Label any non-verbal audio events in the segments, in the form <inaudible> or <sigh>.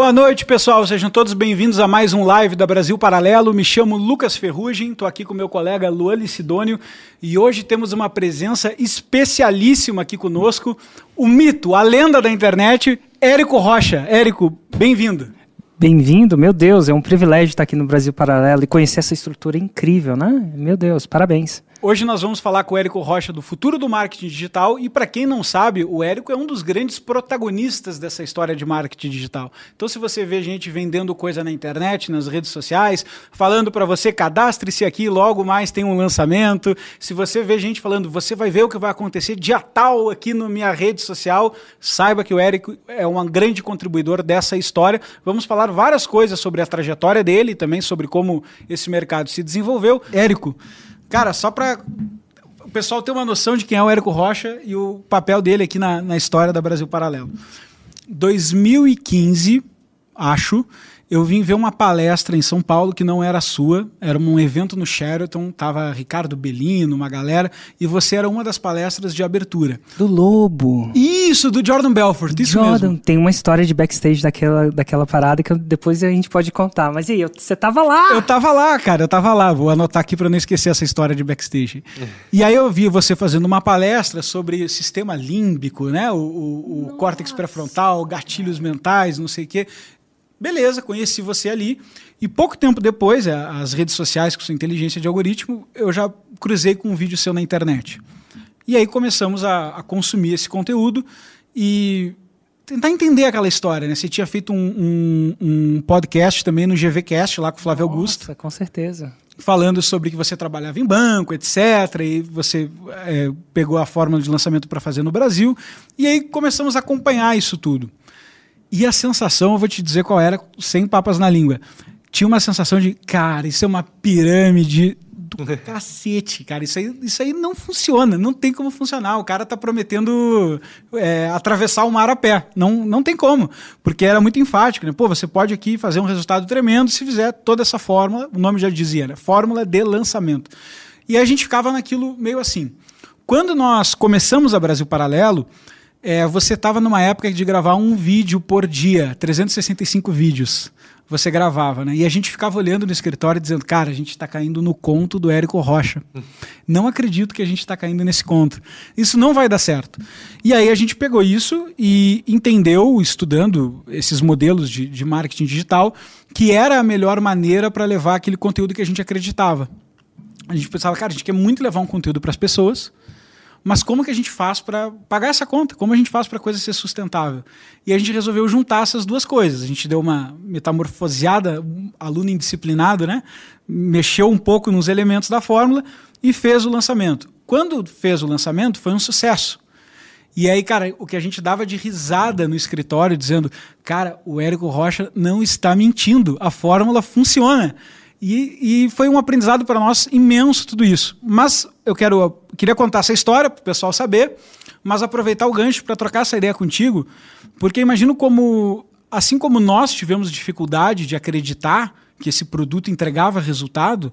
Boa noite, pessoal. Sejam todos bem-vindos a mais um live da Brasil Paralelo. Me chamo Lucas Ferrugem, estou aqui com meu colega Luane Sidônio e hoje temos uma presença especialíssima aqui conosco, o mito, a lenda da internet, Érico Rocha. Érico, bem-vindo. Bem-vindo, meu Deus, é um privilégio estar aqui no Brasil Paralelo e conhecer essa estrutura incrível, né? Meu Deus, parabéns. Hoje nós vamos falar com o Érico Rocha do futuro do marketing digital e para quem não sabe, o Érico é um dos grandes protagonistas dessa história de marketing digital. Então se você vê gente vendendo coisa na internet, nas redes sociais, falando para você cadastre-se aqui, logo mais tem um lançamento. Se você vê gente falando, você vai ver o que vai acontecer dia tal aqui na minha rede social, saiba que o Érico é um grande contribuidor dessa história. Vamos falar várias coisas sobre a trajetória dele e também sobre como esse mercado se desenvolveu. Érico, Cara, só para o pessoal ter uma noção de quem é o Érico Rocha e o papel dele aqui na, na história da Brasil Paralelo. 2015, acho, eu vim ver uma palestra em São Paulo que não era sua, era um evento no Sheraton, tava Ricardo Bellino, uma galera, e você era uma das palestras de abertura. Do Lobo. Isso, do Jordan Belfort, isso Jordan, mesmo. tem uma história de backstage daquela, daquela parada que depois a gente pode contar. Mas e aí, você tava lá? Eu tava lá, cara, eu tava lá. Vou anotar aqui para não esquecer essa história de backstage. e aí eu vi você fazendo uma palestra sobre o sistema límbico, né? O, o, o córtex pré-frontal, gatilhos mentais, não sei o quê. Beleza, conheci você ali. E pouco tempo depois, é, as redes sociais com sua inteligência de algoritmo, eu já cruzei com um vídeo seu na internet. E aí começamos a, a consumir esse conteúdo e tentar entender aquela história, né? Você tinha feito um, um, um podcast também no GVCast, lá com o Flávio Nossa, Augusto. com certeza. Falando sobre que você trabalhava em banco, etc. E você é, pegou a fórmula de lançamento para fazer no Brasil. E aí começamos a acompanhar isso tudo. E a sensação, eu vou te dizer qual era, sem papas na língua. Tinha uma sensação de, cara, isso é uma pirâmide do <laughs> cacete, cara. Isso aí, isso aí não funciona, não tem como funcionar. O cara tá prometendo é, atravessar o mar a pé. Não, não tem como, porque era muito enfático, né? Pô, você pode aqui fazer um resultado tremendo se fizer toda essa fórmula, o nome já dizia, né? Fórmula de lançamento. E a gente ficava naquilo meio assim. Quando nós começamos a Brasil Paralelo, é, você estava numa época de gravar um vídeo por dia, 365 vídeos você gravava, né? E a gente ficava olhando no escritório dizendo, cara, a gente está caindo no conto do Érico Rocha. Não acredito que a gente está caindo nesse conto. Isso não vai dar certo. E aí a gente pegou isso e entendeu, estudando esses modelos de, de marketing digital, que era a melhor maneira para levar aquele conteúdo que a gente acreditava. A gente pensava, cara, a gente quer muito levar um conteúdo para as pessoas, mas como que a gente faz para pagar essa conta? Como a gente faz para a coisa ser sustentável? E a gente resolveu juntar essas duas coisas. A gente deu uma metamorfoseada, um aluno indisciplinado, né? Mexeu um pouco nos elementos da fórmula e fez o lançamento. Quando fez o lançamento, foi um sucesso. E aí, cara, o que a gente dava de risada no escritório, dizendo, cara, o Érico Rocha não está mentindo, a fórmula funciona. E, e foi um aprendizado para nós imenso tudo isso. Mas eu quero queria contar essa história para o pessoal saber, mas aproveitar o gancho para trocar essa ideia contigo, porque imagino como, assim como nós tivemos dificuldade de acreditar que esse produto entregava resultado,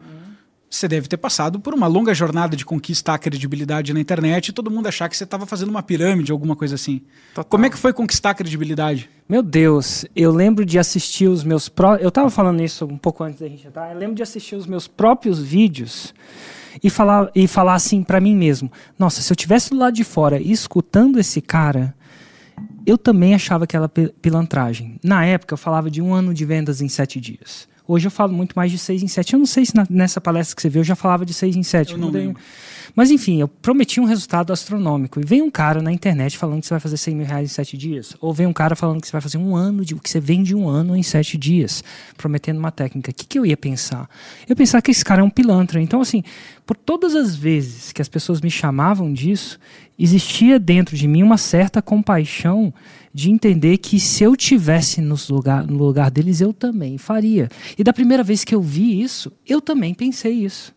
você deve ter passado por uma longa jornada de conquistar a credibilidade na internet e todo mundo achar que você estava fazendo uma pirâmide, alguma coisa assim. Total. Como é que foi conquistar a credibilidade? Meu Deus, eu lembro de assistir os meus pró... Eu estava falando isso um pouco antes da gente entrar. Eu lembro de assistir os meus próprios vídeos e falar, e falar assim para mim mesmo: Nossa, se eu tivesse do lado de fora escutando esse cara, eu também achava que era pilantragem. Na época, eu falava de um ano de vendas em sete dias. Hoje eu falo muito mais de seis em sete. Eu não sei se na, nessa palestra que você viu eu já falava de seis em sete. Eu não lembro. Mas enfim, eu prometi um resultado astronômico. E vem um cara na internet falando que você vai fazer 100 mil reais em sete dias. Ou vem um cara falando que você vai fazer um ano, de, que você vende um ano em sete dias, prometendo uma técnica. O que, que eu ia pensar? Eu ia pensar que esse cara é um pilantra. Então, assim, por todas as vezes que as pessoas me chamavam disso, existia dentro de mim uma certa compaixão de entender que se eu tivesse nos lugar, no lugar deles, eu também faria. E da primeira vez que eu vi isso, eu também pensei isso.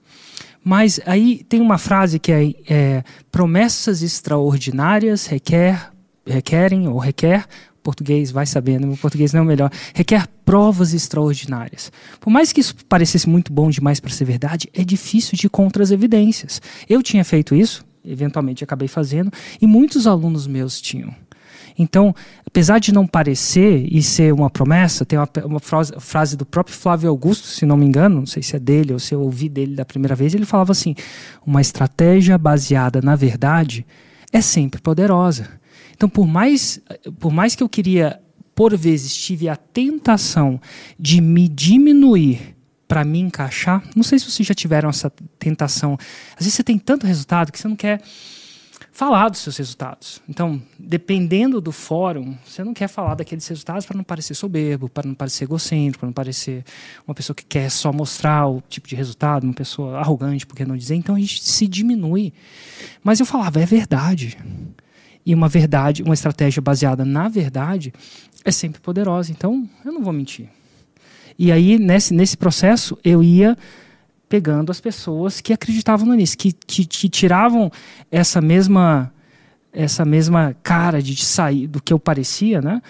Mas aí tem uma frase que é, é promessas extraordinárias requer, requerem ou requer português vai sabendo, meu português não é o melhor, requer provas extraordinárias. Por mais que isso parecesse muito bom demais para ser verdade, é difícil de contra as evidências. Eu tinha feito isso, eventualmente acabei fazendo, e muitos alunos meus tinham. Então, apesar de não parecer e ser uma promessa, tem uma, uma frase, frase, do próprio Flávio Augusto, se não me engano, não sei se é dele ou se eu ouvi dele da primeira vez, ele falava assim: uma estratégia baseada na verdade é sempre poderosa. Então, por mais, por mais que eu queria, por vezes, tive a tentação de me diminuir para me encaixar, não sei se vocês já tiveram essa tentação. Às vezes você tem tanto resultado que você não quer falar dos seus resultados. Então, dependendo do fórum, você não quer falar daqueles resultados para não parecer soberbo, para não parecer egocêntrico, para não parecer uma pessoa que quer só mostrar o tipo de resultado, uma pessoa arrogante, por que não dizer? Então a gente se diminui. Mas eu falava, é verdade. E uma verdade, uma estratégia baseada na verdade é sempre poderosa. Então, eu não vou mentir. E aí, nesse, nesse processo, eu ia pegando as pessoas que acreditavam nisso, que, que, que tiravam essa mesma essa mesma cara de sair do que eu parecia, né?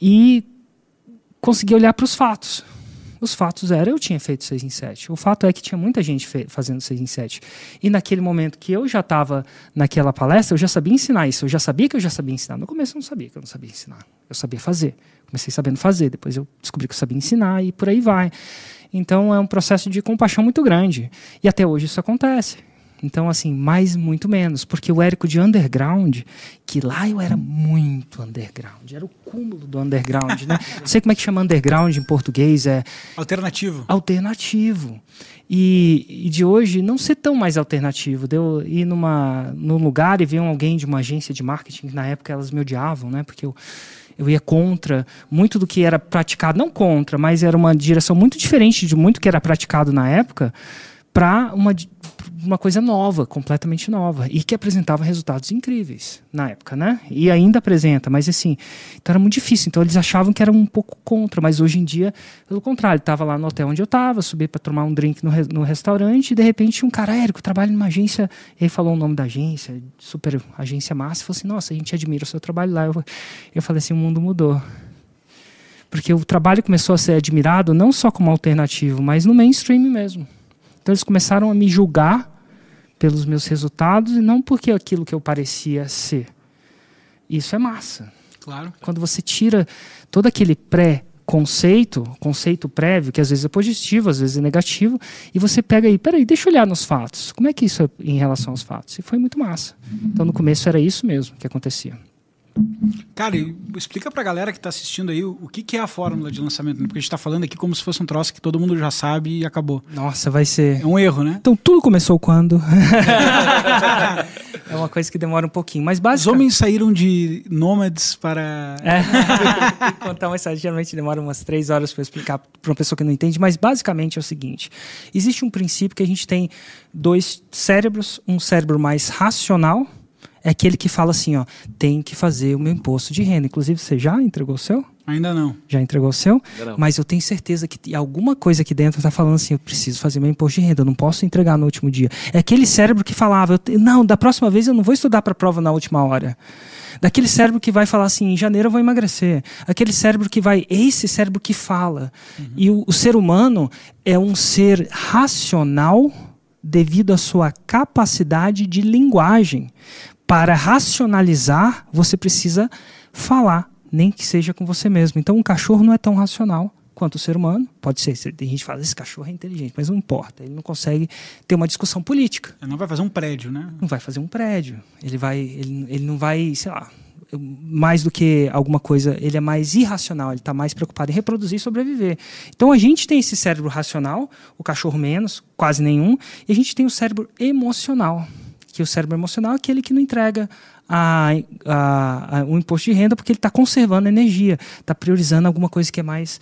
E conseguir olhar para os fatos. Os fatos eram, eu tinha feito 6 em 7. O fato é que tinha muita gente fazendo 6 em 7. E naquele momento que eu já estava naquela palestra, eu já sabia ensinar isso. Eu já sabia que eu já sabia ensinar. No começo eu não sabia que eu não sabia ensinar. Eu sabia fazer. Comecei sabendo fazer. Depois eu descobri que eu sabia ensinar e por aí vai. Então é um processo de compaixão muito grande. E até hoje isso acontece. Então, assim, mais muito menos. Porque o Érico de underground, que lá eu era muito underground, era o cúmulo do underground, né? Não <laughs> sei como é que chama underground em português, é. Alternativo. Alternativo. E, e de hoje não ser tão mais alternativo. Deu ir numa, num lugar e ver alguém de uma agência de marketing, que na época elas me odiavam, né? Porque eu eu ia contra muito do que era praticado, não contra, mas era uma direção muito diferente de muito que era praticado na época para uma, uma coisa nova, completamente nova, e que apresentava resultados incríveis na época, né? E ainda apresenta, mas assim, então era muito difícil. Então eles achavam que era um pouco contra, mas hoje em dia, pelo contrário, estava lá no hotel onde eu estava, subi para tomar um drink no, no restaurante, e de repente um cara, Érico, trabalha numa agência, e aí falou o nome da agência, super agência massa, e falou assim: nossa, a gente admira o seu trabalho lá. Eu, eu falei assim: o mundo mudou porque o trabalho começou a ser admirado não só como alternativo, mas no mainstream mesmo. Então eles começaram a me julgar pelos meus resultados e não porque aquilo que eu parecia ser. Isso é massa. Claro. Quando você tira todo aquele pré conceito, conceito prévio, que às vezes é positivo, às vezes é negativo, e você pega aí, peraí, deixa eu olhar nos fatos. Como é que isso é em relação aos fatos? E foi muito massa. Então no começo era isso mesmo que acontecia. Cara, explica pra galera que tá assistindo aí o, o que, que é a fórmula de lançamento, né? porque a gente tá falando aqui como se fosse um troço que todo mundo já sabe e acabou. Nossa, vai ser. É um erro, né? Então tudo começou quando? <laughs> é uma coisa que demora um pouquinho, mas basicamente. Os homens saíram de nômades para. É. <laughs> Contar uma história geralmente demora umas três horas para explicar para uma pessoa que não entende, mas basicamente é o seguinte: existe um princípio que a gente tem dois cérebros, um cérebro mais racional é aquele que fala assim, ó, tem que fazer o meu imposto de renda. Inclusive, você já entregou o seu? Ainda não. Já entregou o seu? Mas eu tenho certeza que alguma coisa aqui dentro está falando assim, eu preciso fazer meu imposto de renda, eu não posso entregar no último dia. É aquele cérebro que falava, não, da próxima vez eu não vou estudar para a prova na última hora. Daquele cérebro que vai falar assim, em janeiro eu vou emagrecer. Aquele cérebro que vai, esse cérebro que fala. Uhum. E o, o ser humano é um ser racional devido à sua capacidade de linguagem para racionalizar, você precisa falar, nem que seja com você mesmo. Então, um cachorro não é tão racional quanto o ser humano. Pode ser, tem gente que fala, esse cachorro é inteligente, mas não importa. Ele não consegue ter uma discussão política. Ele não vai fazer um prédio, né? Não vai fazer um prédio. Ele, vai, ele, ele não vai, sei lá, mais do que alguma coisa, ele é mais irracional, ele está mais preocupado em reproduzir e sobreviver. Então a gente tem esse cérebro racional, o cachorro menos, quase nenhum, e a gente tem o cérebro emocional que o cérebro emocional é aquele que não entrega a, a, a, o imposto de renda porque ele está conservando energia, está priorizando alguma coisa que é mais,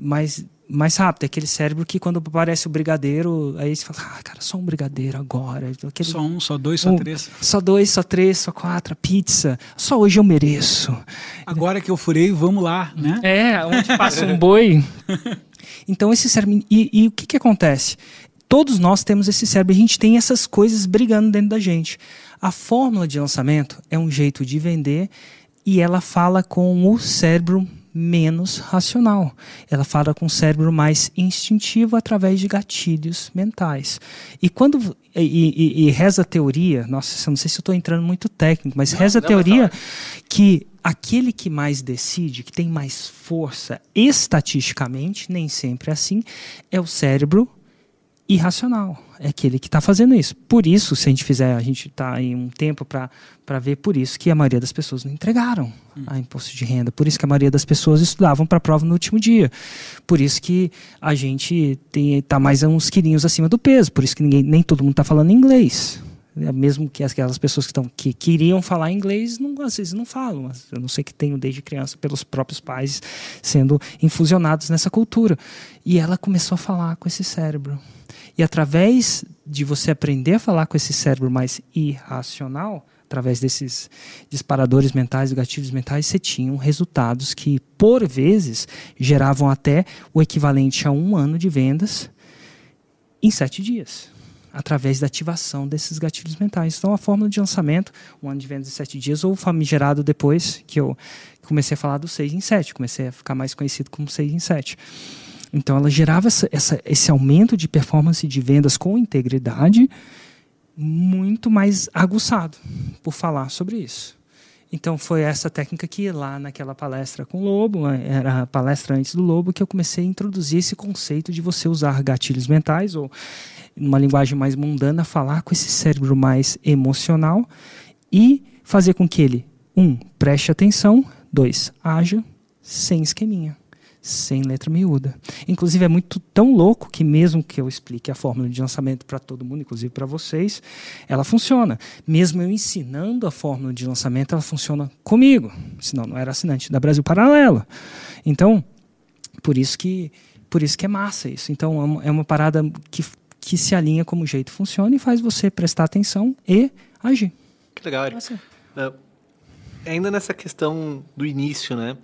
mais, mais rápido. É aquele cérebro que quando aparece o brigadeiro, aí você fala, ah, cara, só um brigadeiro agora. Aquele, só um, só dois, só um, três. Só dois, só três, só quatro, pizza. Só hoje eu mereço. Agora que eu furei, vamos lá, né? É, onde passa um boi. <laughs> Então esse cérebro... E, e o que, que acontece? Todos nós temos esse cérebro, a gente tem essas coisas brigando dentro da gente. A fórmula de lançamento é um jeito de vender e ela fala com o cérebro menos racional. Ela fala com o cérebro mais instintivo através de gatilhos mentais. E quando e, e, e reza a teoria, nossa, eu não sei se eu estou entrando muito técnico, mas não, reza a teoria que aquele que mais decide, que tem mais força estatisticamente, nem sempre é assim, é o cérebro irracional. É aquele que está fazendo isso. Por isso, se a gente fizer, a gente está em um tempo para ver, por isso que a maioria das pessoas não entregaram hum. a imposto de renda. Por isso que a maioria das pessoas estudavam para a prova no último dia. Por isso que a gente está mais uns quilinhos acima do peso. Por isso que ninguém, nem todo mundo está falando inglês. É, mesmo que aquelas pessoas que, estão, que queriam falar inglês, não, às vezes não falam. Eu não sei que tenho desde criança pelos próprios pais sendo infusionados nessa cultura. E ela começou a falar com esse cérebro. E através de você aprender a falar com esse cérebro mais irracional, através desses disparadores mentais gatilhos mentais, você tinha resultados que, por vezes, geravam até o equivalente a um ano de vendas em sete dias, através da ativação desses gatilhos mentais. Então, a fórmula de lançamento, um ano de vendas em sete dias, ou famigerado depois que eu comecei a falar do seis em sete, comecei a ficar mais conhecido como seis em sete. Então ela gerava essa, essa, esse aumento de performance de vendas com integridade muito mais aguçado por falar sobre isso. Então foi essa técnica que lá naquela palestra com o Lobo, era a palestra antes do Lobo, que eu comecei a introduzir esse conceito de você usar gatilhos mentais ou numa linguagem mais mundana falar com esse cérebro mais emocional e fazer com que ele um preste atenção, dois haja sem esqueminha sem letra miúda. Inclusive é muito tão louco que mesmo que eu explique a fórmula de lançamento para todo mundo, inclusive para vocês, ela funciona. Mesmo eu ensinando a fórmula de lançamento, ela funciona comigo. Senão não era assinante da Brasil Paralela. Então, por isso que por isso que é massa isso. Então é uma é parada que que se alinha como o jeito funciona e faz você prestar atenção e agir. Que legal, Eric. Uh, ainda nessa questão do início, né?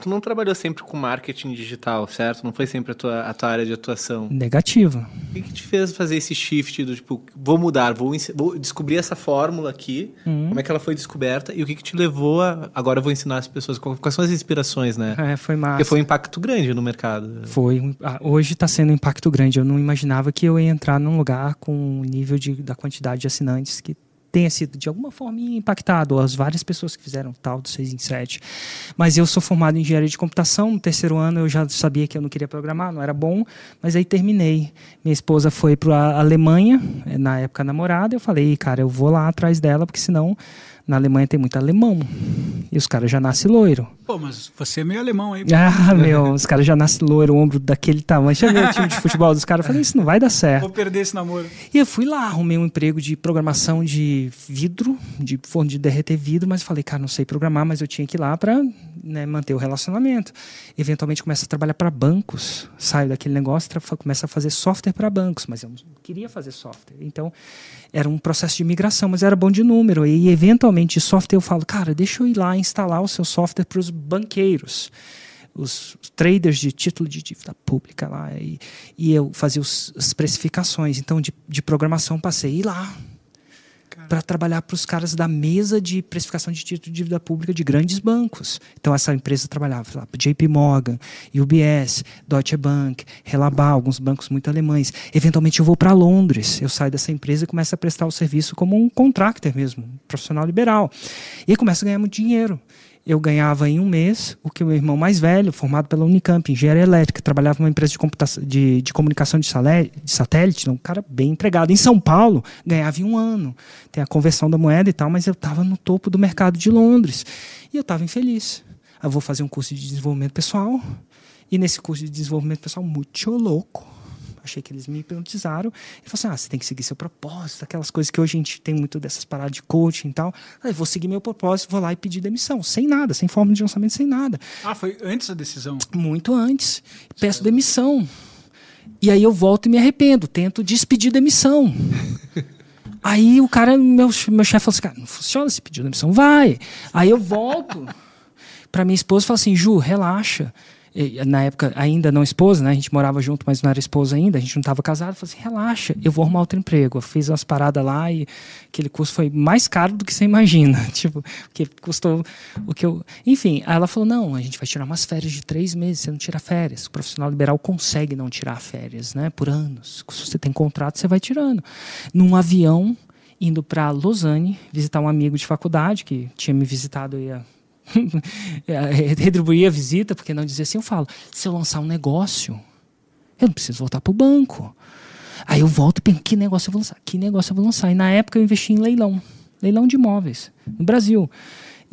Tu não trabalhou sempre com marketing digital, certo? Não foi sempre a tua, a tua área de atuação. Negativa. O que, que te fez fazer esse shift do tipo, vou mudar, vou, vou descobrir essa fórmula aqui, uhum. como é que ela foi descoberta e o que, que te levou a. Agora eu vou ensinar as pessoas quais são as inspirações, né? É, foi massa. Porque foi um impacto grande no mercado. Foi. Ah, hoje está sendo um impacto grande. Eu não imaginava que eu ia entrar num lugar com o nível de, da quantidade de assinantes que tenha sido de alguma forma impactado, as várias pessoas que fizeram tal do 6 em 7. Mas eu sou formado em engenharia de computação, no terceiro ano eu já sabia que eu não queria programar, não era bom, mas aí terminei. Minha esposa foi para a Alemanha, na época namorada, eu falei, cara, eu vou lá atrás dela, porque senão na Alemanha tem muito alemão. E os caras já nascem loiro. Pô, mas você é meio alemão aí. Ah, meu, os caras já nascem loiro, o ombro daquele tamanho. Ver o time de futebol dos caras. Eu falei, isso não vai dar certo. Vou perder esse namoro. E eu fui lá, arrumei um emprego de programação de vidro, de forno de derreter vidro, mas falei, cara, não sei programar, mas eu tinha que ir lá para né, manter o relacionamento. Eventualmente começa a trabalhar para bancos, saio daquele negócio, começa a fazer software para bancos, mas eu não queria fazer software. Então, era um processo de migração, mas era bom de número. E eventualmente software eu falo, cara, deixa eu ir lá instalar o seu software para os banqueiros, os traders de título de dívida pública lá. E, e eu fazia os, as especificações. Então, de, de programação, passei lá para trabalhar para os caras da mesa de precificação de título de dívida pública de grandes bancos. Então essa empresa trabalhava lá para JP Morgan, UBS, Deutsche Bank, Relabá, alguns bancos muito alemães. Eventualmente eu vou para Londres, eu saio dessa empresa e começo a prestar o serviço como um contractor mesmo, um profissional liberal. E começo a ganhar muito dinheiro eu ganhava em um mês o que o meu irmão mais velho, formado pela Unicamp, engenharia elétrica, trabalhava numa empresa de, de, de comunicação de, de satélite, um cara bem empregado. Em São Paulo, ganhava em um ano. Tem a conversão da moeda e tal, mas eu estava no topo do mercado de Londres. E eu estava infeliz. Eu vou fazer um curso de desenvolvimento pessoal. E nesse curso de desenvolvimento pessoal, muito louco achei que eles me hipnotizaram. Ele falou assim: ah, você tem que seguir seu propósito, aquelas coisas que hoje a gente tem muito dessas paradas de coaching e tal. Aí vou seguir meu propósito, vou lá e pedir demissão, sem nada, sem forma de lançamento, sem nada. Ah, foi antes da decisão? Muito antes. Peço demissão. E aí eu volto e me arrependo, tento despedir demissão. <laughs> aí o cara, meu, meu chefe falou assim: cara, não funciona se pedir demissão, vai. Aí eu volto para minha esposa e falo assim: Ju, relaxa na época ainda não esposa, né? A gente morava junto, mas não era esposa ainda, a gente não estava casado. falei assim, relaxa, eu vou arrumar outro emprego. Eu fiz umas paradas lá e aquele curso foi mais caro do que você imagina. <laughs> tipo, que custou o que eu. Enfim, aí ela falou: não, a gente vai tirar umas férias de três meses, você não tira férias. O profissional liberal consegue não tirar férias, né? Por anos. Se você tem contrato, você vai tirando. Num avião, indo para Lausanne, visitar um amigo de faculdade que tinha me visitado aí É, <laughs> retribuir a visita, porque não dizer assim, eu falo, se eu lançar um negócio, eu não preciso voltar para o banco. Aí eu volto e penso, que negócio eu vou lançar? Que negócio eu vou lançar? E na época eu investi em leilão, leilão de imóveis, no Brasil.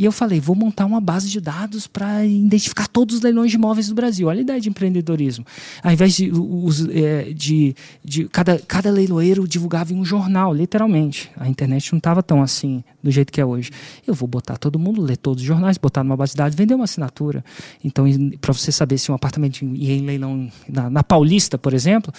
E eu falei, vou montar uma base de dados para identificar todos os leilões de imóveis do Brasil. Olha a ideia de empreendedorismo. Ao invés de, os, é, de, de cada, cada leiloeiro divulgava em um jornal, literalmente. A internet não estava tão assim, do jeito que é hoje. Eu vou botar todo mundo, ler todos os jornais, botar numa base de dados, vender uma assinatura. Então, para você saber se um apartamento ia em leilão na, na Paulista, por exemplo,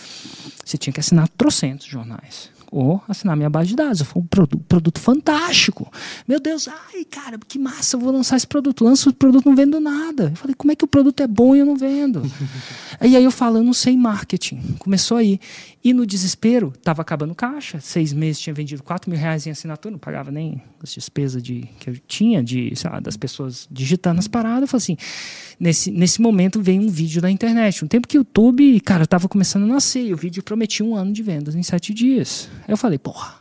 você tinha que assinar trocentos jornais ou assinar minha base de dados. Foi um produto, produto fantástico. Meu Deus, ai, cara, que massa, eu vou lançar esse produto. Lanço o produto, não vendo nada. Eu falei, como é que o produto é bom e eu não vendo? <laughs> e aí eu falo, eu não sei marketing. Começou aí. E no desespero, estava acabando caixa. Seis meses tinha vendido 4 mil reais em assinatura, não pagava nem as despesas de, que eu tinha de, lá, das pessoas digitando as paradas. Eu falei assim, nesse, nesse momento veio um vídeo da internet. Um tempo que o YouTube, cara, estava começando a nascer. E o vídeo prometia um ano de vendas em sete dias. Aí eu falei, porra,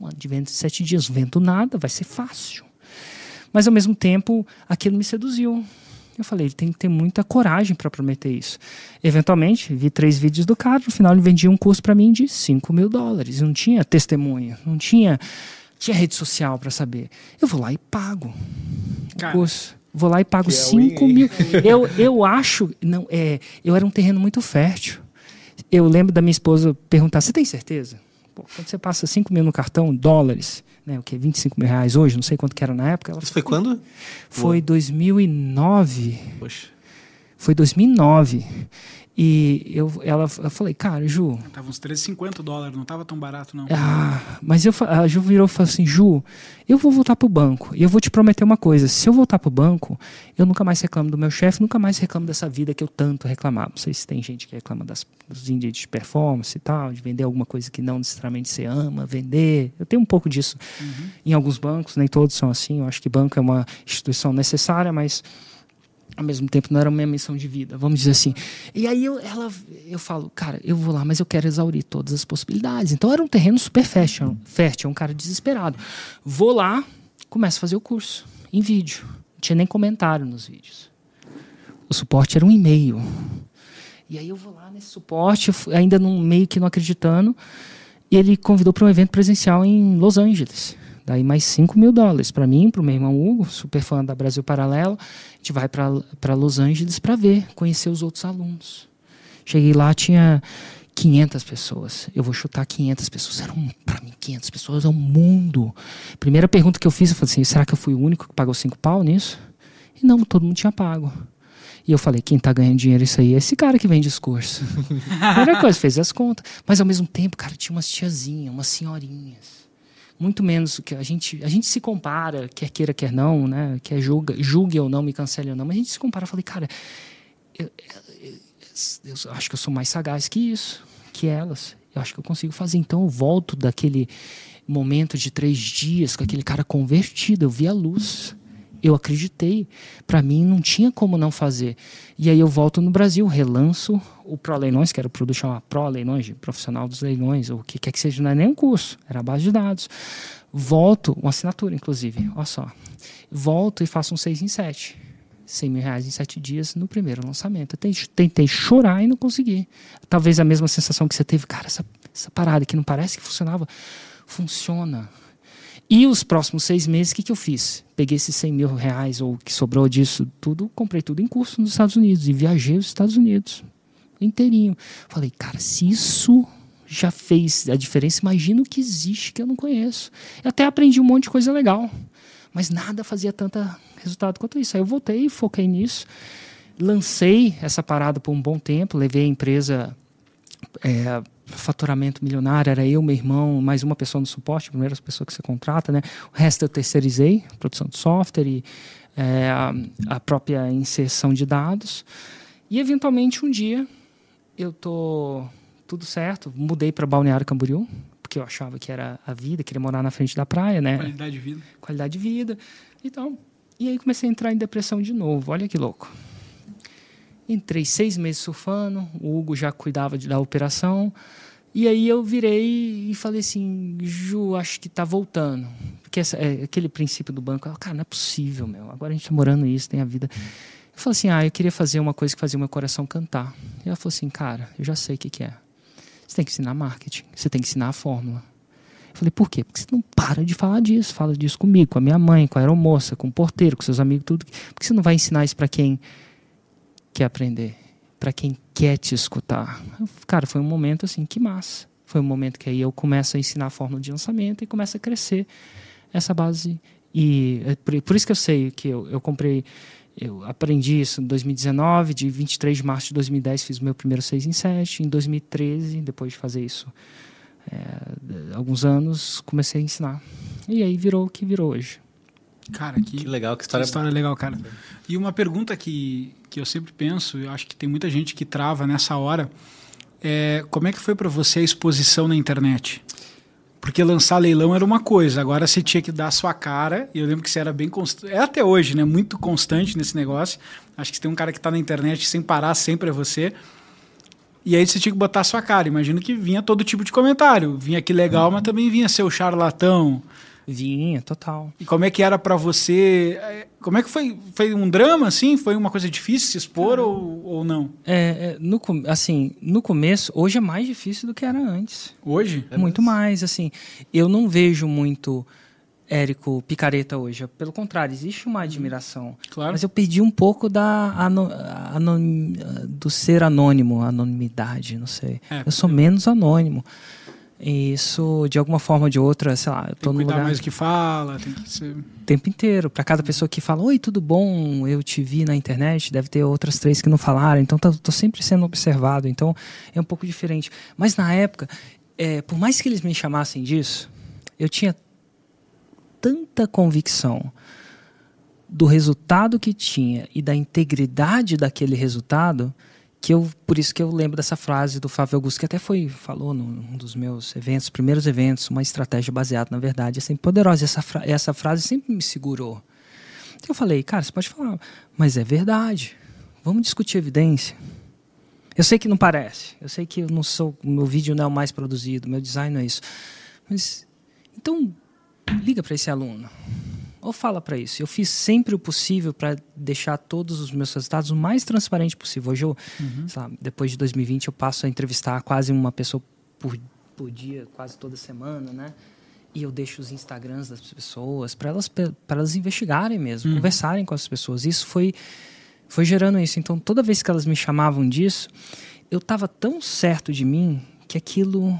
um ano de vendas em sete dias, vendo nada, vai ser fácil. Mas ao mesmo tempo, aquilo me seduziu. Eu falei, ele tem que ter muita coragem para prometer isso. Eventualmente, vi três vídeos do cara, no final ele vendia um curso para mim de 5 mil dólares. Não tinha testemunha, não tinha, tinha rede social para saber. Eu vou lá e pago cara, o curso. Vou lá e pago 5 é mil. Eu, eu acho, não, é, eu era um terreno muito fértil. Eu lembro da minha esposa perguntar: Você tem certeza? Pô, quando você passa 5 mil no cartão, dólares, né, o que 25 mil reais hoje, não sei quanto que era na época. Isso foi quando? Foi 2009. Poxa. Foi 2009. E eu, ela, eu falei, cara, Ju. Tava uns 13,50 dólares, não tava tão barato, não. Ah, mas eu, a Ju virou e falou assim: Ju, eu vou voltar pro banco. E eu vou te prometer uma coisa: se eu voltar pro banco, eu nunca mais reclamo do meu chefe, nunca mais reclamo dessa vida que eu tanto reclamava. Não sei se tem gente que reclama das, dos índices de performance e tal, de vender alguma coisa que não necessariamente você ama, vender. Eu tenho um pouco disso uhum. em alguns bancos, nem todos são assim. Eu acho que banco é uma instituição necessária, mas ao mesmo tempo não era uma missão de vida, vamos dizer assim. E aí eu, ela, eu falo, cara, eu vou lá, mas eu quero exaurir todas as possibilidades. Então era um terreno super fértil, fértil um cara desesperado. Vou lá, começo a fazer o curso em vídeo. Não tinha nem comentário nos vídeos. O suporte era um e-mail. E aí eu vou lá nesse suporte, ainda num meio que não acreditando, e ele convidou para um evento presencial em Los Angeles. Daí mais 5 mil dólares para mim, para o meu irmão Hugo, super fã da Brasil Paralelo. A gente vai para Los Angeles para ver, conhecer os outros alunos. Cheguei lá, tinha 500 pessoas. Eu vou chutar 500 pessoas. Eram, para mim, 500 pessoas é um mundo. Primeira pergunta que eu fiz, eu falei assim, será que eu fui o único que pagou 5 pau nisso? E não, todo mundo tinha pago. E eu falei, quem está ganhando dinheiro isso aí é esse cara que vende discurso. <laughs> Primeira coisa, fez as contas. Mas ao mesmo tempo, cara, tinha umas tiazinhas, umas senhorinhas muito menos que a gente a gente se compara quer queira quer não né quer julga julgue ou não me cancele ou não mas a gente se compara falei cara eu, eu, eu, acho que eu sou mais sagaz que isso que elas eu acho que eu consigo fazer então eu volto daquele momento de três dias com aquele cara convertido eu vi a luz eu acreditei. Para mim não tinha como não fazer. E aí eu volto no Brasil, relanço o Pro Leilões, que era o produto chamado Pro Leilões, profissional dos leilões, ou o que quer que seja, não é nem um curso, era a base de dados. Volto, uma assinatura inclusive, olha só. Volto e faço um 6 em 7. 100 mil reais em 7 dias no primeiro lançamento. Eu tentei chorar e não consegui. Talvez a mesma sensação que você teve, cara, essa, essa parada que não parece que funcionava, funciona e os próximos seis meses, o que, que eu fiz? Peguei esses 100 mil reais, ou que sobrou disso, tudo, comprei tudo em curso nos Estados Unidos e viajei os Estados Unidos inteirinho. Falei, cara, se isso já fez a diferença, imagina o que existe que eu não conheço. Eu até aprendi um monte de coisa legal, mas nada fazia tanto resultado quanto isso. Aí eu voltei, foquei nisso, lancei essa parada por um bom tempo, levei a empresa. É, faturamento milionário, era eu, meu irmão, mais uma pessoa no suporte, a primeira pessoa que você contrata, né? O resto eu terceirizei, produção de software e é, a, a, própria inserção de dados. E eventualmente um dia eu tô tudo certo, mudei para Balneário Camboriú, porque eu achava que era a vida, queria morar na frente da praia, né? Qualidade de vida. Qualidade de vida. Então, e aí comecei a entrar em depressão de novo. Olha que louco. Entrei seis meses surfando, o Hugo já cuidava de, da operação. E aí eu virei e falei assim, Ju, acho que tá voltando. Porque essa, é, aquele princípio do banco, cara, não é possível, meu. Agora a gente tá morando isso, tem a vida. Eu falei assim, ah, eu queria fazer uma coisa que fazia o meu coração cantar. E ela falou assim, cara, eu já sei o que, que é. Você tem que ensinar marketing, você tem que ensinar a fórmula. Eu falei, por quê? Porque você não para de falar disso. Fala disso comigo, com a minha mãe, com a aeromoça, com o porteiro, com seus amigos, tudo. Por que você não vai ensinar isso para quem quer aprender? Para quem quer te escutar? Cara, foi um momento assim, que massa. Foi um momento que aí eu começo a ensinar a fórmula de lançamento e começa a crescer essa base. E é por, por isso que eu sei que eu, eu comprei eu aprendi isso em 2019, de 23 de março de 2010 fiz o meu primeiro 6 em 7. Em 2013, depois de fazer isso é, alguns anos, comecei a ensinar. E aí virou o que virou hoje. Cara, que, Que legal, que história, que história legal, cara. E uma pergunta que, que eu sempre penso, eu acho que tem muita gente que trava nessa hora, é como é que foi para você a exposição na internet? Porque lançar leilão era uma coisa, agora você tinha que dar a sua cara, e eu lembro que você era bem constante, é até hoje, né? Muito constante nesse negócio. Acho que se tem um cara que está na internet sem parar sempre é você. E aí você tinha que botar a sua cara. Imagino que vinha todo tipo de comentário. Vinha que legal, mas também vinha seu charlatão. Vinha, total. E como é que era para você? eh, Como é que foi? Foi um drama, assim? Foi uma coisa difícil se expor ou, ou não? É, é, no, assim, no começo, hoje é mais difícil do que era antes. Hoje? muito mais, assim. Eu não vejo muito Érico picareta hoje. Pelo contrário, existe uma admiração. Claro. Mas eu perdi um pouco da ano- anon- do ser anônimo, anonimidade, não sei. É, eu sou menos anônimo. E isso, de alguma forma ou de outra, sei lá, eu Tem tô que no cuidar lugar mais do que fala, tem que ser... o tempo inteiro. Para cada pessoa que fala, oi, tudo bom? Eu te vi na internet, deve ter outras três que não falaram. Então, tô, tô sempre sendo observado. Então, é um pouco diferente. Mas na época, é, por mais que eles me chamassem disso, eu tinha tanta convicção do resultado que tinha e da integridade daquele resultado que eu por isso que eu lembro dessa frase do Flávio Augusto que até foi falou num dos meus eventos primeiros eventos uma estratégia baseada na verdade é sempre poderosa. Essa fra essa frase sempre me segurou. Eu falei cara você pode falar mas é verdade. Vamos discutir evidência. Eu sei que não parece. Eu sei que eu não sou meu vídeo não é o mais produzido meu design não é isso. Mas então liga para esse aluno ou fala para isso. Eu fiz sempre o possível para deixar todos os meus resultados o mais transparente possível. Hoje, eu, lá, depois de 2020, eu passo a entrevistar quase uma pessoa por, por dia, quase toda semana, né? E eu deixo os Instagrams das pessoas para elas, para elas investigarem mesmo, conversarem com as pessoas. Isso foi, foi gerando isso. Então, toda vez que elas me chamavam disso, eu estava tão certo de mim que aquilo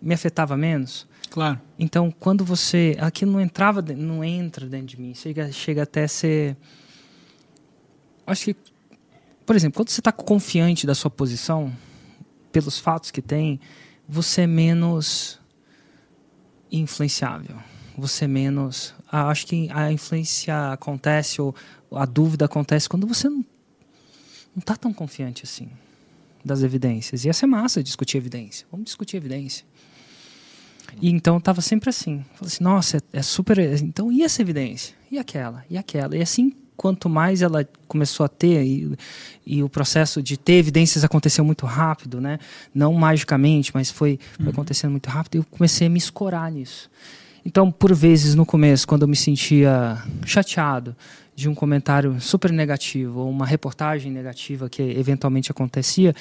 me afetava menos. Claro. Então, quando você. Aquilo não entrava, não entra dentro de mim. Chega, chega até ser. Acho que. Por exemplo, quando você está confiante da sua posição, pelos fatos que tem, você é menos influenciável. Você é menos. Acho que a influência acontece, ou a dúvida acontece quando você não está tão confiante assim das evidências. E essa é massa discutir evidência. Vamos discutir evidência. E então estava sempre assim. Falei assim, nossa, é, é super. Então, e essa evidência? E aquela? E aquela? E assim, quanto mais ela começou a ter, e, e o processo de ter evidências aconteceu muito rápido, né? Não magicamente, mas foi, foi acontecendo muito rápido, e eu comecei a me escorar nisso. Então, por vezes, no começo, quando eu me sentia chateado de um comentário super negativo ou uma reportagem negativa que eventualmente acontecia,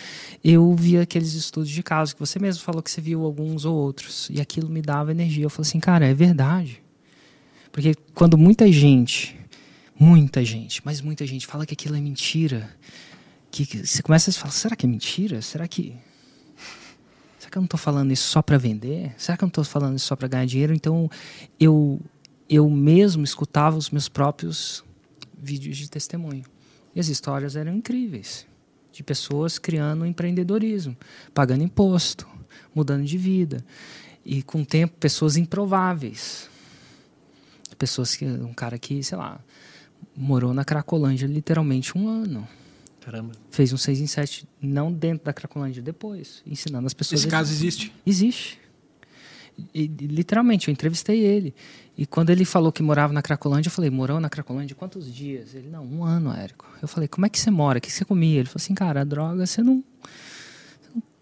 eu via aqueles estudos de caso que você mesmo falou que você viu alguns ou outros e aquilo me dava energia. Eu falei assim, cara, é verdade. Porque quando muita gente, muita gente, mas muita gente fala que aquilo é mentira, que, você começa a falar, será que é mentira? Será que será que eu não estou falando isso só para vender? Será que eu não estou falando isso só para ganhar dinheiro? Então eu eu mesmo escutava os meus próprios vídeos de testemunho. E as histórias eram incríveis. De pessoas criando empreendedorismo, pagando imposto, mudando de vida. E com o tempo, pessoas improváveis. Pessoas que. Um cara que, sei lá, morou na Cracolândia literalmente um ano. Caramba. Fez um 6 em 7, não dentro da Cracolândia, depois, ensinando as pessoas. Esse caso existe. Existe. E, literalmente, eu entrevistei ele. E quando ele falou que morava na Cracolândia, eu falei, morou na Cracolândia quantos dias? Ele, não, um ano, Érico. Eu falei, como é que você mora? O que você comia? Ele falou assim, cara, a droga você não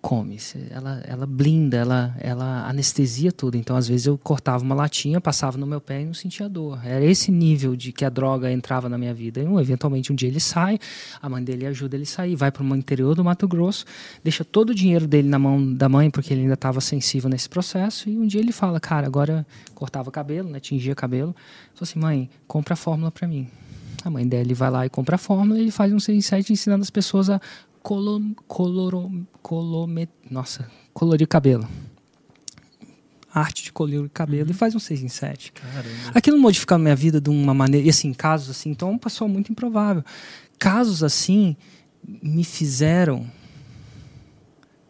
come. Ela, ela blinda, ela, ela anestesia tudo. Então, às vezes, eu cortava uma latinha, passava no meu pé e não sentia dor. Era esse nível de que a droga entrava na minha vida. E, eventualmente, um dia ele sai, a mãe dele ajuda ele a sair, vai para o interior do Mato Grosso, deixa todo o dinheiro dele na mão da mãe, porque ele ainda estava sensível nesse processo. E um dia ele fala, cara, agora cortava cabelo, né, tingia cabelo. Falou assim, mãe, compra a fórmula para mim. A mãe dele vai lá e compra a fórmula e ele faz um 6 em 7 ensinando as pessoas a colo, coloro, colome, nossa, colorir cabelo. Arte de colorir cabelo e faz um 6 em 7. Caramba. Aquilo modificou a minha vida de uma maneira. E assim, casos assim, então é uma pessoa muito improvável. Casos assim me fizeram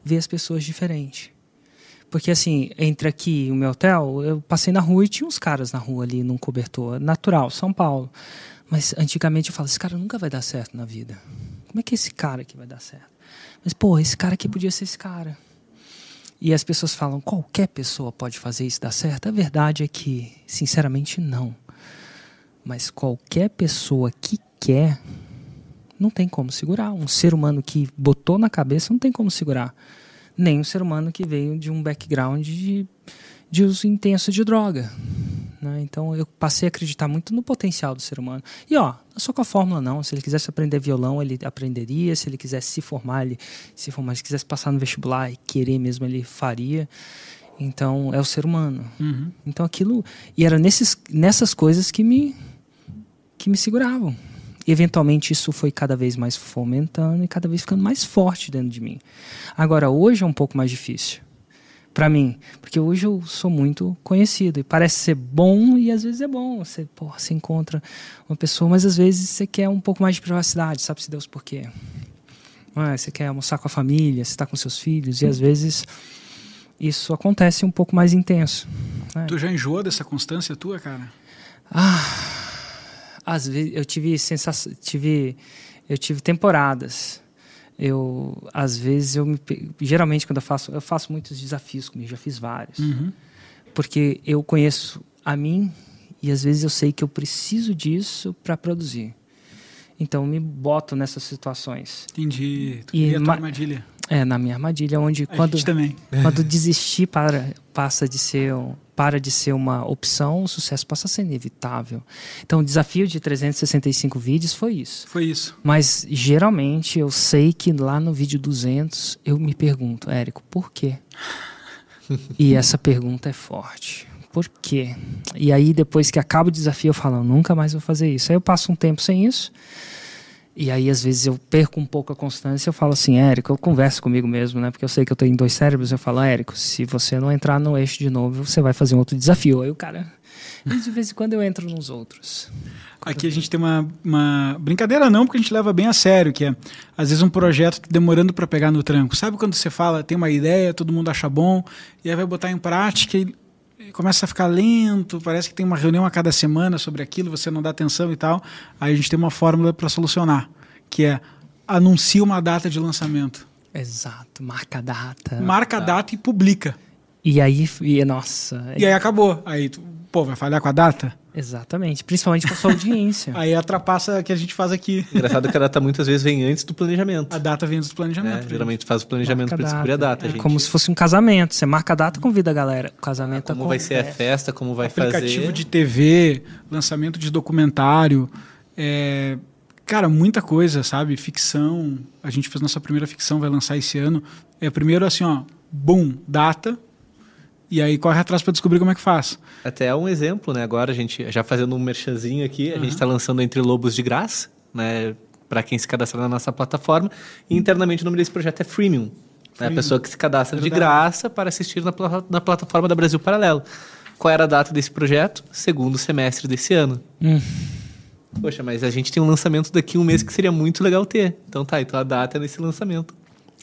ver as pessoas diferente. Porque assim, entre aqui e o meu hotel, eu passei na rua e tinha uns caras na rua ali num cobertor. Natural, São Paulo. Mas antigamente eu falava, esse cara nunca vai dar certo na vida. Como é que é esse cara aqui vai dar certo? Mas, pô, esse cara aqui podia ser esse cara. E as pessoas falam, qualquer pessoa pode fazer isso dar certo? A verdade é que, sinceramente, não. Mas qualquer pessoa que quer, não tem como segurar. Um ser humano que botou na cabeça não tem como segurar. Nem um ser humano que veio de um background de, de uso intenso de droga. Né? Então eu passei a acreditar muito no potencial do ser humano. E ó, não só com a fórmula não. Se ele quisesse aprender violão, ele aprenderia. Se ele quisesse se formar, ele se formar. Se quisesse passar no vestibular e querer mesmo, ele faria. Então é o ser humano. Uhum. Então aquilo e era nesses, nessas coisas que me que me seguravam. Eventualmente isso foi cada vez mais fomentando e cada vez ficando mais forte dentro de mim. Agora hoje é um pouco mais difícil para mim, porque hoje eu sou muito conhecido e parece ser bom e às vezes é bom. Você, porra, você encontra uma pessoa, mas às vezes você quer um pouco mais de privacidade, sabe se Deus por quê? Ah, você quer almoçar com a família, você está com seus filhos e às vezes isso acontece um pouco mais intenso. né? Tu já enjoou dessa constância tua, cara? Às vezes eu tive sensação, tive eu tive temporadas. Eu às vezes eu me geralmente quando eu faço, eu faço muitos desafios comigo, já fiz vários. Uhum. Porque eu conheço a mim e às vezes eu sei que eu preciso disso para produzir. Então eu me boto nessas situações. Entendi. Tu E queria a tua ma- armadilha. É, na minha armadilha onde A quando quando desistir para passa de ser para de ser uma opção, o sucesso passa a ser inevitável. Então, o desafio de 365 vídeos foi isso. Foi isso. Mas geralmente eu sei que lá no vídeo 200 eu me pergunto, Érico, por quê? <laughs> e essa pergunta é forte. Por quê? E aí depois que acaba o desafio eu falo, nunca mais vou fazer isso. Aí eu passo um tempo sem isso. E aí, às vezes, eu perco um pouco a constância. Eu falo assim, Érico, eu converso comigo mesmo, né? Porque eu sei que eu tenho dois cérebros. Eu falo, Érico, se você não entrar no eixo de novo, você vai fazer um outro desafio. Aí o cara. E de vez em quando eu entro nos outros. Aqui a gente tem uma, uma brincadeira não, porque a gente leva bem a sério, que é às vezes um projeto tá demorando para pegar no tranco. Sabe quando você fala, tem uma ideia, todo mundo acha bom, e aí vai botar em prática e começa a ficar lento, parece que tem uma reunião a cada semana sobre aquilo, você não dá atenção e tal. Aí a gente tem uma fórmula para solucionar, que é anuncia uma data de lançamento. Exato, marca a data. Marca a data e publica. E aí, e, nossa. E aí acabou. Aí, tu, pô, vai falhar com a data? Exatamente, principalmente com a sua audiência. <laughs> Aí atrapassa o que a gente faz aqui. Engraçado que a data muitas vezes vem antes do planejamento. A data vem dos né? planejamentos. Geralmente faz o planejamento para a descobrir a data. É gente. como se fosse um casamento. Você marca a data, convida a galera. O casamento Como vai ser a festa, como vai aplicativo fazer. de TV, lançamento de documentário, é, cara, muita coisa, sabe? Ficção. A gente fez nossa primeira ficção, vai lançar esse ano. É primeiro assim, ó, boom, data. E aí corre atrás para descobrir como é que faz. Até um exemplo, né? Agora a gente, já fazendo um merchanzinho aqui, a gente está lançando Entre Lobos de Graça, né? Para quem se cadastrar na nossa plataforma. E internamente o nome desse projeto é Freemium. É a Freemium. pessoa que se cadastra de Verdade. graça para assistir na, na plataforma da Brasil Paralelo. Qual era a data desse projeto? Segundo semestre desse ano. Hum. Poxa, mas a gente tem um lançamento daqui um mês que seria muito legal ter. Então tá, então a data é nesse lançamento.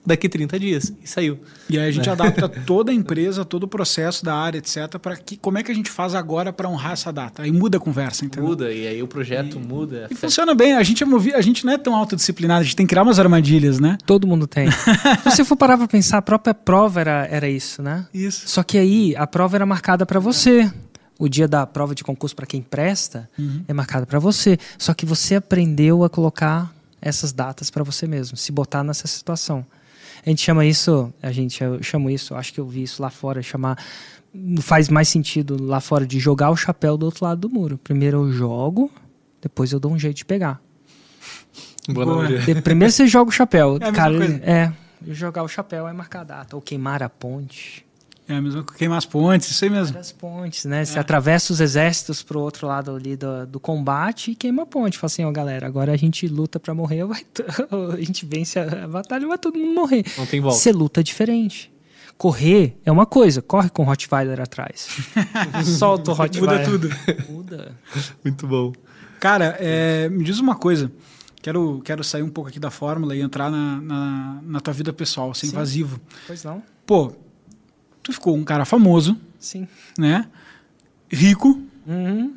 Daqui 30 dias. E saiu. E aí a gente adapta <laughs> toda a empresa, todo o processo da área, etc, para que como é que a gente faz agora para honrar essa data? Aí muda a conversa, entendeu? Muda, e aí o projeto muda. E funciona bem, a gente é movi a gente não é tão autodisciplinado, a gente tem que criar umas armadilhas, né? Todo mundo tem. <laughs> Se você for parar pra pensar, a própria prova era, era isso, né? Isso. Só que aí a prova era marcada para você. O dia da prova de concurso para quem presta é marcado para você. Só que você aprendeu a colocar essas datas para você mesmo, se botar nessa situação. A gente chama isso, a gente eu chamo isso, acho que eu vi isso lá fora, chamar faz mais sentido lá fora de jogar o chapéu do outro lado do muro. Primeiro eu jogo, depois eu dou um jeito de pegar. Boa Boa. Primeiro você joga o chapéu. É cara, coisa. é, jogar o chapéu é marcar a data ou queimar a ponte. É a mesma coisa, queimar as pontes, isso aí mesmo. Das pontes, né? Você atravessa os exércitos pro outro lado ali do, do combate e queima a ponte. Fala assim, ó, galera, agora a gente luta pra morrer, <laughs> vai t- a gente vence a batalha, vai todo mundo morrer. Não tem volta. Você luta diferente. Correr é uma coisa, corre com o Rottweiler atrás. <laughs> Solta o Rottweiler. Muda tudo. Muda. Muito bom. Cara, é, me diz uma coisa. Quero, quero sair um pouco aqui da fórmula e entrar na, na, na tua vida pessoal, ser Sim. invasivo. Pois não? Pô, tu ficou um cara famoso, Sim. né? Rico, Uhum.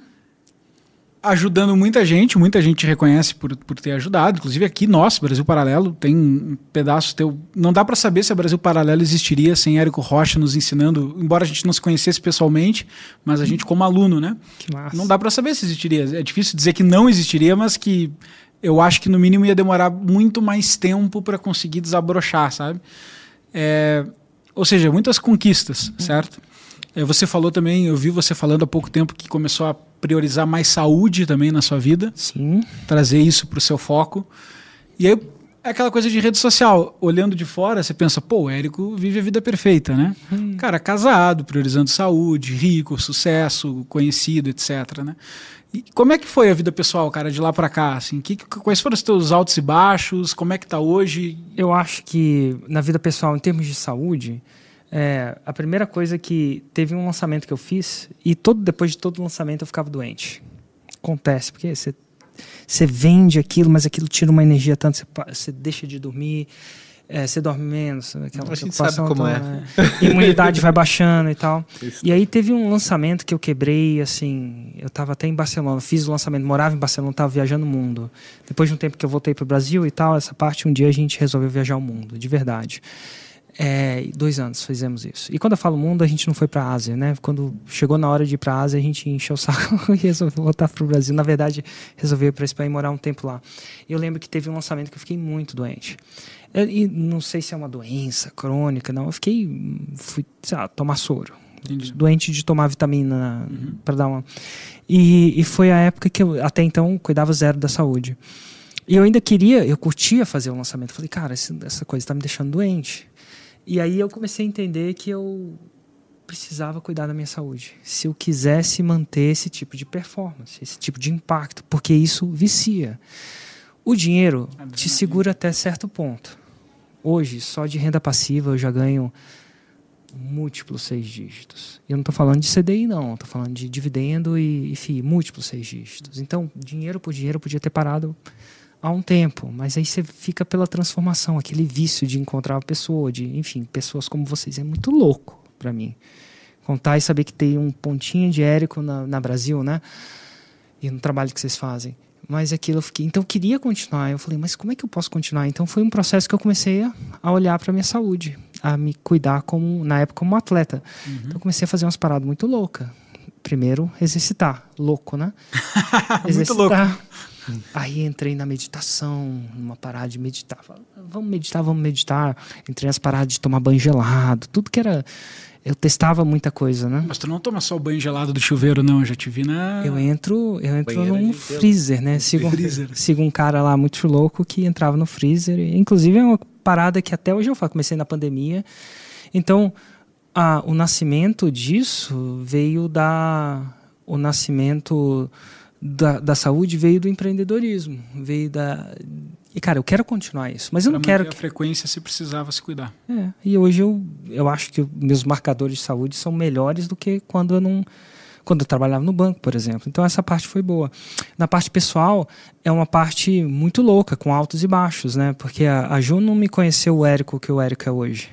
ajudando muita gente, muita gente te reconhece por, por ter ajudado, inclusive aqui nós, Brasil Paralelo, tem um pedaço teu. Não dá para saber se a Brasil Paralelo existiria sem Érico Rocha nos ensinando, embora a gente não se conhecesse pessoalmente, mas a gente como aluno, né? Que massa. Não dá para saber se existiria. É difícil dizer que não existiria, mas que eu acho que no mínimo ia demorar muito mais tempo para conseguir desabrochar, sabe? É, ou seja, muitas conquistas, certo? É, você falou também, eu vi você falando há pouco tempo que começou a priorizar mais saúde também na sua vida, Sim. trazer isso para o seu foco. E aí é aquela coisa de rede social. Olhando de fora, você pensa, pô, o Érico vive a vida perfeita, né? Cara, casado, priorizando saúde, rico, sucesso, conhecido, etc, né? E como é que foi a vida pessoal, cara, de lá para cá? Assim, que, quais foram os teus altos e baixos? Como é que tá hoje? Eu acho que na vida pessoal, em termos de saúde, é, a primeira coisa que teve um lançamento que eu fiz e todo depois de todo lançamento eu ficava doente. Acontece porque você você vende aquilo, mas aquilo tira uma energia tanto, você deixa de dormir, é, você dorme menos, aquela A gente sabe como toda, né? imunidade vai baixando e tal. <laughs> E aí teve um lançamento que eu quebrei, assim, eu estava até em Barcelona, fiz o lançamento, morava em Barcelona, estava viajando o mundo. Depois de um tempo que eu voltei para o Brasil e tal, essa parte, um dia a gente resolveu viajar o mundo, de verdade. É, dois anos fizemos isso. E quando eu falo mundo, a gente não foi para a Ásia, né? Quando chegou na hora de ir para a Ásia, a gente encheu o saco <laughs> e resolveu voltar para o Brasil. Na verdade, resolveu ir para Espanha e morar um tempo lá. Eu lembro que teve um lançamento que eu fiquei muito doente. Eu- E não sei se é uma doença crônica, não. Eu fiquei, fui, sei lá, tomar soro. Entendi. Doente de tomar vitamina para dar uma. E, e foi a época que eu, até então, cuidava zero da saúde. E eu ainda queria, eu curtia fazer o lançamento. Falei, cara, essa coisa está me deixando doente. E aí eu comecei a entender que eu precisava cuidar da minha saúde. Se eu quisesse manter esse tipo de performance, esse tipo de impacto, porque isso vicia. O dinheiro te segura até certo ponto. Hoje, só de renda passiva eu já ganho múltiplos seis dígitos. E eu não estou falando de CDI, não. Estou falando de dividendo e, e FII, múltiplos seis dígitos. Então, dinheiro por dinheiro eu podia ter parado há um tempo, mas aí você fica pela transformação, aquele vício de encontrar uma pessoa, de, enfim, pessoas como vocês. É muito louco para mim. Contar e saber que tem um pontinho de Érico na, na Brasil, né? E no trabalho que vocês fazem. Mas aquilo eu fiquei. Então eu queria continuar. Eu falei, mas como é que eu posso continuar? Então foi um processo que eu comecei a, olhar para minha saúde, a me cuidar como, na época, como atleta. Então eu comecei a fazer umas paradas muito loucas. Primeiro, exercitar. Louco, né? <laughs> Muito louco. Aí entrei na meditação, numa parada de meditar. Falei, Vamos meditar, vamos meditar. Entrei nas paradas de tomar banho gelado, tudo que era. Eu testava muita coisa, né? Mas tu não toma só o banho gelado do chuveiro, não. Eu já te vi na. Eu entro, eu entro num freezer, né? Sigo, freezer. sigo um cara lá muito louco que entrava no freezer. Inclusive é uma parada que até hoje eu faço. Comecei na pandemia. Então, a, o nascimento disso veio da. O nascimento da, da saúde veio do empreendedorismo. Veio da. E, cara, eu quero continuar isso, mas eu Pra não quero a frequência se precisava se cuidar. é, e hoje eu, eu acho que meus marcadores de saúde são melhores do que quando eu não quando eu trabalhava no banco, por exemplo. Então essa parte foi boa. Na parte pessoal, é uma parte muito louca, com altos e baixos, né? Porque a, a Ju não me conheceu o Érico que o Érico é hoje.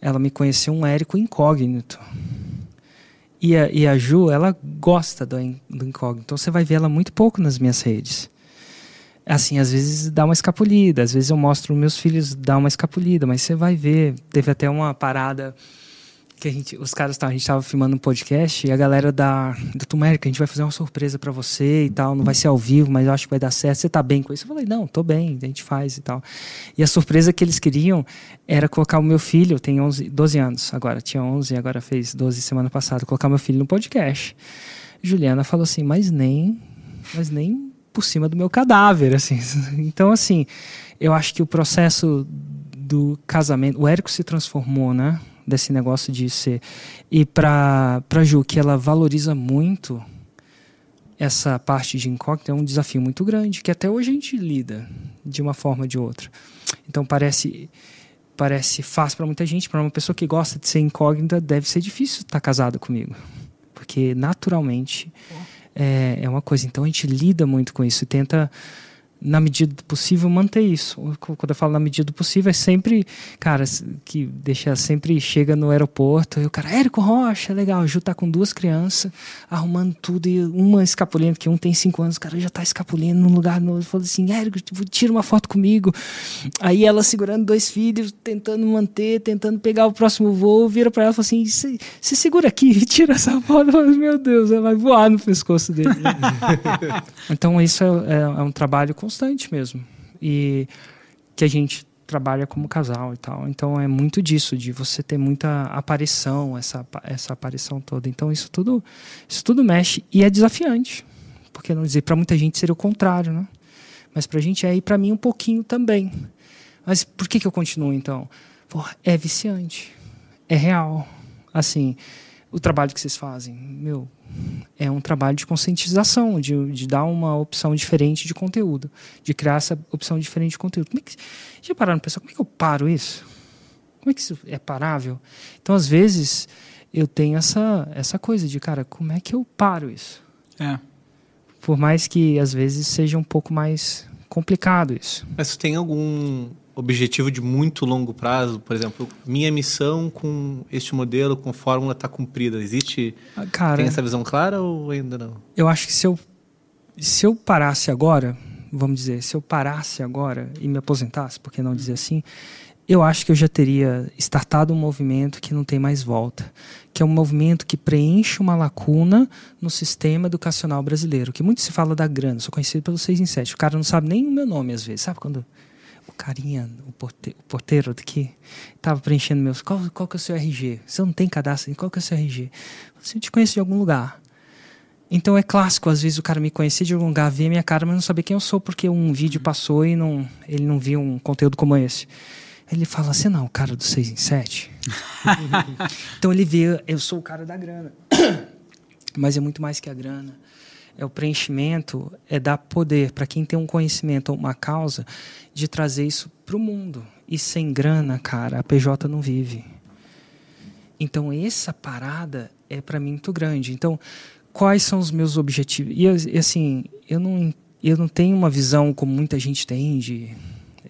Ela me conheceu um Érico incógnito. E a, e a Ju, ela gosta do, do incógnito. Então você vai ver ela muito pouco nas minhas redes assim, às vezes dá uma escapulida, às vezes eu mostro meus filhos dá uma escapulida, mas você vai ver, teve até uma parada que a gente, os caras a gente tava filmando um podcast e a galera da do Tumérica, a gente vai fazer uma surpresa para você e tal, não vai ser ao vivo, mas eu acho que vai dar certo. Você tá bem com isso? Eu falei: "Não, tô bem, a gente faz e tal". E a surpresa que eles queriam era colocar o meu filho, tem 11, 12 anos agora, tinha 11 agora fez 12 semana passada, colocar meu filho no podcast. Juliana falou assim: "Mas nem, mas nem por cima do meu cadáver, assim. <laughs> Então, assim, eu acho que o processo do casamento, o Érico se transformou, né, desse negócio de ser e para para Ju que ela valoriza muito essa parte de incógnito é um desafio muito grande que até hoje a gente lida de uma forma ou de outra. Então parece parece fácil para muita gente, para uma pessoa que gosta de ser incógnita, deve ser difícil estar casada comigo, porque naturalmente é, é uma coisa. Então a gente lida muito com isso e tenta na medida do possível, manter isso. Quando eu falo na medida do possível, é sempre, cara, que deixa sempre chega no aeroporto e o cara, Érico Rocha, legal, o Ju tá com duas crianças, arrumando tudo, e uma escapulindo, que um tem cinco anos, o cara já tá escapulindo num lugar novo. Falou assim, Érico, tipo, tira uma foto comigo. Aí ela segurando dois filhos, tentando manter, tentando pegar o próximo voo, vira para ela e fala assim: se segura aqui <laughs> tira essa foto. Falo, Meu Deus, ela vai voar no pescoço dele. <laughs> então, isso é, é, é um trabalho com constante mesmo. E que a gente trabalha como casal e tal. Então é muito disso, de você ter muita aparição, essa, essa aparição toda. Então isso tudo, isso tudo mexe e é desafiante. Porque não dizer, para muita gente seria o contrário, né? Mas para a gente é, e para mim um pouquinho também. Mas por que, que eu continuo então? Pô, é viciante. É real. Assim, o trabalho que vocês fazem, meu, é um trabalho de conscientização, de, de dar uma opção diferente de conteúdo, de criar essa opção diferente de conteúdo. Como é que, já pararam para pensar, como é que eu paro isso? Como é que isso é parável? Então, às vezes, eu tenho essa, essa coisa de, cara, como é que eu paro isso? É. Por mais que, às vezes, seja um pouco mais complicado isso. Mas tem algum objetivo de muito longo prazo? Por exemplo, minha missão com este modelo, com fórmula, está cumprida. Existe? Ah, cara, tem essa visão clara ou ainda não? Eu acho que se eu, se eu parasse agora, vamos dizer, se eu parasse agora e me aposentasse, por que não dizer assim, eu acho que eu já teria startado um movimento que não tem mais volta, que é um movimento que preenche uma lacuna no sistema educacional brasileiro, que muito se fala da grana, sou conhecido pelo 6 em 7, o cara não sabe nem o meu nome às vezes, sabe quando carinha, o porteiro, o porteiro daqui, estava preenchendo meus. Qual, qual que é o seu RG? Você não tem cadastro? Qual que é o seu RG? Você te conhece de algum lugar. Então é clássico, às vezes o cara me conhecer de algum lugar, ver minha cara, mas não saber quem eu sou, porque um vídeo passou e não, ele não viu um conteúdo como esse. Ele fala, você não é o cara do 6 em 7? <laughs> então ele vê, eu sou o cara da grana. mas é muito mais que a grana é o preenchimento, é dar poder para quem tem um conhecimento ou uma causa de trazer isso para o mundo. E sem grana, cara, a PJ não vive. Então, essa parada é para mim muito grande. Então, quais são os meus objetivos? E, assim, eu não, eu não tenho uma visão como muita gente tem de.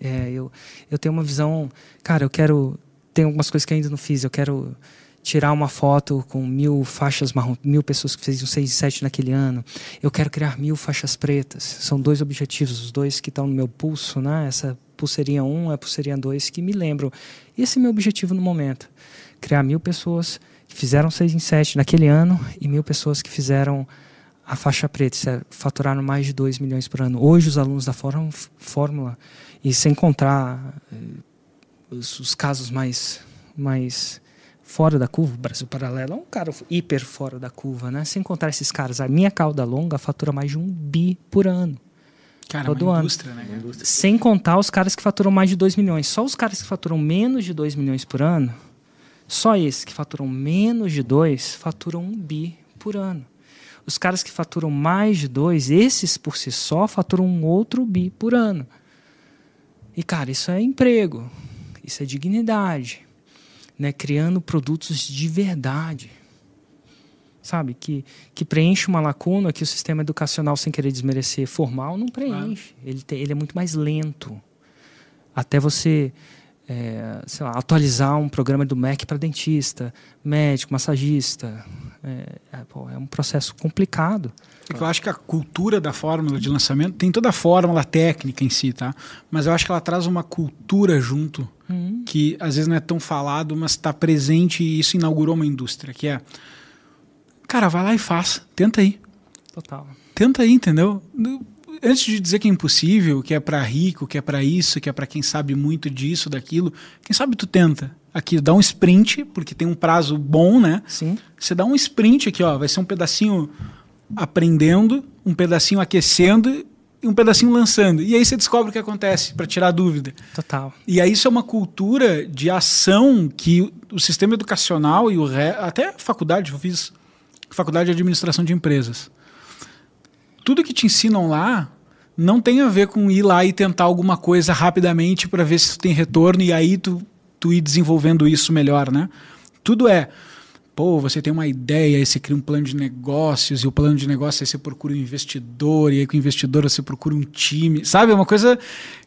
É, eu, eu tenho uma visão. Cara, eu quero. Tem algumas coisas que ainda não fiz. Eu quero tirar uma foto com mil faixas marrom, mil pessoas que fizeram 6 e 7 naquele ano. Eu quero criar mil faixas pretas. São dois objetivos, os dois que estão no meu pulso, né? Essa pulseirinha 1 um, a pulseirinha 2 que me lembram. Esse é meu objetivo no momento. Criar mil pessoas que fizeram 6 em 7 naquele ano e mil pessoas que fizeram a faixa preta, faturaram mais de 2 milhões por ano. Hoje os alunos da Fórmula, e sem encontrar eh, os, os casos mais, mais fora da curva, Brasil Paralelo é um cara hiper fora da curva, né? Sem contar esses caras, a minha cauda longa fatura mais de um bi por ano. Cara, todo uma ano. Indústria, né? Indústria. Sem contar os caras que faturam mais de 2 milhões. Só os caras que faturam menos de 2 milhões por ano, só esses que faturam menos de 2, faturam um bi por ano. Os caras que faturam mais de 2, esses por si só faturam um outro bi por ano. E, cara, isso é emprego, isso é dignidade, né, criando produtos de verdade. sabe? Que, que preenche uma lacuna que o sistema educacional, sem querer desmerecer formal, não preenche. Ele, tem, ele é muito mais lento. Até você é, sei lá, atualizar um programa do MEC para dentista, médico, massagista. É, é, pô, é, um processo complicado. É eu acho que a cultura da fórmula de lançamento tem toda a fórmula técnica em si, tá? Mas eu acho que ela traz uma cultura junto uhum. que às vezes não é tão falado, mas está presente e isso inaugurou uma indústria, que é cara, vai lá e faz, tenta aí. Total. Tenta aí, entendeu? Antes de dizer que é impossível, que é para rico, que é para isso, que é para quem sabe muito disso, daquilo, quem sabe tu tenta. Aqui, dá um sprint, porque tem um prazo bom, né? Sim. Você dá um sprint aqui, ó, vai ser um pedacinho aprendendo, um pedacinho aquecendo e um pedacinho lançando. E aí você descobre o que acontece, para tirar a dúvida. Total. E aí isso é uma cultura de ação que o sistema educacional e o re... até faculdade, eu fiz faculdade de administração de empresas tudo que te ensinam lá não tem a ver com ir lá e tentar alguma coisa rapidamente para ver se tu tem retorno e aí tu, tu ir desenvolvendo isso melhor, né? Tudo é, pô, você tem uma ideia, aí você cria um plano de negócios, e o plano de negócio aí você procura um investidor, e aí com o investidor você procura um time, sabe? É uma coisa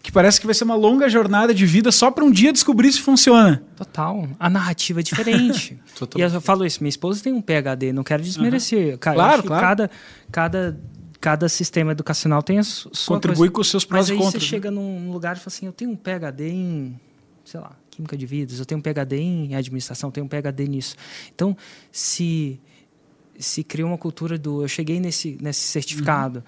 que parece que vai ser uma longa jornada de vida só para um dia descobrir se funciona. Total. A narrativa é diferente. <laughs> e eu falo isso, minha esposa tem um PHD, não quero desmerecer. Uhum. Cara, claro, claro. Cada, cada cada sistema educacional tem a sua Contribui coisa. com os seus prós Mas aí e contras. você chega num lugar e fala assim, eu tenho um PhD em, sei lá, química de vidros, eu tenho um PhD em administração, eu tenho um PhD nisso. Então, se se cria uma cultura do eu cheguei nesse nesse certificado uhum.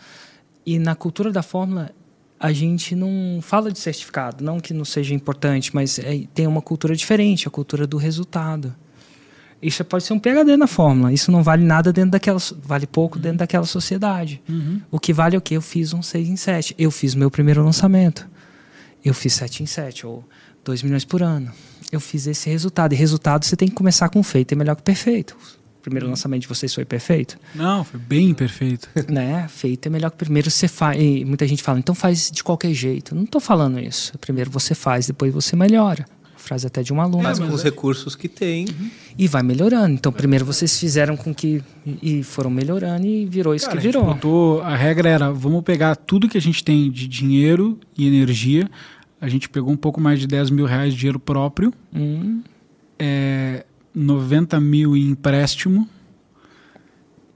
e na cultura da fórmula a gente não fala de certificado, não que não seja importante, mas é, tem uma cultura diferente, a cultura do resultado. Isso pode ser um PhD na fórmula. Isso não vale nada dentro daquela. Vale pouco dentro daquela sociedade. Uhum. O que vale é o quê? Eu fiz um 6 em 7. Eu fiz meu primeiro lançamento. Eu fiz 7 em 7, ou 2 milhões por ano. Eu fiz esse resultado. E resultado você tem que começar com feito é melhor que perfeito. O primeiro lançamento de vocês foi perfeito? Não, foi bem perfeito. <laughs> né? Feito é melhor que primeiro você faz. Muita gente fala, então faz de qualquer jeito. Não estou falando isso. Primeiro você faz, depois você melhora frase até de um aluno. Mas com os é... recursos que tem. Uhum. E vai melhorando. Então, primeiro vocês fizeram com que. E foram melhorando e virou isso Cara, que virou. A, botou, a regra era: vamos pegar tudo que a gente tem de dinheiro e energia. A gente pegou um pouco mais de 10 mil reais de dinheiro próprio. Hum. É, 90 mil em empréstimo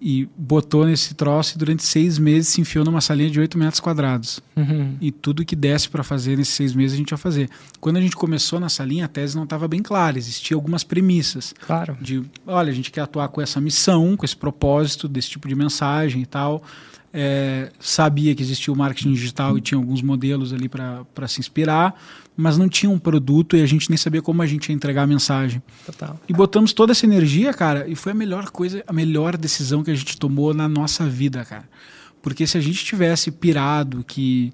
e botou nesse troço e durante seis meses se enfiou numa salinha de 8 metros quadrados. Uhum. E tudo que desse para fazer nesses seis meses a gente ia fazer. Quando a gente começou na salinha, a tese não estava bem clara, existiam algumas premissas. Claro. De, olha, a gente quer atuar com essa missão, com esse propósito, desse tipo de mensagem e tal. É, sabia que existia o marketing digital e tinha alguns modelos ali para se inspirar, mas não tinha um produto e a gente nem sabia como a gente ia entregar a mensagem. Total. E botamos toda essa energia, cara, e foi a melhor coisa, a melhor decisão que a gente tomou na nossa vida, cara. Porque se a gente tivesse pirado que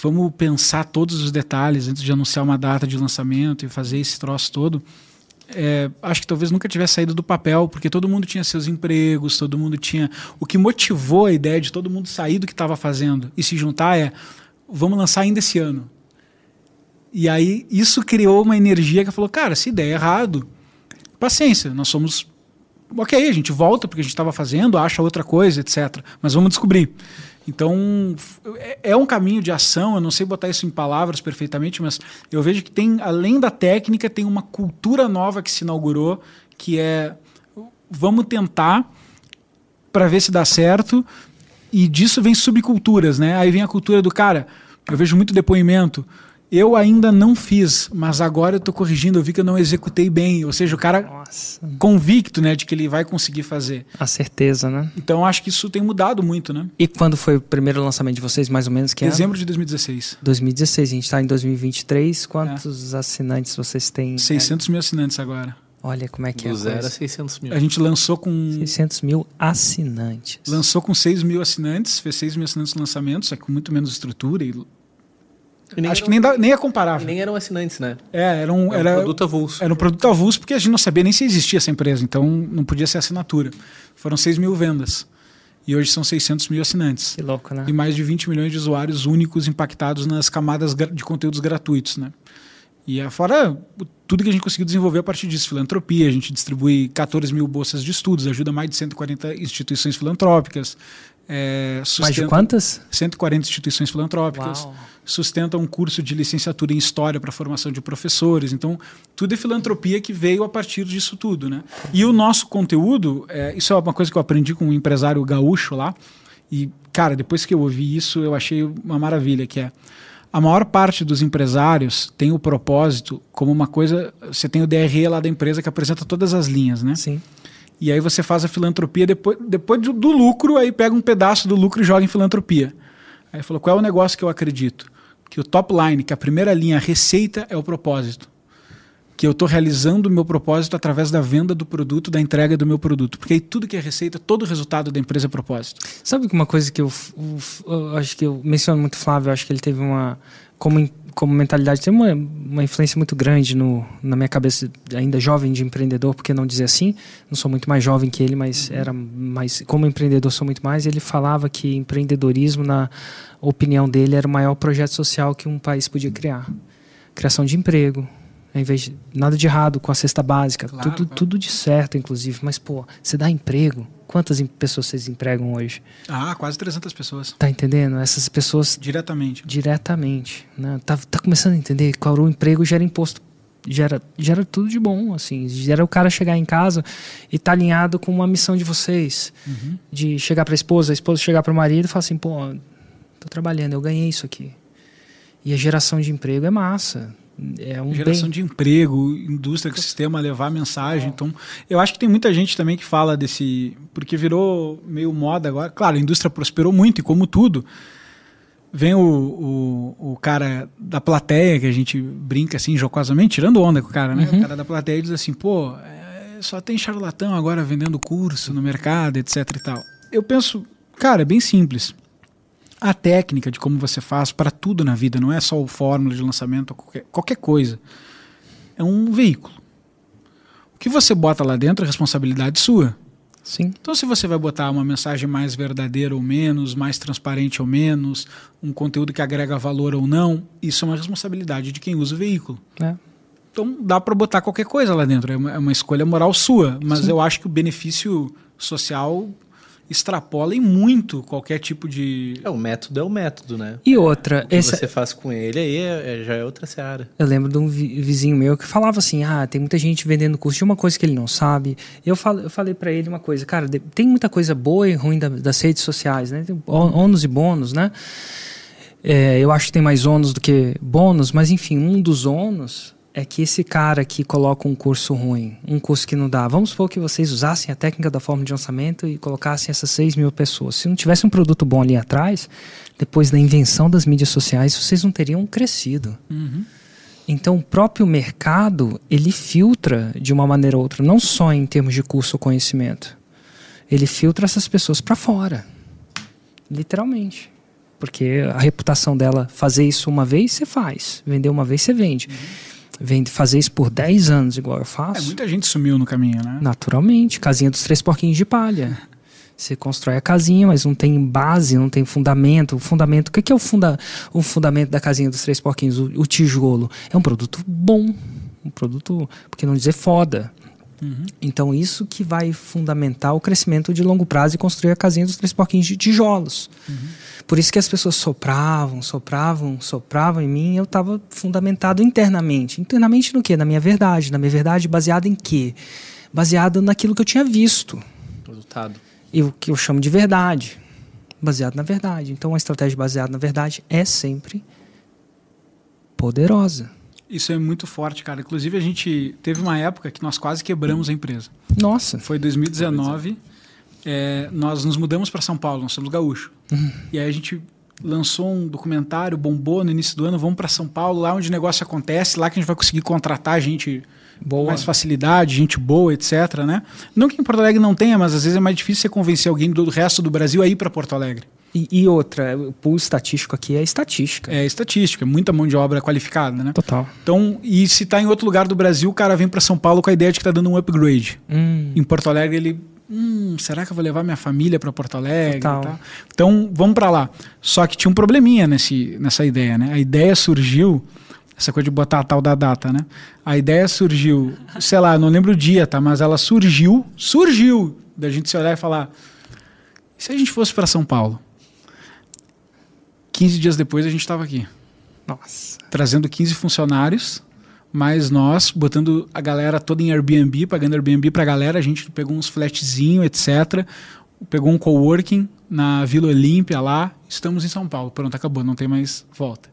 vamos pensar todos os detalhes antes de anunciar uma data de lançamento e fazer esse troço todo, é, acho que talvez nunca tivesse saído do papel, porque todo mundo tinha seus empregos, todo mundo tinha. O que motivou a ideia de todo mundo sair do que estava fazendo e se juntar é: vamos lançar ainda esse ano. E aí isso criou uma energia que falou, cara, se der errado, paciência, nós somos ok, a gente volta porque a gente estava fazendo, acha outra coisa, etc. Mas vamos descobrir. Então, é, é um caminho de ação, eu não sei botar isso em palavras perfeitamente, mas eu vejo que tem, além da técnica, tem uma cultura nova que se inaugurou, que é vamos tentar para ver se dá certo, e disso vem subculturas, né? Aí vem a cultura do cara, eu vejo muito depoimento, eu ainda não fiz, mas agora eu estou corrigindo, eu vi que eu não executei bem. Ou seja, o cara Nossa. convicto né, de que ele vai conseguir fazer. A certeza, né? Então acho que isso tem mudado muito, né? E quando foi o primeiro lançamento de vocês, mais ou menos? Que Dezembro ano? de 2016. 2016, a gente está em 2023. Quantos é. assinantes vocês têm? 600 mil assinantes agora. Olha como é que Do é. Do zero a 600 mil. A gente lançou com. 600 mil assinantes. Lançou com 6 mil assinantes, fez 6 mil assinantes no lançamento, só que com muito menos estrutura e Acho que nem, dá, nem é comparável. Nem eram assinantes, né? É, era um, era, um produto avulso. Era um produto avulso porque a gente não sabia nem se existia essa empresa, então não podia ser assinatura. Foram 6 mil vendas. E hoje são 600 mil assinantes. Que louco, né? E mais de 20 milhões de usuários únicos impactados nas camadas de conteúdos gratuitos, né? E é fora tudo que a gente conseguiu desenvolver a partir disso, filantropia, a gente distribui 14 mil bolsas de estudos, ajuda mais de 140 instituições filantrópicas. É, mais de quantas? 140 instituições filantrópicas. Uau. Sustenta um curso de licenciatura em História para formação de professores. Então, tudo é filantropia que veio a partir disso tudo. Né? E o nosso conteúdo, é, isso é uma coisa que eu aprendi com um empresário gaúcho lá. E, cara, depois que eu ouvi isso, eu achei uma maravilha, que é a maior parte dos empresários tem o propósito como uma coisa. Você tem o DRE lá da empresa que apresenta todas as linhas, né? Sim. E aí você faz a filantropia depois, depois do, lucro, aí pega um pedaço do lucro e joga em filantropia. Aí falou: qual é o negócio que eu acredito? Que o top line, que a primeira linha, a receita, é o propósito que eu estou realizando o meu propósito através da venda do produto, da entrega do meu produto. Porque aí tudo que é receita, todo o resultado da empresa é propósito. Sabe uma coisa que eu, eu, eu, acho que eu menciono muito Flávio, acho que ele teve uma. Como, como mentalidade, tem uma, uma influência muito grande no, na minha cabeça, ainda jovem de empreendedor, porque não dizer assim, não sou muito mais jovem que ele, mas era mais. Como empreendedor, sou muito mais. Ele falava que empreendedorismo, na opinião dele, era o maior projeto social que um país podia criar criação de emprego, ao invés de, nada de errado com a cesta básica, Claro, tudo, tudo de certo, inclusive. Mas, pô, você dá emprego. Quantas em- pessoas vocês empregam hoje? Ah, quase 300 pessoas. Tá entendendo? Essas pessoas Diretamente. diretamente. Né? Tá, tá começando a entender que o emprego gera imposto. Gera, gera tudo de bom, assim. Gera o cara chegar em casa e tá alinhado com uma missão de vocês. Uhum. De chegar pra esposa, a esposa chegar pro marido e falar assim, pô, tô trabalhando, eu ganhei isso aqui. E a geração de emprego é massa. É um Geração bem... de emprego, indústria, sistema, levar mensagem. Então, eu acho que tem muita gente também que fala desse. Porque virou meio moda agora. Claro, a indústria prosperou muito e, como tudo, vem o, o, o cara da plateia, que a gente brinca assim, jocosamente, tirando onda com o cara, né? O cara da plateia diz assim: pô, é, só tem charlatão agora vendendo curso no mercado, etc e tal. Eu penso, cara, é bem simples. A técnica de como você faz para tudo na vida, não é só o fórmula de lançamento, qualquer, qualquer coisa. É um veículo. O que você bota lá dentro é responsabilidade sua. Sim. Então, se você vai botar uma mensagem mais verdadeira ou menos, mais transparente ou menos, um conteúdo que agrega valor ou não, isso é uma responsabilidade de quem usa o veículo. É. Então, dá para botar qualquer coisa lá dentro. É uma, é uma escolha moral sua. Mas eu acho que o benefício social extrapola em muito qualquer tipo de. É, o método é o método, né? E outra, O que esse, você faz com ele aí é- é- já é outra seara. Eu lembro de um vi- vizinho meu que falava assim: ah, tem muita gente vendendo curso de uma coisa que ele não sabe. Eu, fal, eu falei pra ele uma coisa, cara, tem muita coisa boa e ruim da- das redes sociais, né? Tem ônus e bônus, né? É, eu acho que tem mais ônus do que bônus, mas enfim, um dos ônus é que esse cara que coloca um curso ruim, um curso que não dá, vamos supor que vocês usassem a técnica da forma de lançamento e colocassem essas 6 mil pessoas. Se não tivesse um produto bom ali atrás, depois da invenção das mídias sociais, vocês não teriam crescido. Uhum. Então, o próprio mercado, ele filtra de uma maneira ou outra, não só em termos de curso ou conhecimento. Ele filtra essas pessoas para fora. Literalmente. Porque a reputação dela, fazer isso uma vez, você faz. Vender uma vez, você vende. Vende, fazer isso por 10 anos, igual eu É, faço, muita gente sumiu no caminho, né? naturalmente. Casinha dos três porquinhos de palha. <laughs> Você constrói a casinha, mas não tem base, não tem fundamento. O fundamento, o que que é o, funda, o fundamento da casinha dos três porquinhos? O, o tijolo. É um produto bom. Um produto, porque não dizer foda. Uhum. Então, isso que vai fundamentar o crescimento de longo prazo e construir a casinha dos três porquinhos de tijolos. Por isso que as pessoas sopravam, sopravam, sopravam em mim eu estava fundamentado internamente. Internamente no quê? Na minha verdade. Na minha verdade baseada em quê? Baseada naquilo que eu tinha visto. Resultado. E o que eu chamo de verdade. Baseado na verdade. Então, a estratégia baseada na verdade é sempre poderosa. Isso é muito forte, cara. Inclusive, a gente teve uma época que nós quase quebramos a empresa. Nossa. Foi 2019. é, nós nos mudamos para São Paulo, nós somos gaúcho. E aí a gente lançou um documentário, bombou no início do ano, vamos para São Paulo, lá onde o negócio acontece, lá que a gente vai conseguir contratar gente com Boa. mais facilidade, gente boa, etc, né? Não que em Porto Alegre não tenha, mas às vezes é mais difícil você convencer alguém do resto do Brasil a ir para Porto Alegre. E, e outra, o pulo estatístico aqui é estatística. É estatística, é muita mão de obra qualificada, né? Total. Então, e se tá em outro lugar do Brasil, o cara vem para São Paulo com a ideia de que tá dando um upgrade. Hum, Em Porto Alegre, ele. Hum, será que eu vou levar minha família para Porto Alegre? Então, vamos para lá. Só que tinha um probleminha nesse, nessa ideia, né? A ideia surgiu essa coisa de botar a tal da data, né? A ideia surgiu, sei lá, não lembro o dia, tá? Mas ela surgiu, surgiu da gente se olhar e falar: e se a gente fosse para São Paulo? 15 dias depois a gente estava aqui. Nossa. Trazendo 15 funcionários, mas nós botando a galera toda em Airbnb, pagando Airbnb para a galera, a gente pegou uns flatzinho, etc. Pegou um coworking na Vila Olímpia lá, estamos em São Paulo. Pronto, acabou, não tem mais volta.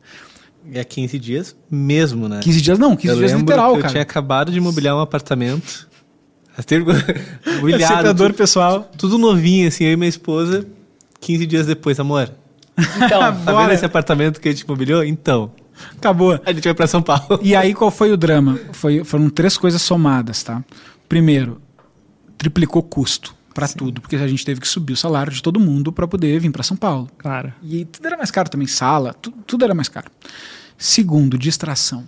É 15 dias mesmo, né? 15 dias não, 15 eu dias literal, que eu cara. tinha acabado de mobiliar um apartamento. <laughs> <laughs> Mobiliado. tudo, pessoal. Tudo novinho, assim, eu e minha esposa. 15 dias depois, amor. Então, <laughs> tá vendo esse apartamento que a gente mobiliou? Então. Acabou. A gente vai para São Paulo. E aí, qual foi o drama? Foi, foram três coisas somadas, tá? Primeiro, triplicou custo para tudo, porque a gente teve que subir o salário de todo mundo para poder vir para São Paulo. Claro. E tudo era mais caro também, sala, tudo, tudo era mais caro. Segundo, distração.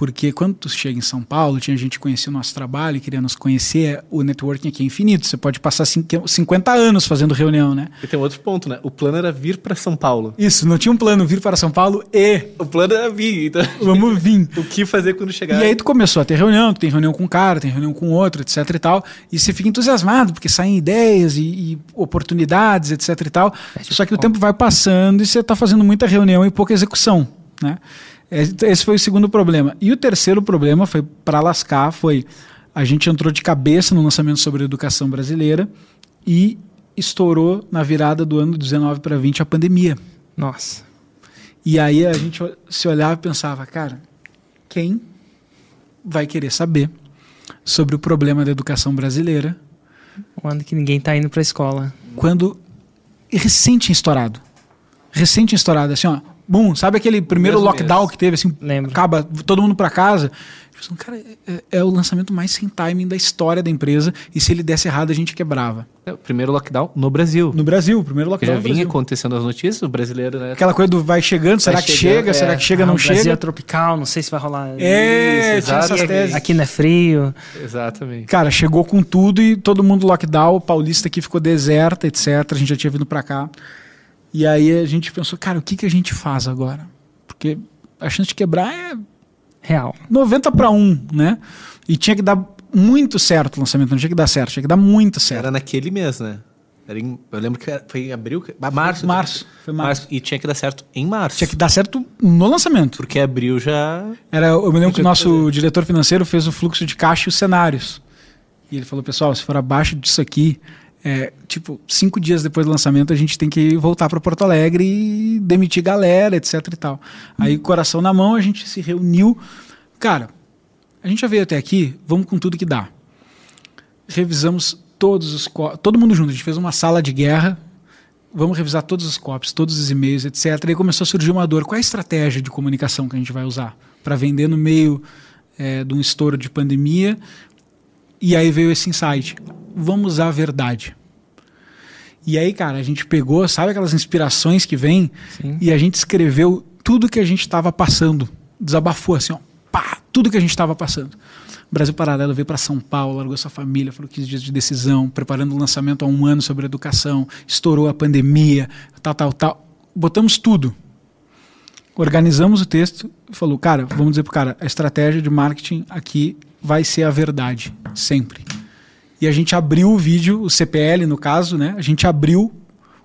Porque quando tu chega em São Paulo, tinha gente que conhecia o nosso trabalho e queria nos conhecer, o networking aqui é infinito. Você pode passar 50 anos fazendo reunião, né? E tem outro ponto, né? O plano era vir para São Paulo. Isso, não tinha um plano vir para São Paulo e. O plano era vir, então. Vamos vir. <laughs> o que fazer quando chegar? E aí tu começou a ter reunião, tu tem reunião com um cara, tem reunião com outro, etc e tal. E você fica entusiasmado, porque saem ideias e, e oportunidades, etc e tal. Só que o tempo vai passando e você está fazendo muita reunião e pouca execução, né? Esse foi o segundo problema. E o terceiro problema foi para lascar, foi a gente entrou de cabeça no lançamento sobre a educação brasileira e estourou na virada do ano 19 para 20 a pandemia. Nossa. E aí a gente se olhava e pensava, cara, quem vai querer saber sobre o problema da educação brasileira? O ano que ninguém está indo para a escola. Quando recente estourado. Recente estourado, assim, ó, Bum, sabe aquele primeiro Mesmo lockdown que teve, assim, Lembro. acaba todo mundo para casa? Cara, é, é, o lançamento mais sem timing da história da empresa e se ele desse errado a gente quebrava. É, o primeiro lockdown no Brasil. No Brasil, o primeiro lockdown. Já vinha acontecendo as notícias, o brasileiro, né? Aquela coisa do vai chegando, vai será que chega, é. será que chega, ah, não chega? Brasil é tropical, não sei se vai rolar. É, isso, essas teses. Aqui não é frio. Exatamente. Cara, chegou com tudo e todo mundo lockdown, o paulista aqui ficou deserta, etc. A gente já tinha vindo para cá. E aí a gente pensou, cara, o que, que a gente faz agora? Porque a chance de quebrar é real. 90 para 1, né? E tinha que dar muito certo o lançamento, não tinha que dar certo, tinha que dar muito certo. Era naquele mês, né? Em, eu lembro que foi em abril, março. Março, foi março. março. E tinha que dar certo em março. Tinha que dar certo no lançamento. Porque abril já. Era, eu me lembro que o nosso fazer. diretor financeiro fez o fluxo de caixa e os cenários. E ele falou, pessoal, se for abaixo disso aqui, é, tipo, cinco dias depois do lançamento, a gente tem que voltar para Porto Alegre e demitir galera, etc e tal. Aí, coração na mão, a gente se reuniu. Cara, a gente já veio até aqui, vamos com tudo que dá. Revisamos todos os todo mundo junto, a gente fez uma sala de guerra. Vamos revisar todos os copies, todos os e-mails, etc. E aí começou a surgir uma dor. Qual é a estratégia de comunicação que a gente vai usar para vender no meio é, de um estouro de pandemia? E aí veio esse insight vamos a verdade. E aí, cara, a gente pegou, sabe aquelas inspirações que vem? Sim. E a gente escreveu tudo que a gente estava passando. Desabafou assim, ó, pá, tudo que a gente estava passando. Brasil Paralelo veio para São Paulo, largou sua família, falou 15 dias de decisão, preparando o lançamento há um ano sobre educação, estourou a pandemia, tal, tal, tal. Botamos tudo. Organizamos o texto e falou, cara, vamos dizer pro cara, a estratégia de marketing aqui vai ser a verdade, sempre e a gente abriu o vídeo, o CPL no caso, né? A gente abriu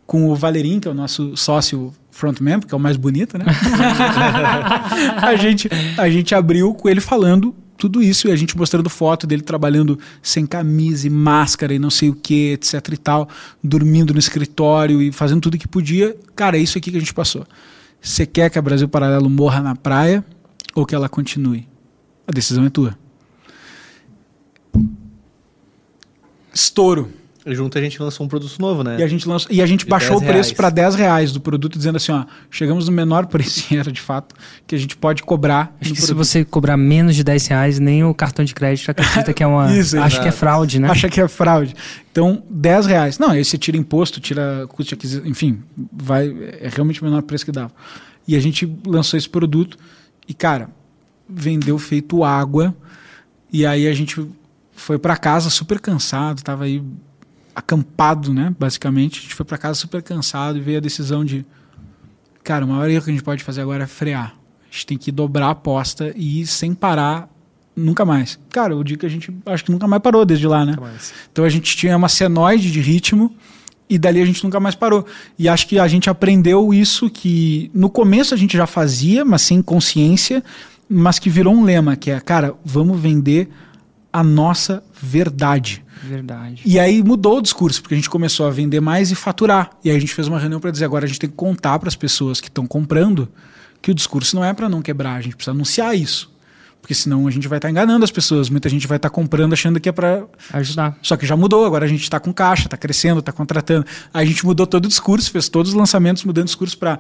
com o Valerim, que é o nosso sócio frontman, que é o mais bonito, né? <laughs> a, gente, a gente abriu com ele falando tudo isso e a gente mostrando foto dele trabalhando sem camisa e máscara e não sei o que, etc e tal, dormindo no escritório e fazendo tudo que podia. Cara, é isso aqui que a gente passou. Você quer que a Brasil Paralelo morra na praia ou que ela continue? A decisão é tua. Estouro. Junto a gente lançou um produto novo, né? E a gente, lançou, e a gente baixou o preço para 10 reais do produto, dizendo assim, ó, chegamos no menor <laughs> preço, era de fato, que a gente pode cobrar. Acho que produto. se você cobrar menos de 10 reais, nem o cartão de crédito acredita que é uma... <laughs> Isso, acho que é fraude, né? Acha que é fraude. Então, 10 reais. Não, aí você tira imposto, tira custo de aquisição, enfim, vai, é realmente o menor preço que dava. E a gente lançou esse produto e, cara, vendeu feito água. E aí a gente foi para casa super cansado, estava aí acampado, né, basicamente. A gente foi para casa super cansado e veio a decisão de, cara, uma hora que a gente pode fazer agora é frear. A gente tem que dobrar a aposta e ir sem parar nunca mais. Cara, o dia que a gente acho que nunca mais parou desde lá, né? Então a gente tinha uma senoide de ritmo e dali a gente nunca mais parou. E acho que a gente aprendeu isso que no começo a gente já fazia, mas sem consciência, mas que virou um lema, que é, cara, vamos vender a nossa verdade. Verdade. E aí mudou o discurso, porque a gente começou a vender mais e faturar. E aí a gente fez uma reunião para dizer, agora a gente tem que contar para as pessoas que estão comprando que o discurso não é para não quebrar, a gente precisa anunciar isso. Porque senão a gente vai estar tá enganando as pessoas. Muita gente vai estar tá comprando achando que é para ajudar. Só que já mudou, agora a gente está com caixa, está crescendo, está contratando. Aí a gente mudou todo o discurso, fez todos os lançamentos mudando o discurso para.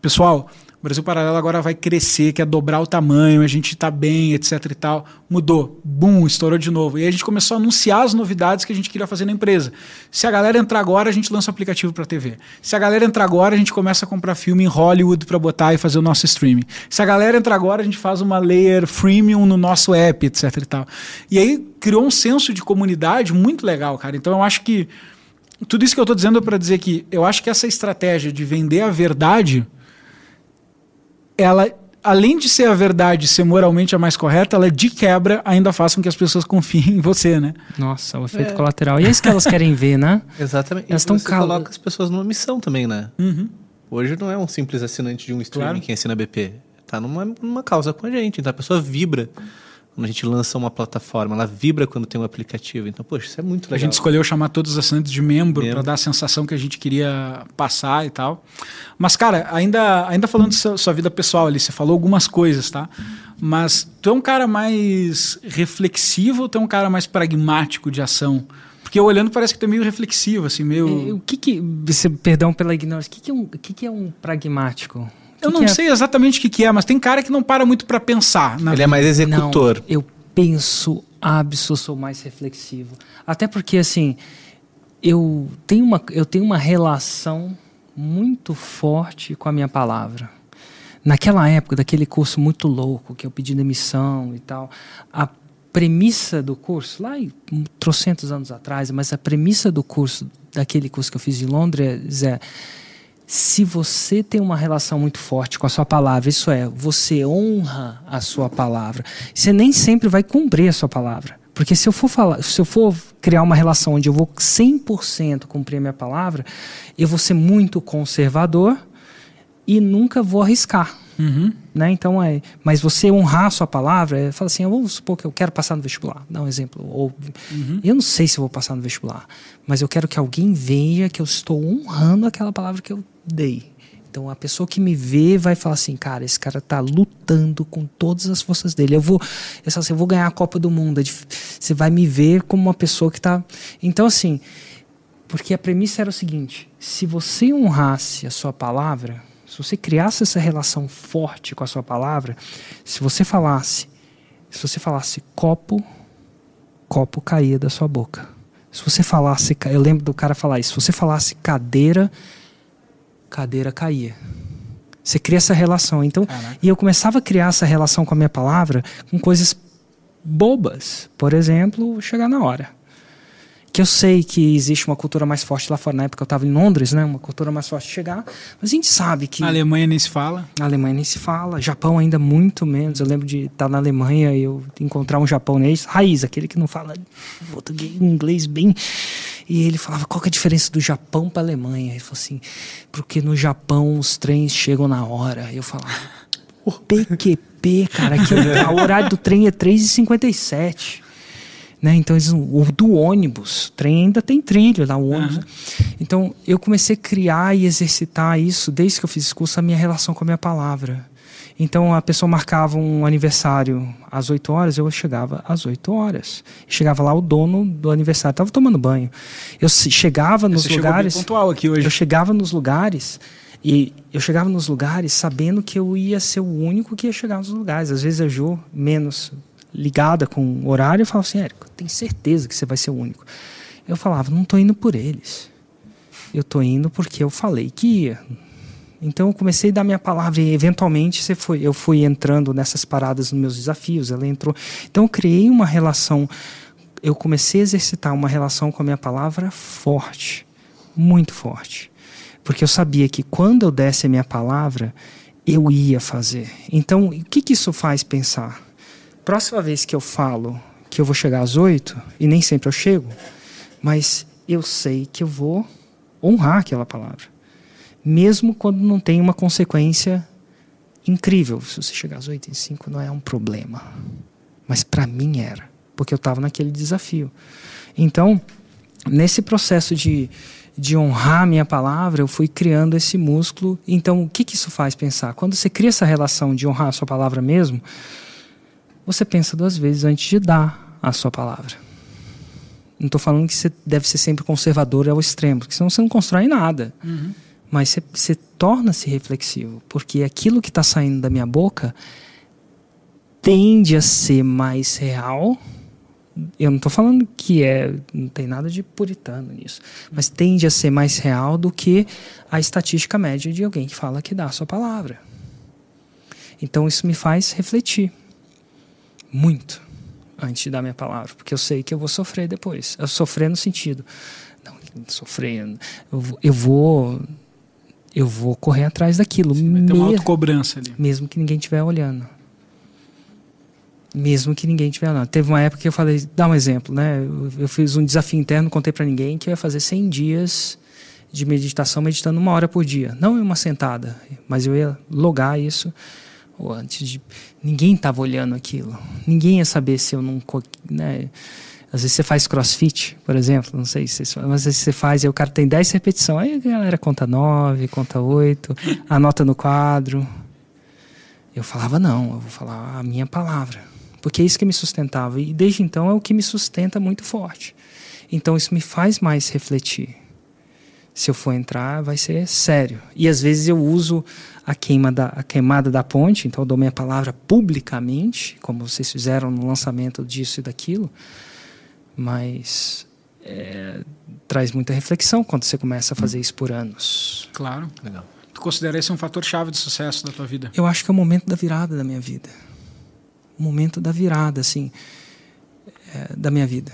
Pessoal, o Brasil Paralelo agora vai crescer, quer dobrar o tamanho, a gente está bem, etc e tal. Mudou, bum, estourou de novo. E aí a gente começou a anunciar as novidades que a gente queria fazer na empresa. Se a galera entrar agora, a gente lança o aplicativo para TV. Se a galera entrar agora, a gente começa a comprar filme em Hollywood para botar e fazer o nosso streaming. Se a galera entrar agora, a gente faz uma layer freemium no nosso app, etc e tal. E aí criou um senso de comunidade muito legal, cara. Então eu acho que tudo isso que eu estou dizendo é para dizer que eu acho que essa estratégia de vender a verdade ela além de ser a verdade, ser moralmente a mais correta, ela de quebra ainda faz com que as pessoas confiem em você, né? Nossa, o efeito é. colateral. E é isso que elas querem ver, né? <laughs> Exatamente. Elas estão coloca as pessoas numa missão também, né? Uhum. Hoje não é um simples assinante de um streaming claro. que assina BP. Tá numa, numa causa com a gente. Então a pessoa vibra quando a gente lança uma plataforma, ela vibra quando tem um aplicativo. Então, poxa, isso é muito legal. A gente escolheu chamar todos os assinantes de membro, membro. para dar a sensação que a gente queria passar e tal. Mas, cara, ainda, ainda falando de sua, sua vida pessoal ali, você falou algumas coisas, tá? Mas tu é um cara mais reflexivo ou tu é um cara mais pragmático de ação? Porque olhando parece que tu é meio reflexivo, assim, meio... É, o que que... Perdão pela ignorância. O que que é um, o que que é um pragmático? Eu não é? sei exatamente o que, que, é, mas tem cara que não para muito para pensar. Ele vida. é mais executor. Não, eu penso abso, sou mais reflexivo. Até porque, assim, eu tenho uma, eu tenho uma relação muito forte com a minha palavra. Naquela época, daquele curso muito louco, que eu pedi demissão e tal, a premissa do curso, lá trocentos anos atrás, mas a premissa do curso, daquele curso que eu fiz em Londres é se você tem uma relação muito forte com a sua palavra, isso é, você honra a sua palavra, você nem sempre vai cumprir a sua palavra. Porque se eu for falar, se eu for criar uma relação onde eu vou 100% cumprir a minha palavra, eu vou ser muito conservador e nunca vou arriscar. Uhum. Né? Então é, mas você honrar a sua palavra, é, fala assim, vamos supor que eu quero passar no vestibular, dá um exemplo. Ou uhum. eu não sei se eu vou passar no vestibular, mas eu quero que alguém veja que eu estou honrando aquela palavra que eu dei. Então a pessoa que me vê vai falar assim, cara, esse cara está lutando com todas as forças dele. Eu vou, eu, assim, eu vou ganhar a Copa do Mundo. É você vai me ver como uma pessoa que está. Então assim, porque a premissa era o seguinte: se você honrasse a sua palavra se você criasse essa relação forte com a sua palavra, se você falasse, se você falasse copo, copo caía da sua boca. Se você falasse, eu lembro do cara falar isso, se você falasse cadeira, cadeira caía. Você cria essa relação. Então, Caraca. e eu começava a criar essa relação com a minha palavra com coisas bobas. Por exemplo, chegar na hora que eu sei que existe uma cultura mais forte lá fora. Na época eu estava em Londres, né? Uma cultura mais forte de chegar. Mas a gente sabe que... A Alemanha nem se fala. A Alemanha nem se fala. Japão ainda muito menos. Eu lembro de estar na Alemanha e eu encontrar um japonês, raiz, aquele que não fala português, inglês bem... E ele falava, qual que é a diferença do Japão para a Alemanha? Ele falou assim, porque no Japão os trens chegam na hora. Eu falava, PQP, cara, que <laughs> o horário do trem é 3h57. Né? Então, eles, o do ônibus, o trem ainda tem trilho lá, o ônibus. Uhum. Então, eu comecei a criar e exercitar isso, desde que eu fiz esse curso, a minha relação com a minha palavra. Então, a pessoa marcava um aniversário às 8 horas, eu chegava às 8 horas. Chegava lá o dono do aniversário, estava tomando banho. Eu chegava nos Você lugares. pontual aqui hoje. Eu chegava nos lugares. E eu chegava nos lugares sabendo que eu ia ser o único que ia chegar nos lugares. Às vezes a Ju, menos, ligada com o horário, eu falava assim, Érico, tem certeza que você vai ser o único. Eu falava, não estou indo por eles. Eu estou indo porque eu falei que ia. Então eu comecei a dar minha palavra e eventualmente você foi, eu fui entrando nessas paradas nos meus desafios, ela entrou. Então eu criei uma relação, eu comecei a exercitar uma relação com a minha palavra forte, muito forte. Porque eu sabia que quando eu desse a minha palavra, eu ia fazer. Então, o que, que isso faz pensar? Próxima vez que eu falo que eu vou chegar às oito, e nem sempre eu chego, mas eu sei que eu vou honrar aquela palavra. Mesmo quando não tem uma consequência incrível. Se você chegar às oito e cinco, não é um problema. Mas para mim era, porque eu estava naquele desafio. Então, nesse processo de de honrar minha palavra, eu fui criando esse músculo. Então, o que, que isso faz pensar? Quando você cria essa relação de honrar a sua palavra mesmo, você pensa duas vezes antes de dar a sua palavra. Não estou falando que você deve ser sempre conservador ao extremo, porque senão você não constrói nada. Uhum. Mas você, você torna-se reflexivo, porque aquilo que está saindo da minha boca tende a ser mais real eu não estou falando que é, não tem nada de puritano nisso, mas tende a ser mais real do que a estatística média de alguém que fala que dá a sua palavra. Então isso me faz refletir muito antes de dar minha palavra, porque eu sei que eu vou sofrer depois. Eu sofrer no sentido, não, sofrendo, eu, eu vou eu vou correr atrás daquilo. Você vai ter uma autocobrança ali. Mesmo que ninguém estiver olhando mesmo que ninguém tiver lá. Teve uma época que eu falei, dá um exemplo, né? Eu, eu fiz um desafio interno, contei para ninguém que eu ia fazer 100 dias de meditação, meditando uma hora por dia, não em uma sentada, mas eu ia logar isso antes de ninguém estava olhando aquilo, ninguém ia saber se eu não, né? Às vezes você faz crossfit, por exemplo, não sei se mas às vezes você faz e o cara tem 10 repetições, aí a galera conta 9, conta 8, <laughs> anota no quadro. Eu falava, não, eu vou falar a minha palavra porque é isso que me sustentava. E desde então é o que me sustenta muito forte. Então isso me faz mais refletir. Se eu for entrar, vai ser sério. E às vezes eu uso a, queima da, a queimada da ponte, então eu dou minha palavra publicamente, como vocês fizeram no lançamento disso e daquilo, mas é, traz muita reflexão quando você começa a fazer isso por anos. Claro. Legal. Tu considera esse um fator chave de sucesso da tua vida? Eu acho que é o momento da virada da minha vida momento da virada, assim, é, da minha vida.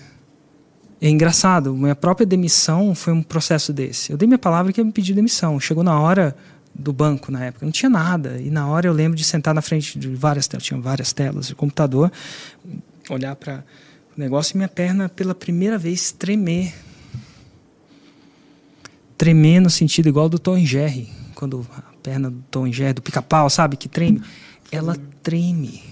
É engraçado, minha própria demissão foi um processo desse. Eu dei minha palavra que ia me pedir demissão. Chegou na hora do banco na época, não tinha nada. E na hora eu lembro de sentar na frente de várias telas, tinha várias telas de computador, olhar para o negócio e minha perna pela primeira vez tremer. Tremer no sentido igual do Tom Jerry, quando a perna do Tom Jerry, do pica-pau, sabe, que treme. Ela treme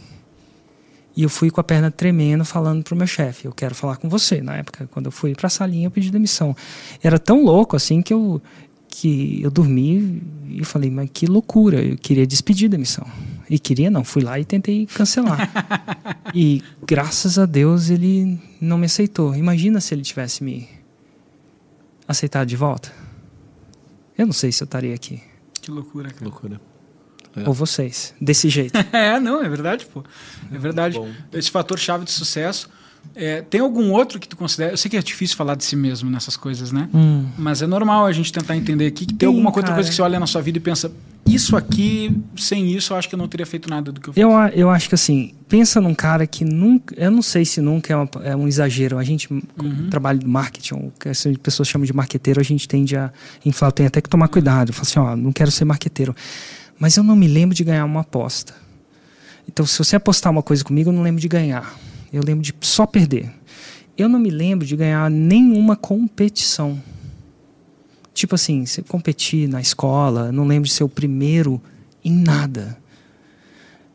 e eu fui com a perna tremendo, falando pro meu chefe: Eu quero falar com você. Na época, quando eu fui para a salinha, eu pedi demissão. Era tão louco assim que eu, que eu dormi e falei: Mas que loucura, eu queria despedir da demissão. E queria, não, fui lá e tentei cancelar. <laughs> e graças a Deus ele não me aceitou. Imagina se ele tivesse me aceitado de volta. Eu não sei se eu estaria aqui. Que loucura, cara. Loucura. É. Ou vocês, desse jeito. <laughs> é, não, é verdade, pô. É verdade. Bom. Esse fator chave de sucesso. É, tem algum outro que tu considera? Eu sei que é difícil falar de si mesmo nessas coisas, né? Hum. Mas é normal a gente tentar entender aqui que tem, tem alguma outra coisa que você olha na sua vida e pensa: isso aqui, sem isso, eu acho que eu não teria feito nada do que eu fiz. Eu, eu acho que assim, pensa num cara que nunca. Eu não sei se nunca é, uma, é um exagero. A gente, uhum. trabalho de marketing, o que as pessoas chamam de marqueteiro, a gente tende a inflar. Tem até que tomar cuidado. Fala assim: ó, não quero ser marqueteiro mas eu não me lembro de ganhar uma aposta. Então, se você apostar uma coisa comigo, eu não lembro de ganhar. Eu lembro de só perder. Eu não me lembro de ganhar nenhuma competição. Tipo assim, se competir na escola, não lembro de ser o primeiro em nada.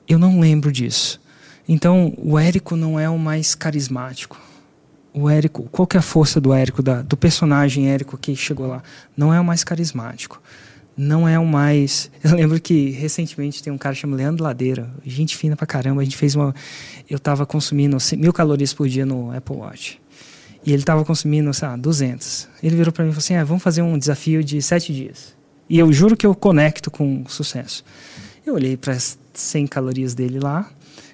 Eu não lembro disso. Então, o Érico não é o mais carismático. O Érico, qual que é a força do Érico, da, do personagem Érico que chegou lá? Não é o mais carismático não é o mais. <laughs> Eu lembro que recentemente tem um cara chamado Leandro Ladeira, gente fina pra caramba. A gente fez uma. Eu tava consumindo mil calorias por dia no Apple Watch. E ele tava consumindo, sei lá, 200. Ele virou para mim e falou assim: ah, vamos fazer um desafio de sete dias. E eu juro que eu conecto com sucesso. Eu olhei para as 100 calorias dele lá,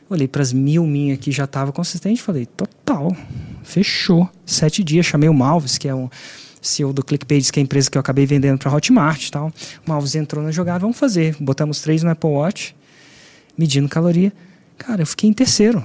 olhei para as mil minha que já tava consistente, falei: total, fechou. Sete dias. Chamei o Malves, que é um CEO do ClickPages, que é a empresa que eu acabei vendendo para Hotmart e tal. O Malves entrou na jogada, vamos fazer. Botamos três no Apple Watch, medindo caloria. Cara, eu fiquei em terceiro.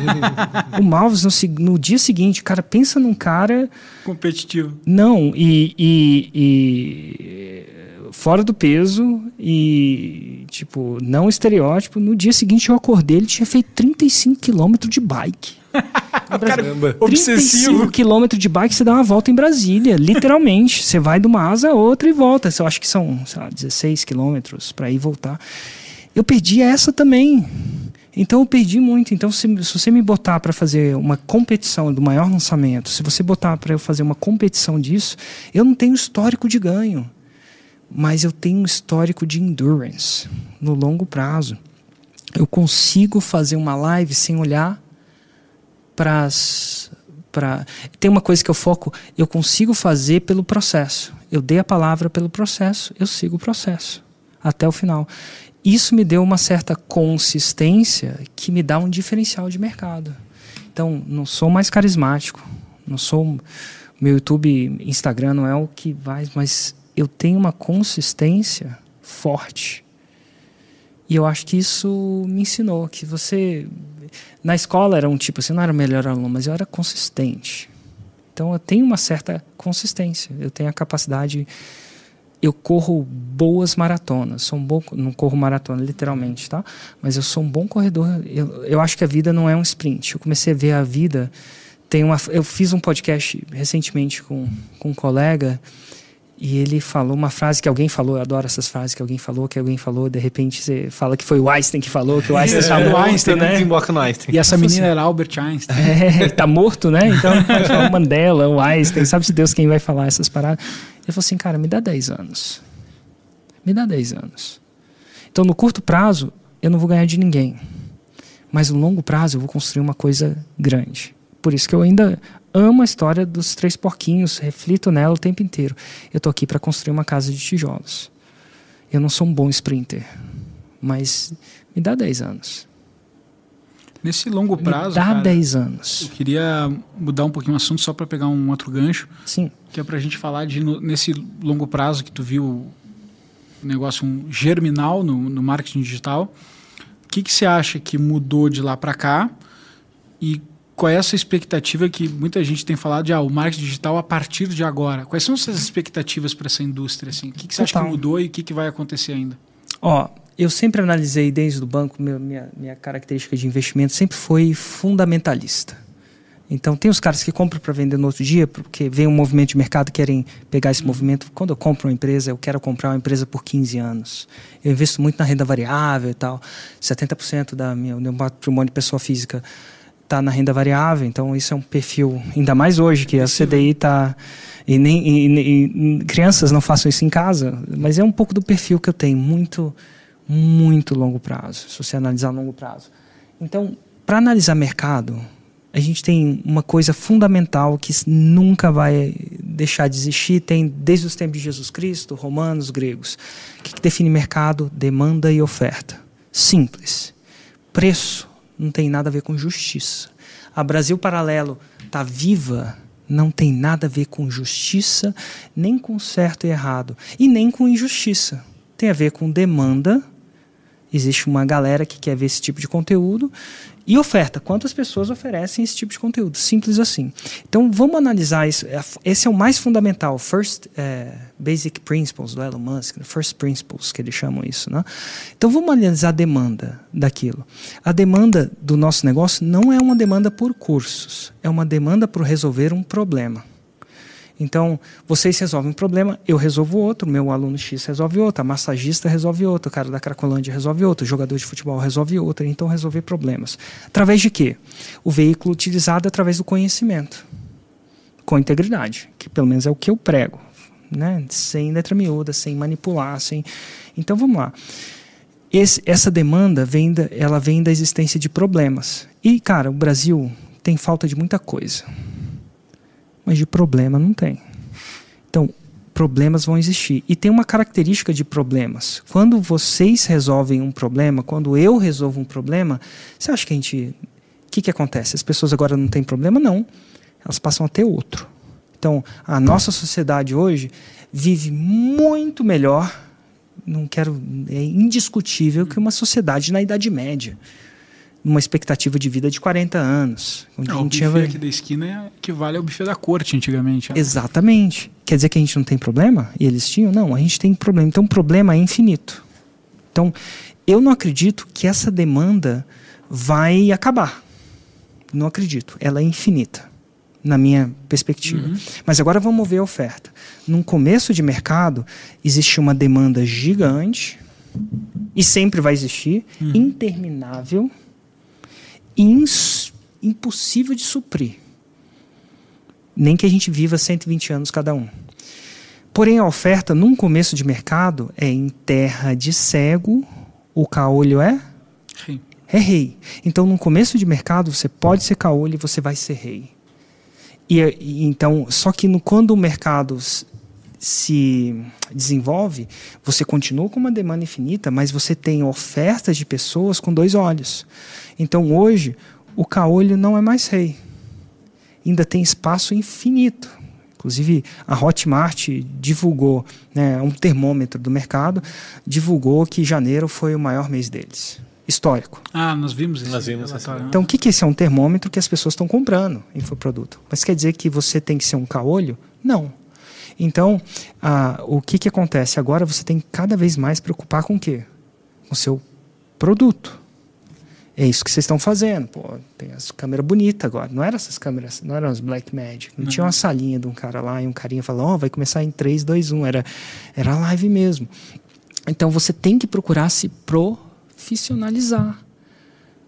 <laughs> o Malves, no, no, dia seguinte, cara, pensa num cara. Competitivo. Não, e, e, e fora do peso e, tipo, não estereótipo. No dia seguinte eu acordei, ele tinha feito 35 quilômetros de bike. <laughs> Caramba, 35 obsessivo. quilômetros de bike, você dá uma volta em Brasília, literalmente. você vai de uma asa a outra e volta. Eu acho que são, sei lá, 16 quilômetros para ir e voltar. Eu perdi essa também. Então eu perdi muito. Então, se, se você me botar para fazer uma competição do maior lançamento, se você botar para eu fazer uma competição disso, eu não tenho histórico de ganho, mas eu tenho um histórico de endurance no longo prazo. Eu consigo fazer uma live sem olhar para tem uma coisa que eu foco, eu consigo fazer pelo processo. Eu dei a palavra pelo processo, eu sigo o processo até o final. Isso me deu uma certa consistência que me dá um diferencial de mercado. Então, não sou mais carismático, não sou meu YouTube, Instagram não é o que vai, mas eu tenho uma consistência forte. E eu acho que isso me ensinou que você na escola era um tipo, você não era o melhor aluno, mas eu era consistente. Então eu tenho uma certa consistência, eu tenho a capacidade eu corro boas maratonas. Sou um bom, não corro maratona literalmente, tá? Mas eu sou um bom corredor. Eu, eu acho que a vida não é um sprint. Eu comecei a ver a vida. Tem uma, eu fiz um podcast recentemente com, com um colega e ele falou uma frase que alguém falou. Eu adoro essas frases que alguém falou, que alguém falou. De repente você fala que foi o Einstein que falou, que o Einstein está <laughs> é, morto, Einstein, né? Desemboca no Einstein. E essa menina era Albert Einstein. É, tá morto, né? Então pode falar o Mandela, o Einstein, sabe-se Deus quem vai falar essas paradas. Ele falou assim, cara, me dá 10 anos. Me dá 10 anos. Então, no curto prazo, eu não vou ganhar de ninguém. Mas no longo prazo, eu vou construir uma coisa grande. Por isso que eu ainda amo a história dos três porquinhos, reflito nela o tempo inteiro. Eu estou aqui para construir uma casa de tijolos. Eu não sou um bom sprinter, mas me dá 10 anos. Nesse longo prazo. Me dá cara, 10 anos. Eu queria mudar um pouquinho o assunto só para pegar um outro gancho. Sim. Que é para a gente falar de nesse longo prazo que tu viu o negócio um germinal no, no marketing digital. O que, que você acha que mudou de lá para cá? E qual é essa expectativa que muita gente tem falado de ah, o marketing digital a partir de agora? Quais são essas expectativas para essa indústria? Assim? O que, que você Total. acha que mudou e o que, que vai acontecer ainda? Ó, eu sempre analisei desde o banco, meu, minha, minha característica de investimento sempre foi fundamentalista. Então, tem os caras que compram para vender no outro dia, porque vem um movimento de mercado querem pegar esse movimento. Quando eu compro uma empresa, eu quero comprar uma empresa por 15 anos. Eu investo muito na renda variável e tal. 70% da minha, do meu patrimônio de pessoa física está na renda variável, então isso é um perfil, ainda mais hoje, que a CDI está. E nem e, e, crianças não façam isso em casa, mas é um pouco do perfil que eu tenho, muito muito longo prazo, se você analisar longo prazo. Então, para analisar mercado, a gente tem uma coisa fundamental que nunca vai deixar de existir, tem desde os tempos de Jesus Cristo, romanos, gregos. O que, que define mercado? Demanda e oferta. Simples. Preço não tem nada a ver com justiça. A Brasil Paralelo está viva não tem nada a ver com justiça, nem com certo e errado, e nem com injustiça. Tem a ver com demanda existe uma galera que quer ver esse tipo de conteúdo e oferta. Quantas pessoas oferecem esse tipo de conteúdo? Simples assim. Então vamos analisar isso. É esse é o mais fundamental, first é, basic principles do Elon Musk, first principles que eles chamam isso, né? Então vamos analisar a demanda daquilo. A demanda do nosso negócio não é uma demanda por cursos, é uma demanda por resolver um problema. Então, vocês resolvem um problema, eu resolvo outro, meu aluno X resolve outro, a massagista resolve outro, o cara da Cracolândia resolve outro, o jogador de futebol resolve outro. Então, resolver problemas. Através de quê? O veículo utilizado é através do conhecimento, com integridade, que pelo menos é o que eu prego, né? sem letra miúda, sem manipular, sem... Então, vamos lá. Esse, essa demanda vem da, ela vem da existência de problemas. E, cara, o Brasil tem falta de muita coisa mas de problema não tem. Então, problemas vão existir. E tem uma característica de problemas. Quando vocês resolvem um problema, quando eu resolvo um problema, você acha que a gente. O que, que acontece? As pessoas agora não têm problema? Não. Elas passam a ter outro. Então, a nossa sociedade hoje vive muito melhor, não quero. É indiscutível que uma sociedade na Idade Média. Uma expectativa de vida de 40 anos. Onde não, a gente o buffet aqui da esquina equivale ao buffet da corte antigamente. Né? Exatamente. Quer dizer que a gente não tem problema? E eles tinham? Não, a gente tem problema. Então o problema é infinito. Então, eu não acredito que essa demanda vai acabar. Não acredito. Ela é infinita, na minha perspectiva. Uhum. Mas agora vamos ver a oferta. Num começo de mercado, existe uma demanda gigante, e sempre vai existir, uhum. interminável ins, impossível de suprir. Nem que a gente viva 120 anos cada um. Porém, a oferta num começo de mercado é em terra de cego, o caolho é? Rei. É rei. Então, num começo de mercado, você pode ser caolho e você vai ser rei. E, e então, só que no, quando o mercado se desenvolve, você continua com uma demanda infinita, mas você tem ofertas de pessoas com dois olhos. Então hoje, o caolho não é mais rei. Ainda tem espaço infinito. Inclusive, a Hotmart divulgou, né, um termômetro do mercado, divulgou que janeiro foi o maior mês deles. Histórico. Ah, nós vimos isso. Nós vimos essa. Então, o que, que esse é um termômetro que as pessoas estão comprando infoproduto? Mas quer dizer que você tem que ser um caolho? Não. Então, ah, o que, que acontece? Agora você tem que cada vez mais preocupar com o quê? Com o seu produto. É isso que vocês estão fazendo. Pô, tem as câmeras bonitas agora. Não eram essas câmeras, não eram as Black Magic. Não, não. tinha uma salinha de um cara lá e um carinha Ó, oh, vai começar em 3, 2, 1. Era, era live mesmo. Então você tem que procurar se profissionalizar.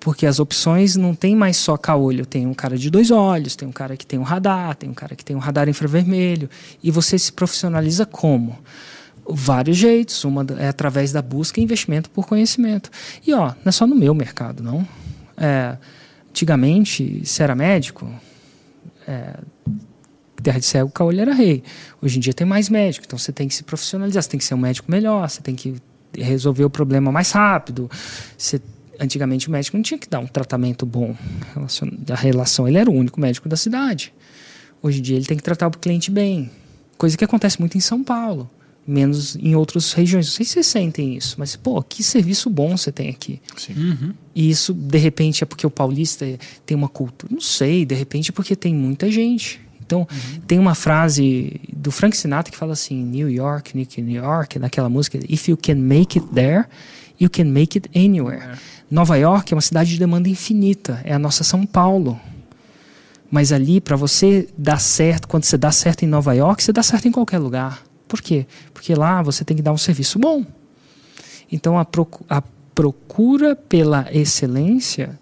Porque as opções não tem mais só caolho, tem um cara de dois olhos, tem um cara que tem um radar, tem um cara que tem um radar infravermelho. E você se profissionaliza como? Vários jeitos. Uma é através da busca e investimento por conhecimento. E ó, não é só no meu mercado, não. É, antigamente, se era médico, é, terra de cego, caolho era rei. Hoje em dia tem mais médico, então você tem que se profissionalizar, você tem que ser um médico melhor, você tem que resolver o problema mais rápido, você antigamente o médico não tinha que dar um tratamento bom da relação, ele era o único médico da cidade. Hoje em dia ele tem que tratar o cliente bem, coisa que acontece muito em São Paulo, menos em outras regiões. Não sei se vocês sentem isso, mas pô, que serviço bom você tem aqui. Uhum. E isso de repente é porque o paulista tem uma cultura, não sei, de repente é porque tem muita gente. Então, uhum. tem uma frase do Frank Sinatra que fala assim: New York, New York, naquela música, If you can make it there, you can make it anywhere. É. Nova York é uma cidade de demanda infinita, é a nossa São Paulo. Mas ali, para você dar certo, quando você dá certo em Nova York, você dá certo em qualquer lugar. Por quê? Porque lá você tem que dar um serviço bom. Então, a, a procura pela excelência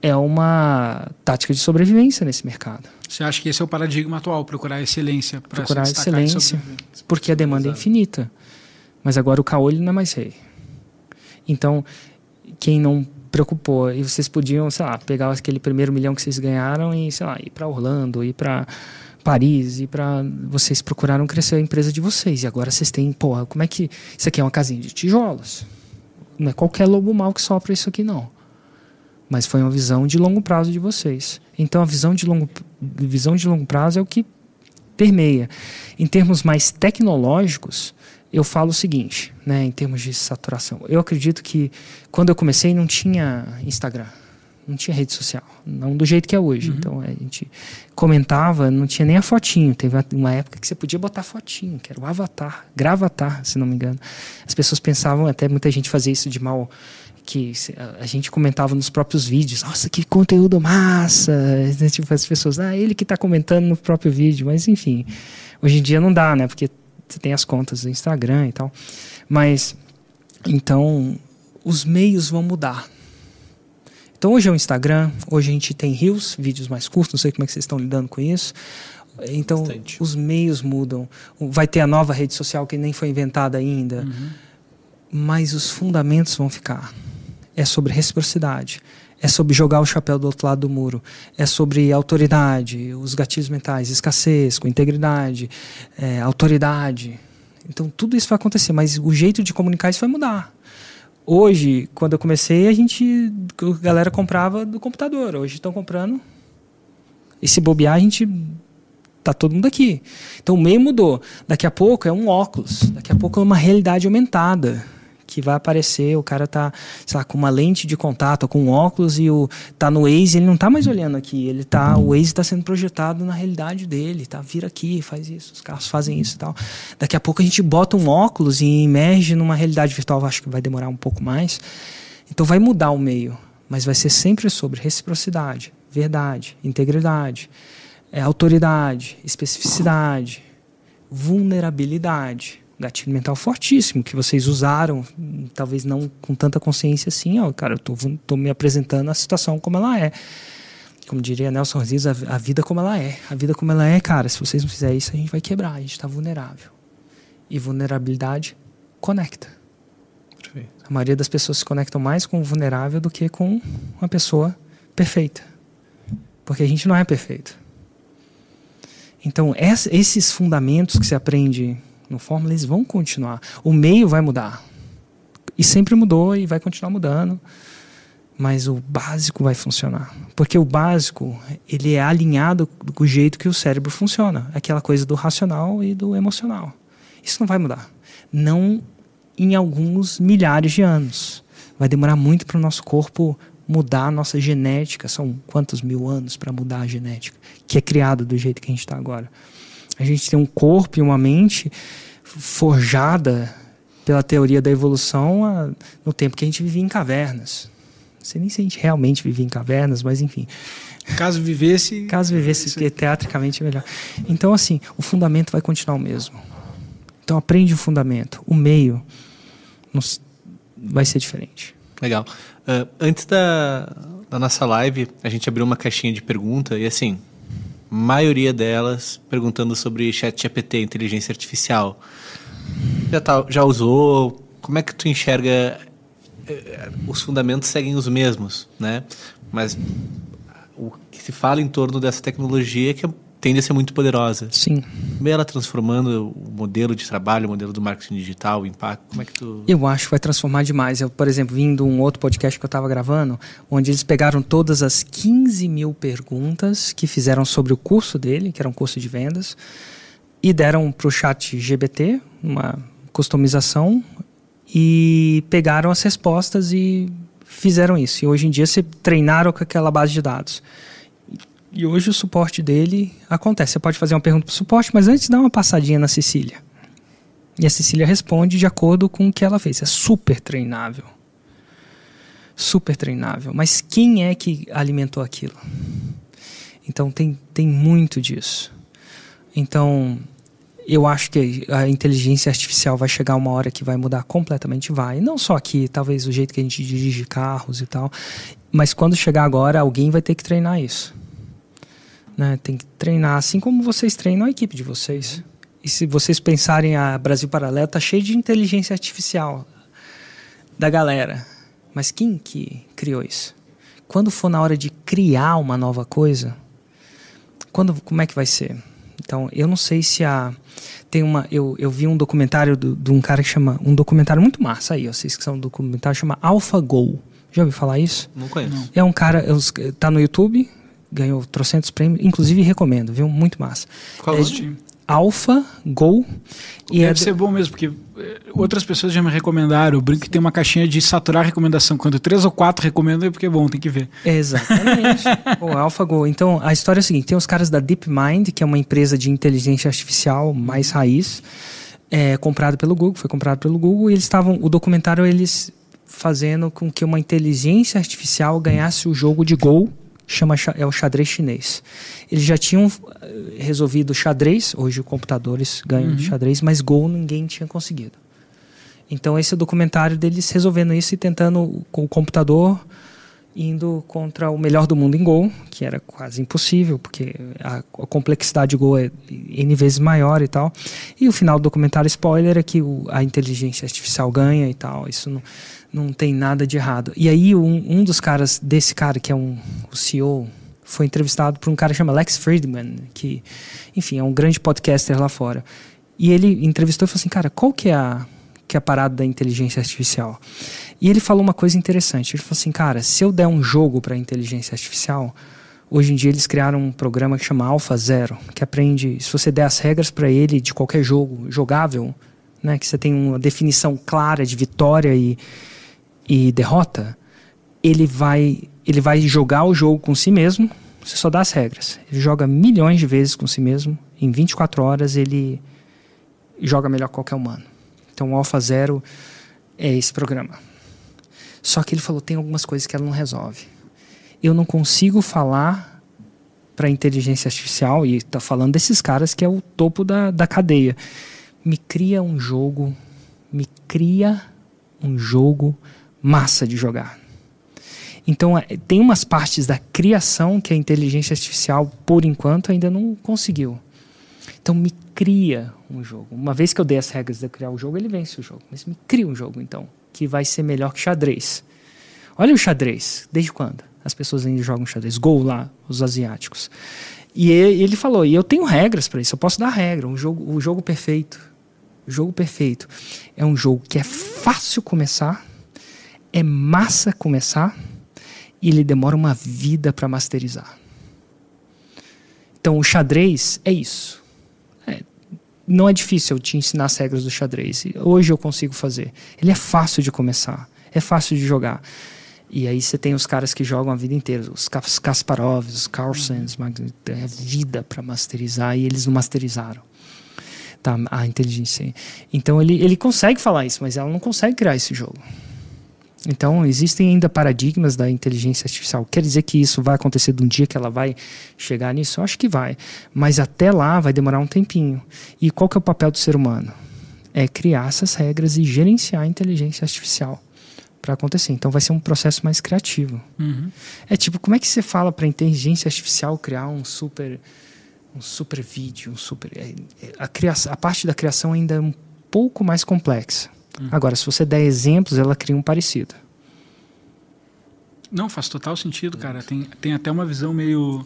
é uma tática de sobrevivência nesse mercado. Você acha que esse é o paradigma atual, procurar excelência? Procurar excelência, porque a demanda é infinita. Mas agora o caolho não é mais rei. Então, quem não preocupou. E vocês podiam, sei lá, pegar aquele primeiro milhão que vocês ganharam e, sei lá, ir para Orlando, ir para Paris, ir para vocês procuraram crescer a empresa de vocês. E agora vocês têm, pô, como é que isso aqui é uma casinha de tijolos? Não é qualquer lobo mal que sopra isso aqui não. Mas foi uma visão de longo prazo de vocês. Então a visão de longo visão de longo prazo é o que permeia. Em termos mais tecnológicos, eu falo o seguinte, né, em termos de saturação. Eu acredito que quando eu comecei não tinha Instagram, não tinha rede social, não do jeito que é hoje. Uhum. Então a gente comentava, não tinha nem a fotinho. Teve uma época que você podia botar fotinho, que era o avatar, gravatar, se não me engano. As pessoas pensavam, até muita gente fazia isso de mal que a gente comentava nos próprios vídeos, nossa, que conteúdo massa! Tipo, as pessoas, ah, ele que está comentando no próprio vídeo, mas enfim, hoje em dia não dá, né? Porque você tem as contas do Instagram e tal. Mas, então, os meios vão mudar. Então, hoje é o Instagram, hoje a gente tem Reels, vídeos mais curtos, não sei como é que vocês estão lidando com isso. Então, Bastante. os meios mudam. Vai ter a nova rede social que nem foi inventada ainda. Uhum. Mas os fundamentos vão ficar. É sobre reciprocidade é sobre jogar o chapéu do outro lado do muro, é sobre autoridade, os gatilhos mentais, escassez, com integridade, é, autoridade. Então tudo isso vai acontecer, mas o jeito de comunicar isso vai mudar. Hoje, quando eu comecei, a gente, a galera comprava do computador. Hoje estão comprando. E se bobear, a gente tá todo mundo aqui. Então o meio mudou. Daqui a pouco é um óculos, daqui a pouco é uma realidade aumentada que vai aparecer, o cara tá, sei lá, com uma lente de contato, com um óculos e o tá no Waze, ele não tá mais olhando aqui, ele tá, o Waze está sendo projetado na realidade dele, tá, vira aqui, faz isso, os carros fazem isso e tal. Daqui a pouco a gente bota um óculos e emerge numa realidade virtual, acho que vai demorar um pouco mais. Então vai mudar o meio, mas vai ser sempre sobre reciprocidade, verdade, integridade, é, autoridade, especificidade, vulnerabilidade gatilho mental fortíssimo que vocês usaram, talvez não com tanta consciência assim, ó, cara, eu tô, tô me apresentando a situação como ela é. Como diria Nelson Riz, a, a, vida como ela é. A vida como ela é, cara, se vocês não fizerem isso, a gente vai quebrar, a gente está vulnerável. E vulnerabilidade conecta. Perfeito. A maioria das pessoas se conectam mais com o vulnerável do que com uma pessoa perfeita. Porque a gente não é perfeito. Então, esses fundamentos que se aprende no Fórmula, eles vão continuar. O meio vai mudar. E sempre mudou e vai continuar mudando. Mas o básico vai funcionar. Porque o básico, ele é alinhado com o jeito que o cérebro funciona. Aquela coisa do racional e do emocional. Isso não vai mudar. Não em alguns milhares de anos. Vai demorar muito para o nosso corpo mudar a nossa genética. São quantos mil anos para mudar a genética? Que é criado do jeito que a gente está agora. A gente tem um corpo e uma mente forjada pela teoria da evolução a, no tempo que a gente vivia em cavernas. Não sei nem se a gente realmente vivia em cavernas, mas enfim. Caso vivesse. Caso vivesse, porque teatricamente é melhor. Então, assim, o fundamento vai continuar o mesmo. Então, aprende o fundamento. O meio nos, vai ser diferente. Legal. Uh, antes da, da nossa live, a gente abriu uma caixinha de pergunta e, assim, maioria delas perguntando sobre chat GPT, inteligência artificial. Já, tá, já usou? Como é que tu enxerga? Eh, os fundamentos seguem os mesmos, né? Mas o que se fala em torno dessa tecnologia é que tende a ser muito poderosa. Sim. Como é ela transformando o modelo de trabalho, o modelo do marketing digital, o impacto? Como é que tu... Eu acho que vai transformar demais. Eu, por exemplo, vim de um outro podcast que eu estava gravando, onde eles pegaram todas as 15 mil perguntas que fizeram sobre o curso dele, que era um curso de vendas, e deram para o chat GBT, uma customização, e pegaram as respostas e fizeram isso. E hoje em dia se treinaram com aquela base de dados. E hoje o suporte dele acontece. Você pode fazer uma pergunta para o suporte, mas antes dá uma passadinha na Cecília. E a Cecília responde de acordo com o que ela fez. É super treinável. Super treinável. Mas quem é que alimentou aquilo? Então tem, tem muito disso. Então, eu acho que a inteligência artificial vai chegar uma hora que vai mudar completamente, vai. Não só aqui, talvez o jeito que a gente dirige carros e tal, mas quando chegar agora, alguém vai ter que treinar isso. Né? Tem que treinar, assim como vocês treinam a equipe de vocês. E se vocês pensarem a Brasil Paralelo, tá cheio de inteligência artificial da galera. Mas quem que criou isso? Quando for na hora de criar uma nova coisa, quando, como é que vai ser? Então, eu não sei se a tem uma eu, eu vi um documentário de um cara que chama um documentário muito massa aí, vocês que são um documentário chama AlphaGo. Já ouviu falar isso? Não conheço. É um cara, tá no YouTube, ganhou trocentos prêmios, inclusive recomendo, viu? Muito massa. Qual é, o time? Alpha Go. E Deve é ser bom mesmo, porque eh, outras pessoas já me recomendaram. O Brinco tem uma caixinha de saturar recomendação. Quando três ou quatro recomendam, é porque é bom, tem que ver. Exatamente. <laughs> o AlphaGo. Então, a história é a seguinte: tem os caras da DeepMind, que é uma empresa de inteligência artificial mais raiz, é, comprado pelo Google, foi comprado pelo Google, e eles estavam. O documentário eles fazendo com que uma inteligência artificial ganhasse o jogo de Go chama é o xadrez chinês. Eles já tinham eh, resolvido xadrez, hoje computadores ganham uhum. xadrez, mas Go ninguém tinha conseguido. Então esse é o documentário deles resolvendo isso e tentando com o computador indo contra o melhor do mundo em Go, que era quase impossível, porque a, a, complexidade de Go é N vezes maior e tal. E o final do documentário, spoiler, é que o, a inteligência artificial ganha e tal. Isso não, não tem nada de errado. E aí um, um dos caras, desse cara que é um, o CEO, foi entrevistado por um cara chamado Lex Friedman, que, enfim, é um grande podcaster lá fora. E ele entrevistou e falou assim, cara, qual que é a, que é a parada da inteligência artificial? E ele falou uma coisa interessante. Ele falou assim, cara, se eu der um jogo para a inteligência artificial, hoje em dia eles criaram um programa que chama Alpha Zero, que aprende, se você der as regras para ele de qualquer jogo jogável, né, que você tem uma definição clara de vitória e, e derrota, ele vai, ele vai jogar o jogo com si mesmo, você só dá as regras. Ele joga milhões de vezes com si mesmo, em 24 horas ele joga melhor que qualquer humano. Então o Alpha Zero é esse programa. Só que ele falou, tem algumas coisas que ela não resolve. Eu não consigo falar para inteligência artificial, e está falando desses caras que é o topo da, da cadeia. Me cria um jogo, me cria um jogo massa de jogar. Então, é, tem umas partes da criação que a inteligência artificial, por enquanto, ainda não conseguiu. Então, me cria um jogo. Uma vez que eu dei as regras de criar o jogo, ele vence o jogo. Mas me cria um jogo, então, que vai ser melhor que xadrez. Olha o xadrez. Desde quando? As pessoas ainda jogam xadrez. Gol lá, os asiáticos. E ele falou: e eu tenho regras para isso. Eu posso dar regra. Um jogo, o jogo perfeito. O jogo perfeito é um jogo que é fácil começar, é massa começar e ele demora uma vida para masterizar. Então, o xadrez é isso. É, não é difícil eu te ensinar as regras do xadrez. Hoje eu consigo fazer. Ele é fácil de começar, é fácil de jogar. E aí você tem os caras que jogam a vida inteira, os Kasparovs, os Carlsens, é vida para masterizar e eles não masterizaram. Tá, a inteligência. Então ele, ele consegue falar isso, mas ela não consegue criar esse jogo. Então, existem ainda paradigmas da inteligência artificial. Quer dizer que isso vai acontecer de um dia que ela vai chegar nisso? Eu acho que vai. Mas até lá vai demorar um tempinho. E qual que é o papel do ser humano? É criar essas regras e gerenciar a inteligência artificial para acontecer. Então vai ser um processo mais criativo. Uhum. É tipo, como é que você fala para a inteligência artificial criar um super um super vídeo, um super é, é, a, criação, a parte da criação ainda é um pouco mais complexa. Uhum. Agora, se você der exemplos, ela cria um parecido. Não, faz total sentido, cara. Tem, tem até uma visão meio,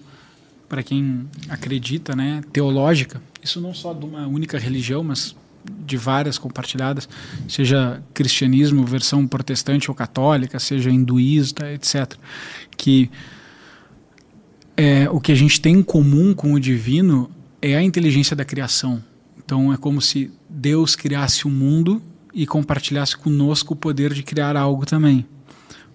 para quem acredita, né, teológica. Isso não só de uma única religião, mas de várias compartilhadas, seja cristianismo, versão protestante ou católica, seja hinduísta, etc. Que é, o que a gente tem em comum com o divino é a inteligência da criação. Então é como se Deus criasse o mundo e compartilhasse conosco o poder de criar algo também.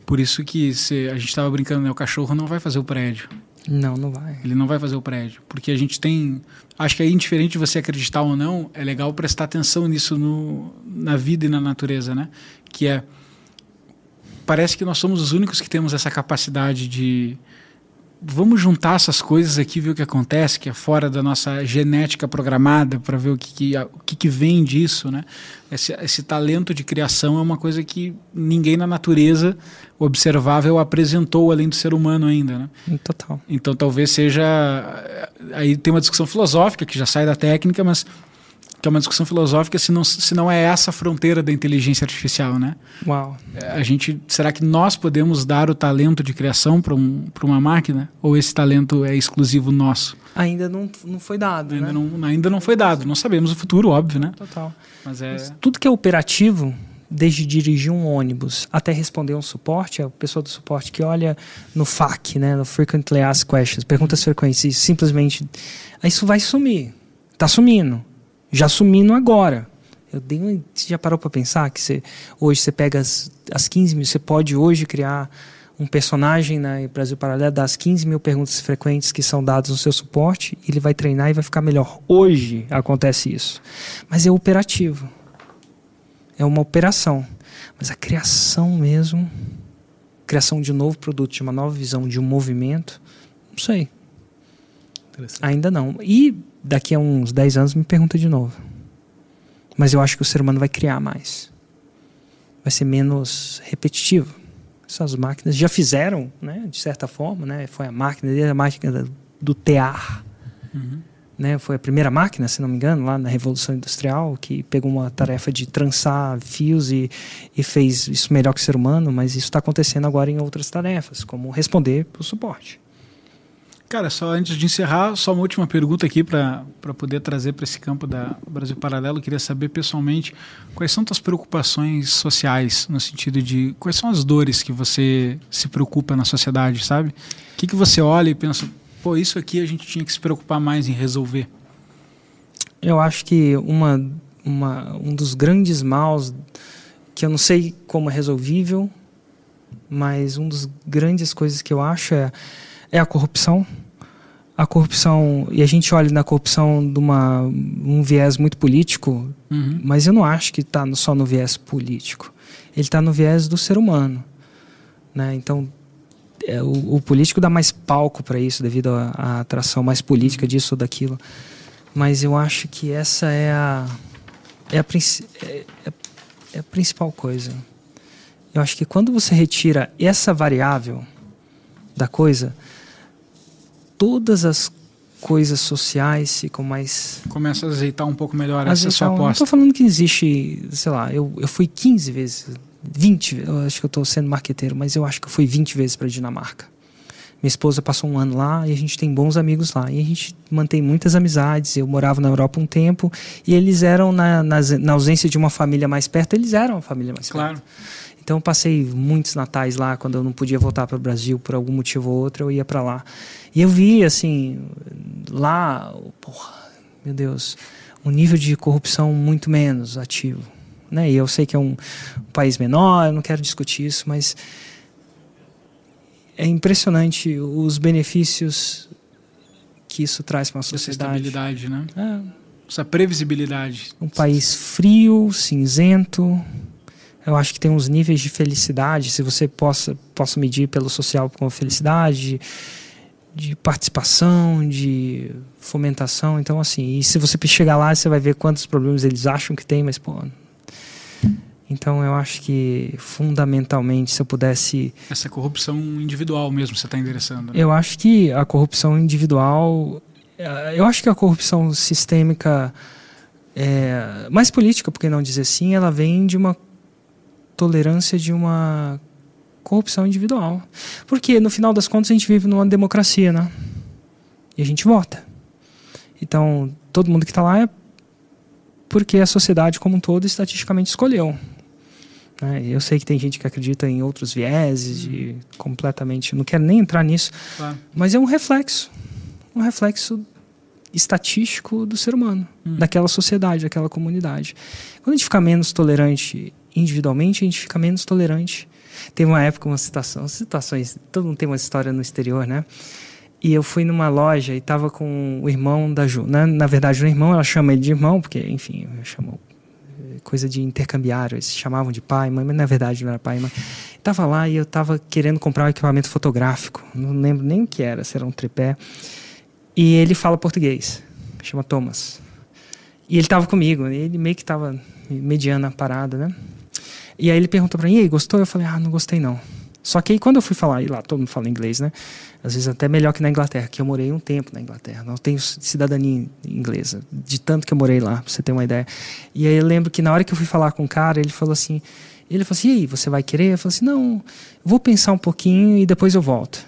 Por isso que se a gente estava brincando, né, o cachorro não vai fazer o prédio. Não, não vai. Ele não vai fazer o prédio, porque a gente tem, acho que é indiferente de você acreditar ou não, é legal prestar atenção nisso no, na vida e na natureza, né? Que é parece que nós somos os únicos que temos essa capacidade de vamos juntar essas coisas aqui, ver o que acontece, que é fora da nossa genética programada, para ver o que, que, o que, que vem disso, né? Esse, esse, talento de criação é uma coisa que ninguém na natureza observável apresentou além do ser humano ainda, né? Total. Então talvez seja aí tem uma discussão filosófica que já sai da técnica, mas que é uma discussão filosófica se não, se não é essa a fronteira da inteligência artificial, né? Uau. A gente, será que nós podemos dar o talento de criação para um, uma máquina? Ou esse talento é exclusivo nosso? Ainda não, não foi dado, ainda né? Não, ainda não foi dado. Não sabemos o futuro, óbvio, né? Total. Mas é... Mas tudo que é operativo, desde dirigir um ônibus até responder um suporte, é a pessoa do suporte que olha no FAQ, né, no Frequently Asked Questions, perguntas frequentes, e simplesmente isso vai sumir. Está sumindo já sumindo agora. Eu dei você já parou para pensar que você, hoje você pega as, as 15 mil, você pode hoje criar um personagem na Brasil Paralelo das 15 mil perguntas frequentes que são dadas no seu suporte, ele vai treinar e vai ficar melhor. Hoje acontece isso. Mas é operativo. É uma operação. Mas a criação mesmo, criação de um novo produto, de uma nova visão, de um movimento, não sei. Ainda não. E daqui a uns 10 anos me pergunta de novo. Mas eu acho que o ser humano vai criar mais. Vai ser menos repetitivo. Essas máquinas já fizeram, né, de certa forma, né? Foi a máquina, a máquina do tear. Uhum. Né, foi a primeira máquina, se não me engano, lá na Revolução Industrial, que pegou uma tarefa de trançar fios e, e fez isso melhor que o ser humano, mas isso está acontecendo agora em outras tarefas, como responder para o suporte. Cara, só antes de encerrar, só uma última pergunta aqui para poder trazer para esse campo da Brasil Paralelo. Eu queria saber pessoalmente quais são tuas preocupações sociais, no sentido de quais são as dores que você se preocupa na sociedade, sabe? O que, que você olha e pensa, pô, isso aqui a gente tinha que se preocupar mais em resolver? Eu acho que uma, uma, um dos grandes maus que eu não sei como é resolvível, mas um dos grandes coisas que eu acho é, é a corrupção. A corrupção, e a gente olha na corrupção de uma, um viés muito político, Uhum. mas eu não acho que está só no viés político. Ele está no viés do ser humano. Né? Então, é, o, o político dá mais palco para isso devido à, atração mais política disso ou daquilo. Mas eu acho que essa é a, é a, é- é- é a principal coisa. Eu acho que quando você retira essa variável da coisa, todas as coisas sociais ficam mais Começa a azeitar um pouco melhor essa vezes, sua não aposta. estou falando que existe, sei lá, eu, eu fui 15 vezes, 20, ve- eu acho que eu estou sendo marqueteiro, mas eu acho que eu fui 20 vezes para Dinamarca. Minha esposa passou um ano lá e a gente tem bons amigos lá. E a gente mantém muitas amizades. Eu morava na Europa um tempo e eles eram, na, na, na ausência de uma família mais perto, eles eram a família mais Claro. perto. Então eu passei muitos natais lá quando eu não podia voltar para o Brasil por algum motivo ou outro, eu ia para lá. E eu vi assim, lá, porra, meu Deus, um nível de corrupção muito menos ativo, né? E eu sei que é um, um país menor, eu não quero discutir isso, mas é impressionante os benefícios que isso traz para a Essa sociedade. estabilidade, né? É, Essa previsibilidade. um país frio, cinzento. Eu acho que tem uns níveis de felicidade, se você possa, possa medir pelo social com felicidade, de participação, de fomentação. Então, assim, e se você chegar lá, você vai ver quantos problemas eles acham que tem, mas, pô. Então, eu acho que, fundamentalmente, se eu pudesse Essa corrupção individual mesmo você está endereçando. Né? eu acho que a corrupção individual. Eu acho que a corrupção sistêmica, é, mais política, por que não dizer assim, ela vem de uma tolerância de uma corrupção individual. Porque, no final das contas, a gente vive numa democracia, né? E a gente vota. Então, todo mundo que está lá é porque a sociedade como um todo estatisticamente escolheu. né? Eu sei que tem gente que acredita em outros vieses, de completamente. Não quero nem entrar nisso, Claro. mas é um reflexo. Um reflexo estatístico do ser humano, Hum. daquela sociedade, daquela comunidade. Quando a gente fica menos tolerante individualmente, a gente fica menos tolerante. Teve uma época, uma situação, situações, todo mundo tem uma história no exterior, né? E eu fui numa loja e estava com o irmão da Ju. Né? Na verdade, o irmão, ela chama ele de irmão, porque, enfim, chamou coisa de intercambiário, eles chamavam de pai, mãe, mas na verdade não era pai e mãe. Tava lá e eu tava querendo comprar um equipamento fotográfico, não lembro nem o que era, se era um tripé. E ele fala português, chama Thomas. E ele tava comigo, ele meio que tava mediando a parada, né? E aí ele perguntou pra mim, e aí, gostou? Eu falei, ah, não gostei não. Só que aí quando eu fui falar, e lá todo mundo fala inglês, né? Às vezes até melhor que na Inglaterra, que eu morei um tempo na Inglaterra. Não tenho cidadania inglesa, de tanto que eu morei lá, pra você ter uma ideia. E aí eu lembro que na hora que eu fui falar com o cara, ele falou assim, ele falou assim, e aí, você vai querer? Eu falei assim, não, vou pensar um pouquinho e depois eu volto.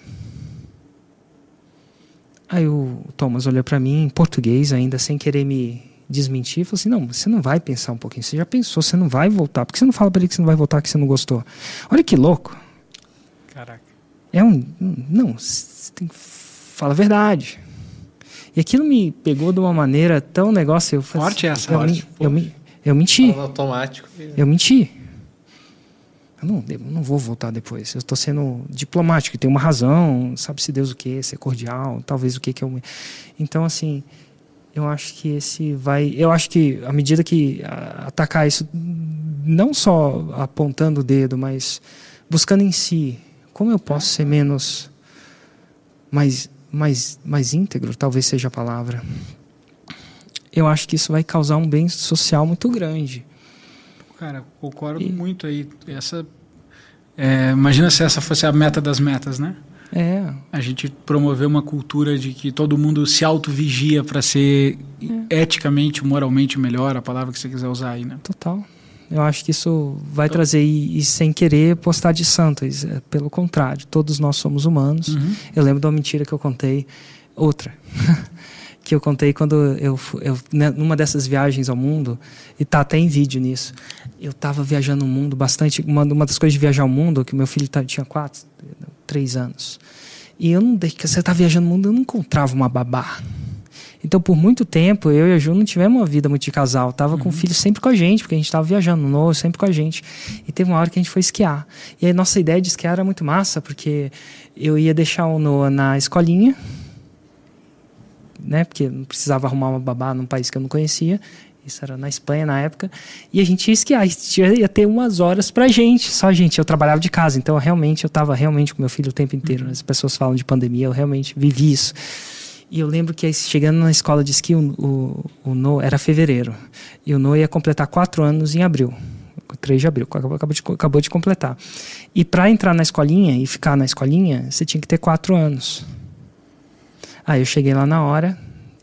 Aí o Thomas olhou para mim em português ainda, sem querer me desmentir, falou assim, não, você não vai pensar um pouquinho, você já pensou, você não vai voltar. Por que você não fala para ele que você não vai voltar, que você não gostou? Olha que louco. Caraca. É um. Não, você tem que falar a verdade. E aquilo me pegou de uma maneira tão negócio. Eu falei Forte assim, essa, eu, forte. eu, men- eu menti. Falando automático. Eu menti. Eu não, eu não vou voltar depois. Eu estou sendo diplomático, tem uma razão, sabe-se Deus o que, ser cordial, talvez o que que eu. Então, assim, eu acho que esse vai. Eu acho que à medida que atacar isso, não só apontando o dedo, mas buscando em si, como eu posso ser menos. mais, mais, mais íntegro, talvez seja a palavra. Eu acho que isso vai causar um bem social muito grande. Cara, concordo E- muito aí. Essa, é, imagina se essa fosse a meta das metas, né? É, A gente promover uma cultura de que todo mundo se auto-vigia para ser eticamente, moralmente melhor, a palavra que você quiser usar aí, né? total. Eu acho que isso vai Então- trazer, e, e sem querer, postar de santo. é Pelo contrário, todos nós somos humanos. Uhum. Eu lembro de uma mentira que eu contei, outra, <laughs> que eu contei quando eu, eu né, numa dessas viagens ao mundo, e tá até em vídeo nisso. Eu estava viajando o mundo bastante. Uma, uma das coisas de viajar ao mundo, que meu filho tá- tinha quatro, três anos. E eu não, que você tá viajando o mundo, eu não encontrava uma babá. Então, por muito tempo, eu e a Ju não tivemos uma vida muito de casal. Tava com o filho sempre com a gente, porque a gente estava viajando no sempre com a gente. E teve uma hora que a gente foi esquiar. E aí, nossa ideia de esquiar era muito massa, porque eu ia deixar o Noah na escolinha, né? Porque não precisava arrumar uma babá num país que eu não conhecia. Isso era na Espanha na época. E a gente ia esquiar. Ia ter umas horas pra gente. Só gente. Eu trabalhava de casa. Então, realmente, eu estava realmente com meu filho o tempo inteiro. As pessoas falam de pandemia. Eu realmente vivi isso. E eu lembro que chegando na escola de esqui, o, o, o No era fevereiro. E o No ia completar quatro anos em abril. 3 de abril, acabou, acabou, de, acabou de completar. E para entrar na escolinha e ficar na escolinha, você tinha que ter quatro anos. Aí eu cheguei lá na hora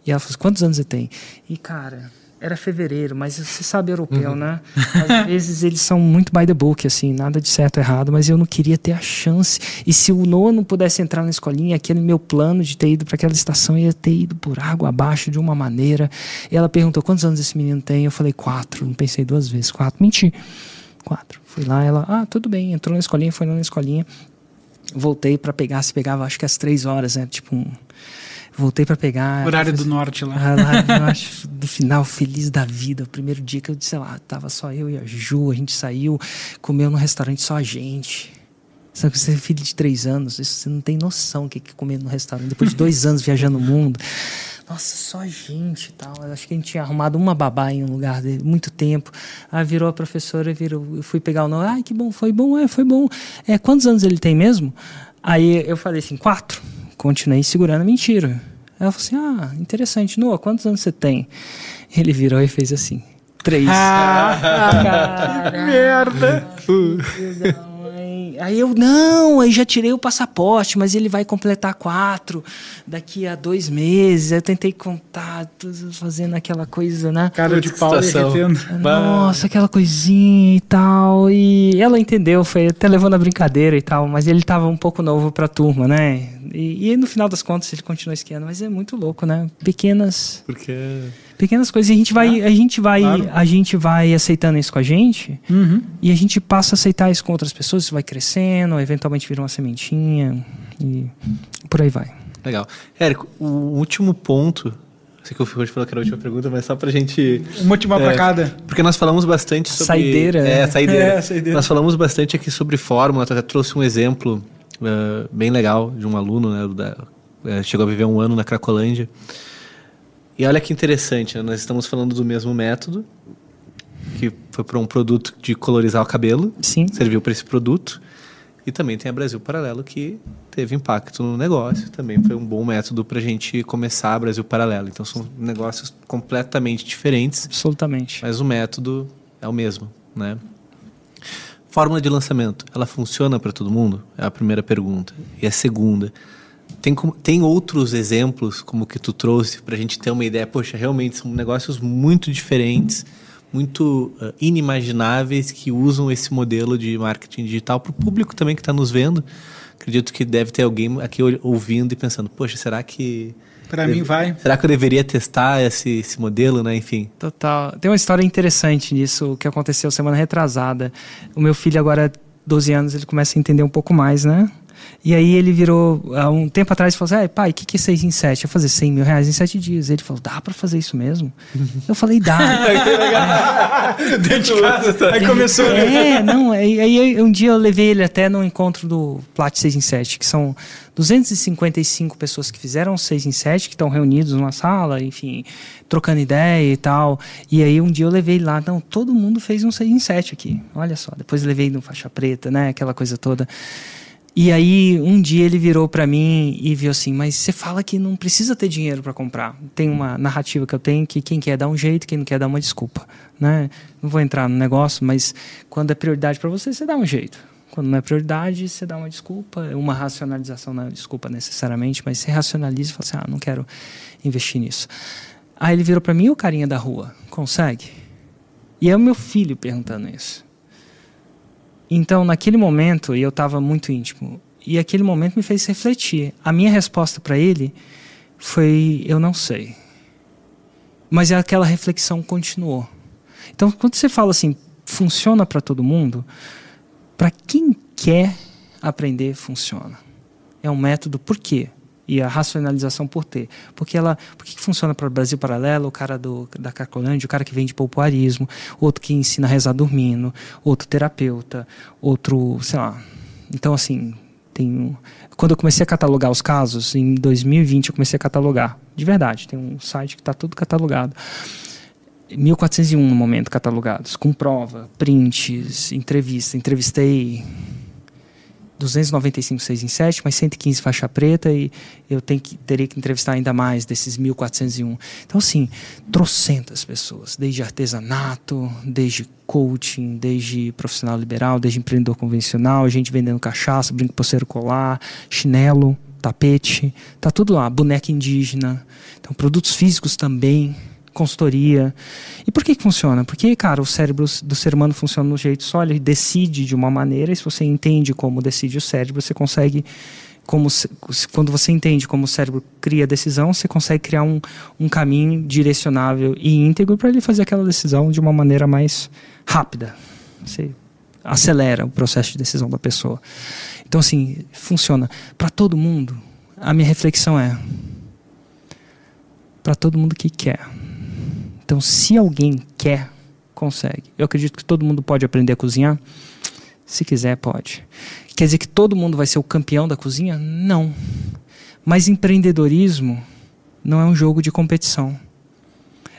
e ela falou: assim, quantos anos você tem? E cara, era fevereiro, mas você sabe europeu, uhum. né? <laughs> Às vezes eles são muito by the book, assim, nada de certo ou errado, mas eu não queria ter a chance. E se o Noah não pudesse entrar na escolinha, aquele meu plano de ter ido para aquela estação ia ter ido por água abaixo de uma maneira. E ela perguntou quantos anos esse menino tem. Eu falei quatro, não pensei duas vezes, quatro. Menti, quatro. Fui lá, ela, ah, tudo bem, entrou na escolinha, foi lá na escolinha. Voltei para pegar, se pegava acho que às três horas, né? Tipo um Voltei para pegar. Horário do norte lá. Horário do norte, do final, feliz da vida. O primeiro dia que eu disse, sei lá, tava só eu e a Ju, a gente saiu, comeu no restaurante só a gente. Sabe que você é filho de três anos, isso você não tem noção o que é comer no restaurante. Depois de <laughs> dois anos viajando o mundo. Nossa, só a gente e tal. Eu acho que a gente tinha arrumado uma babá em um lugar de muito tempo. Aí virou a professora, virou, eu fui pegar o nome. Ai, que bom, foi bom, é, foi bom. É, quantos anos ele tem mesmo? Aí eu falei assim, quatro continuei segurando a mentira. Ela falou assim: Ah, interessante. Noah, quantos anos você tem? Ele virou e fez assim: Três. Ah, <laughs> cara, que merda! Aí eu, não, aí já tirei o passaporte, mas ele vai completar quatro daqui a dois meses. Eu tentei contar, fazendo aquela coisa, né? Cara de pau derretendo. <laughs> Nossa, aquela coisinha e tal. E ela entendeu, foi até levando a brincadeira e tal, mas ele tava um pouco novo pra turma, né? E, e no final das contas ele continua esquiando, mas é muito louco, né? Pequenas. Porque pequenas coisas. E a gente vai, a gente vai, claro. a gente vai aceitando isso com a gente uhum. e a gente passa a aceitar isso com outras pessoas. Isso vai crescendo, eventualmente vira uma sementinha e por aí vai. Legal. Érico, o último ponto sei que eu fui falar que era a última pergunta, mas só pra gente. Uma última é, pra cada. Porque nós falamos bastante sobre. Saideira. É, é. saideira. <laughs> É, saideira. Nós falamos bastante aqui sobre fórmula, até trouxe um exemplo uh, bem legal de um aluno, né? Da, uh, chegou a viver um ano na Cracolândia. E olha que interessante, né? nós estamos falando do mesmo método, que foi para um produto de colorizar o cabelo. Sim. Serviu para esse produto. E também tem a Brasil Paralelo, que teve impacto no negócio. Também foi um bom método para a gente começar a Brasil Paralelo. Então são negócios completamente diferentes. Absolutamente. Mas o método é o mesmo, né? Fórmula de lançamento, ela funciona para todo mundo? É a primeira pergunta. E a segunda, tem, tem outros exemplos, como que tu trouxe, para a gente ter uma ideia? Poxa, realmente são negócios muito diferentes, muito uh, inimagináveis, que usam esse modelo de marketing digital para o público também que está nos vendo. Acredito que deve ter alguém aqui ouvindo e pensando: poxa, será que. Para mim vai. Será que eu deveria testar esse, esse modelo, né? Enfim. Total. Tem uma história interessante nisso que aconteceu semana retrasada. O meu filho agora, 12 anos, ele começa a entender um pouco mais, né? E aí ele virou, há um tempo atrás, e falou assim, ah, pai, o que, que é 6 em 7? Eu fazer 100 mil reais em 7 dias. Ele falou, dá para fazer isso mesmo? Eu falei, dá. <laughs> Dentro de casa. Tá. Aí começou. É, não, aí, aí, um dia eu levei ele até no encontro do Plat 6 em 7, que são 255 pessoas que fizeram 6 em 7, que estão reunidos numa sala, enfim, trocando ideia e tal. E aí um dia eu levei lá, não, todo mundo fez um 6 em 7 aqui. Olha só, depois levei no faixa preta, né, aquela coisa toda. E aí um dia ele virou para mim e viu assim, mas você fala que não precisa ter dinheiro para comprar. Tem uma narrativa que eu tenho que quem quer dar um jeito, quem não quer dar uma desculpa, né? Não vou entrar no negócio, mas quando é prioridade para você, você dá um jeito. Quando não é prioridade, você dá uma desculpa, uma racionalização não é desculpa necessariamente, mas você racionaliza e fala assim: "Ah, não quero investir nisso". Aí ele virou para mim o carinha da rua, consegue? E é o meu filho perguntando isso. Então, naquele momento, eu estava muito íntimo. E aquele momento me fez refletir. A minha resposta para ele foi: eu não sei. Mas aquela reflexão continuou. Então, quando você fala assim, funciona para todo mundo, para quem quer aprender, funciona. É um método, por quê? E a racionalização por ter. Porque ela, por que funciona para o Brasil Paralelo, o cara do, da Carcolândia, o cara que vende popuarismo, outro que ensina a rezar dormindo, outro terapeuta, outro, sei lá. Então, assim, tem quando eu comecei a catalogar os casos, em 2020 eu comecei a catalogar, de verdade, tem um site que está tudo catalogado. 1401 no momento catalogados, com prova, prints, entrevista. Entrevistei 295 6 em 7, mas 115 faixa preta e eu tenho que, teria que entrevistar ainda mais desses 1401. Então, assim, trocentas pessoas, desde artesanato, desde coaching, desde profissional liberal, desde empreendedor convencional, gente vendendo cachaça, brinco poceiro colar, chinelo, tapete, tá tudo lá, boneca indígena. Então, produtos físicos também consultoria. E por que, que funciona? Porque, cara, o cérebro do ser humano funciona no jeito só, ele decide de uma maneira, e se você entende como decide o cérebro, você consegue. Como, quando você entende como o cérebro cria a decisão, você consegue criar um, um caminho direcionável e íntegro para ele fazer aquela decisão de uma maneira mais rápida. Você acelera o processo de decisão da pessoa. Então, assim, funciona. Para todo mundo, a minha reflexão é: para todo mundo que quer. Então, se alguém quer, consegue. Eu acredito que todo mundo pode aprender a cozinhar. Se quiser, pode. Quer dizer que todo mundo vai ser o campeão da cozinha? Não. Mas empreendedorismo não é um jogo de competição.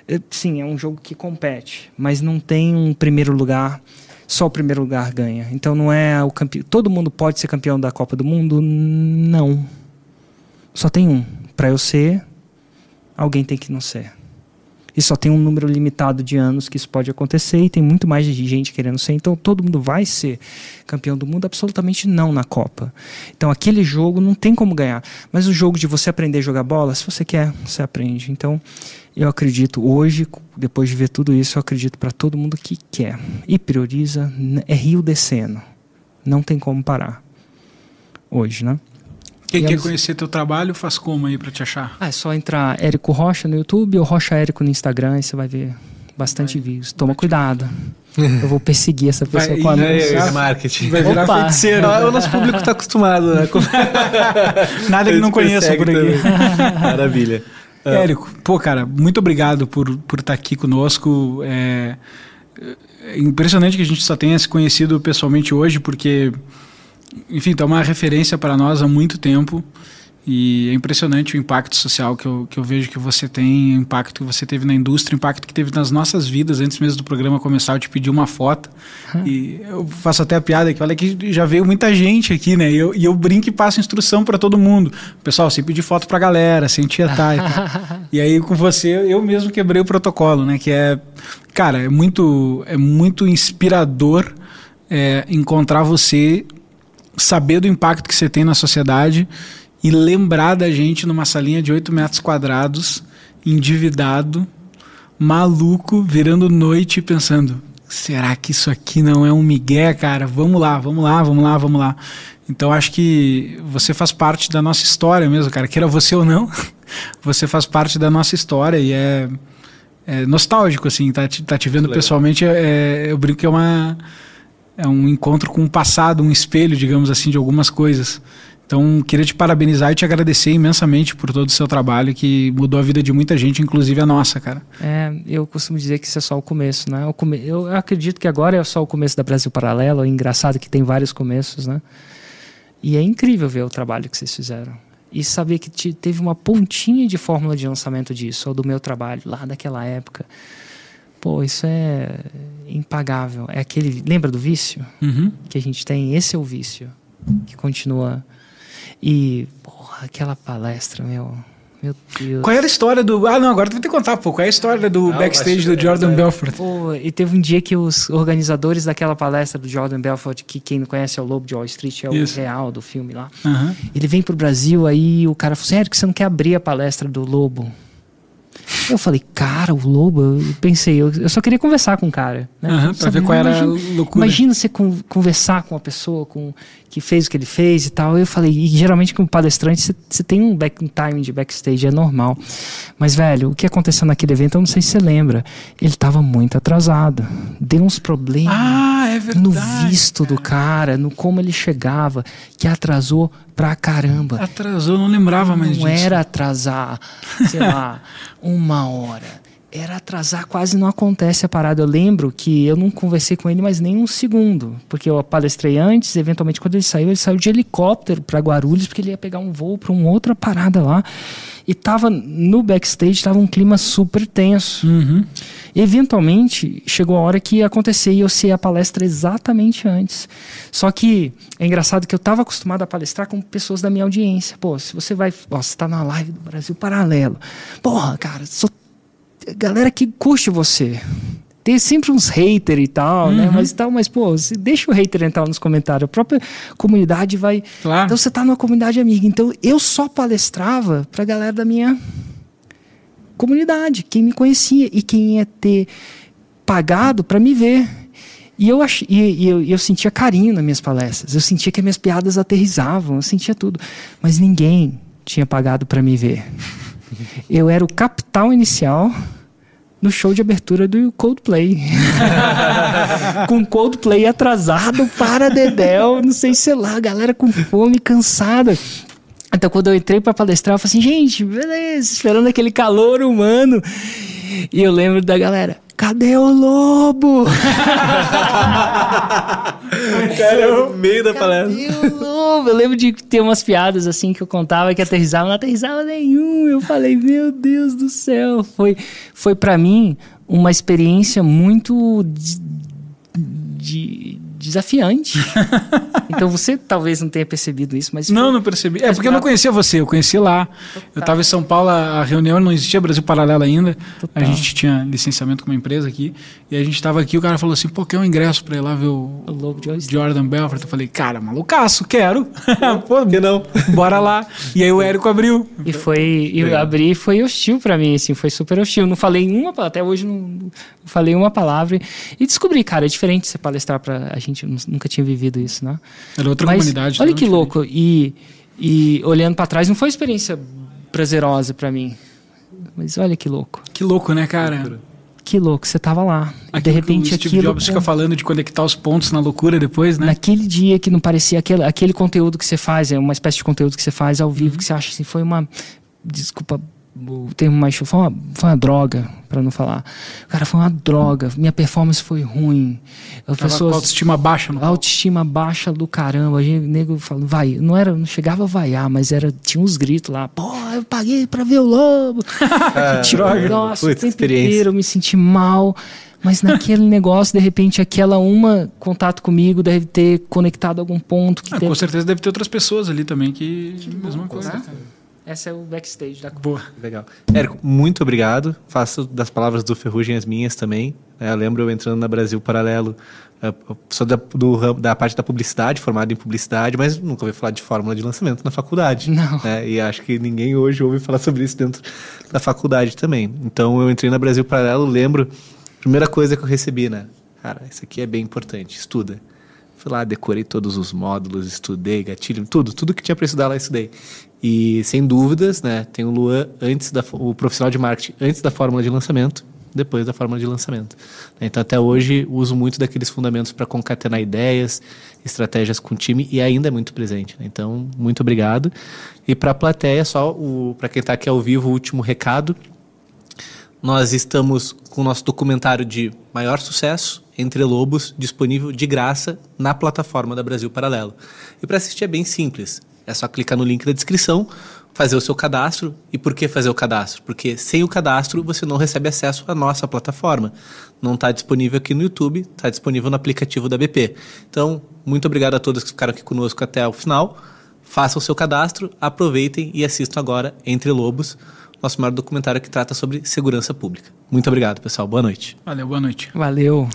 É, sim, é um jogo que compete, mas não tem um primeiro lugar. Só o primeiro lugar ganha. Então não é o campeão. Todo mundo pode ser campeão da Copa do Mundo? Não. Só tem um. Para eu ser, alguém tem que não ser e só tem um número limitado de anos que isso pode acontecer e tem muito mais gente querendo ser. Então todo mundo vai ser campeão do mundo? Absolutamente não na Copa. Então aquele jogo não tem como ganhar. Mas o jogo de você aprender a jogar bola, se você quer, você aprende. Então eu acredito hoje, depois de ver tudo isso, eu acredito para todo mundo que quer e prioriza, é rio descendo. Não tem como parar. Hoje, né? Quem quer conhecer teu trabalho, faz como aí para te achar? Ah, é só entrar Érico Rocha no YouTube ou Rocha Érico no Instagram e você vai ver bastante vai, views. Toma cuidado. <laughs> Eu vou perseguir essa pessoa vai, com anúncios. É, marketing. Vai virar Opa. feiticeiro. o nosso público está acostumado, né? <laughs> Nada que não conheça por aqui. <laughs> Maravilha. Érico, pô, cara, muito obrigado por, por estar aqui conosco. É, é impressionante que a gente só tenha se conhecido pessoalmente hoje, porque enfim, tá uma referência para nós há muito tempo. E é impressionante o impacto social que eu, que eu vejo que você tem, o impacto que você teve na indústria, o impacto que teve nas nossas vidas. Antes mesmo do programa começar, eu te pedi uma foto. Hum. E eu faço até a piada que olha que já veio muita gente aqui, né? E eu, e eu brinco e passo instrução para todo mundo. Pessoal, sem pedir foto pra galera, sem tietar. e, <laughs> e aí com você, eu mesmo quebrei o protocolo, né? Que é, cara, é muito, é muito inspirador é, encontrar você saber do impacto que você tem na sociedade e lembrar da gente numa salinha de 8 metros quadrados, endividado, maluco, virando noite pensando: será que isso aqui não é um migué, cara? Vamos lá, vamos lá, vamos lá, vamos lá. Então acho que você faz parte da nossa história mesmo, cara. Queira você ou não, <laughs> você faz parte da nossa história e é, é nostálgico, assim, tá, tá te vendo pessoalmente. É, eu brinco que é uma é um encontro com o passado, um espelho, digamos assim, de algumas coisas. Então, queria te parabenizar e te agradecer imensamente por todo o seu trabalho que mudou a vida de muita gente, inclusive a nossa, cara. É, eu costumo dizer que isso é só o começo, né? Eu acredito que agora é só o começo da Brasil Paralelo. É engraçado que tem vários começos, né? E é incrível ver o trabalho que vocês fizeram. E saber que teve uma pontinha de fórmula de lançamento disso, ou do meu trabalho, lá daquela época. Pô, isso é impagável. É aquele. Lembra do vício? Uhum. Que a gente tem? Esse é o vício. Que continua. E, porra, aquela palestra, meu. Meu Deus. Qual era a história do. Ah, não, agora tu vai ter que contar um pouco. Qual é a história do não, backstage do Jordan é, Belfort? Pô, e teve um dia que os organizadores daquela palestra do Jordan Belfort, que quem não conhece é o Lobo de Wall Street, é o Isso. real do filme lá. Uhum. Ele vem pro Brasil, aí o cara falou: Sério que você não quer abrir a palestra do Lobo? Eu falei, cara, o lobo, eu pensei, eu, eu só queria conversar com o cara. Né? Uhum, pra ver qual imagina, era a loucura. Imagina você con conversar com uma pessoa com, que fez o que ele fez e tal. Eu falei, e geralmente como palestrante você, tem um, back, um time de backstage, é normal. Mas, velho, o que aconteceu naquele evento, eu não sei se você lembra. Ele tava muito atrasado. Deu uns problemas ah, é verdade, no visto cara. do cara, no como ele chegava, que atrasou pra caramba. Atrasou, não lembrava mais não disso. era atrasar, sei lá, <laughs> uma hora. Era atrasar, quase não acontece a parada. Eu lembro que eu não conversei com ele mais nem um segundo, porque eu palestrei antes, eventualmente quando ele saiu, ele saiu de helicóptero para Guarulhos, porque ele ia pegar um voo para uma outra parada lá. E tava no backstage, tava um clima super tenso. Uhum. Eventualmente, chegou a hora que ia acontecer e eu sei a palestra exatamente antes. Só que é engraçado que eu estava acostumado a palestrar com pessoas da minha audiência. Pô, se você vai. Ó, você tá na live do Brasil Paralelo. Porra, cara, sou galera que curte você. Tem sempre uns haters e tal, né? Mas tal, mas pô, deixa o hater entrar nos comentários, a própria comunidade vai. Claro. Então você tá numa comunidade amiga. Então eu só palestrava pra galera da minha comunidade, quem me conhecia e quem ia ter pagado para me ver. E eu, ach... e, eu, eu sentia carinho nas minhas palestras, eu sentia que as minhas piadas aterrizavam, eu sentia tudo. Mas ninguém tinha pagado para me ver. Eu era o capital inicial no show de abertura do Coldplay. <laughs> com Coldplay atrasado para Dedel, não sei sei lá, a galera com fome, cansada. Então, quando eu entrei para palestrar, eu falei assim, gente, beleza, esperando aquele calor humano. E eu lembro da galera, cadê o lobo? <laughs> Cara, no meio da palestra. Cadê o lobo? Eu lembro de ter umas piadas assim que eu contava que aterrizavam, não aterrissava nenhum. Eu falei, meu Deus do céu. Foi, foi para mim uma experiência muito de, de- desafiante. <laughs> então você talvez não tenha percebido isso, mas Não, foi- não percebi. É porque eu não conhecia você, eu conheci lá. Eu estava em São Paulo, a reunião não existia Brasil Paralelo ainda. Total. A gente tinha licenciamento com uma empresa aqui. E a gente estava aqui, o cara falou assim: pô, quer um ingresso para ir lá ver o o lobo de. Jordan Belfort? Eu falei, cara, malucaço, quero. <laughs> pô, que não? bora lá. E aí o Érico abriu. E foi, e Legal. abrir foi hostil pra mim, assim, foi super hostil. Não falei uma palavra, até hoje não, não falei uma palavra. E descobri, cara, é diferente você palestrar pra. A gente nunca tinha vivido isso, né? Era outra Mas comunidade. Olha que louco. E, e olhando pra trás, não foi uma experiência prazerosa pra mim. Mas olha que louco. Que louco, né, cara? Que louco, você tava lá. E de Aquilo repente que o Steve aquilo. Jobs fica falando de conectar os pontos na loucura depois, né? Naquele dia que não parecia aquele, aquele conteúdo que você faz, é uma espécie de conteúdo que você faz ao Uhum. vivo, que você acha assim, foi uma. Desculpa o termo mais foi uma, foi uma droga, pra não falar. Cara, foi uma droga. Minha performance foi ruim. As pessoas. autoestima baixa no A autoestima baixa do caramba. A gente, o nego falando, vai, não era, não chegava a vaiar, mas era, tinha uns gritos lá, pô, eu paguei pra ver o lobo. <laughs> tipo, droga. nossa, Putz, o tempo experiência. inteiro eu me senti mal. Mas naquele <laughs> negócio, de repente, aquela uma contato comigo deve ter conectado algum ponto que Ah, deve... com certeza deve ter outras pessoas ali também que. mesma coisa. né? Essa é o backstage da Boa. Legal. Érico, muito obrigado. Faço das palavras do Ferrugem as minhas também. né? Eu lembro eu entrando na Brasil Paralelo, eh, sou da, do da parte da publicidade, formado em publicidade, mas nunca ouvi falar de fórmula de lançamento na faculdade. Não. né? E acho que ninguém hoje ouve falar sobre isso dentro da faculdade também. Então eu entrei na Brasil Paralelo, lembro, primeira coisa que eu recebi, né? Cara, isso aqui é bem importante, estuda. Fui lá, decorei todos os módulos, estudei, gatilho, tudo, tudo que tinha para estudar lá estudei. E sem dúvidas, né, tem o Luan antes da o profissional de marketing antes da fórmula de lançamento, depois da fórmula de lançamento. Então até hoje uso muito daqueles fundamentos para concatenar ideias, estratégias com o time e ainda é muito presente. né? Então muito obrigado. E para a plateia só o para quem está aqui ao vivo o último recado. Nós estamos com o nosso documentário de maior sucesso, Entre Lobos, disponível de graça na plataforma da Brasil Paralelo. E para assistir é bem simples. É só clicar no link da descrição, fazer o seu cadastro. E por que fazer o cadastro? Porque sem o cadastro você não recebe acesso à nossa plataforma. Não está disponível aqui no YouTube, está disponível no aplicativo da BP. Então, muito obrigado a todos que ficaram aqui conosco até o final. Façam o seu cadastro, aproveitem e assistam agora Entre Lobos, nosso maior documentário que trata sobre segurança pública. Muito obrigado, pessoal. Boa noite. Valeu, boa noite. Valeu.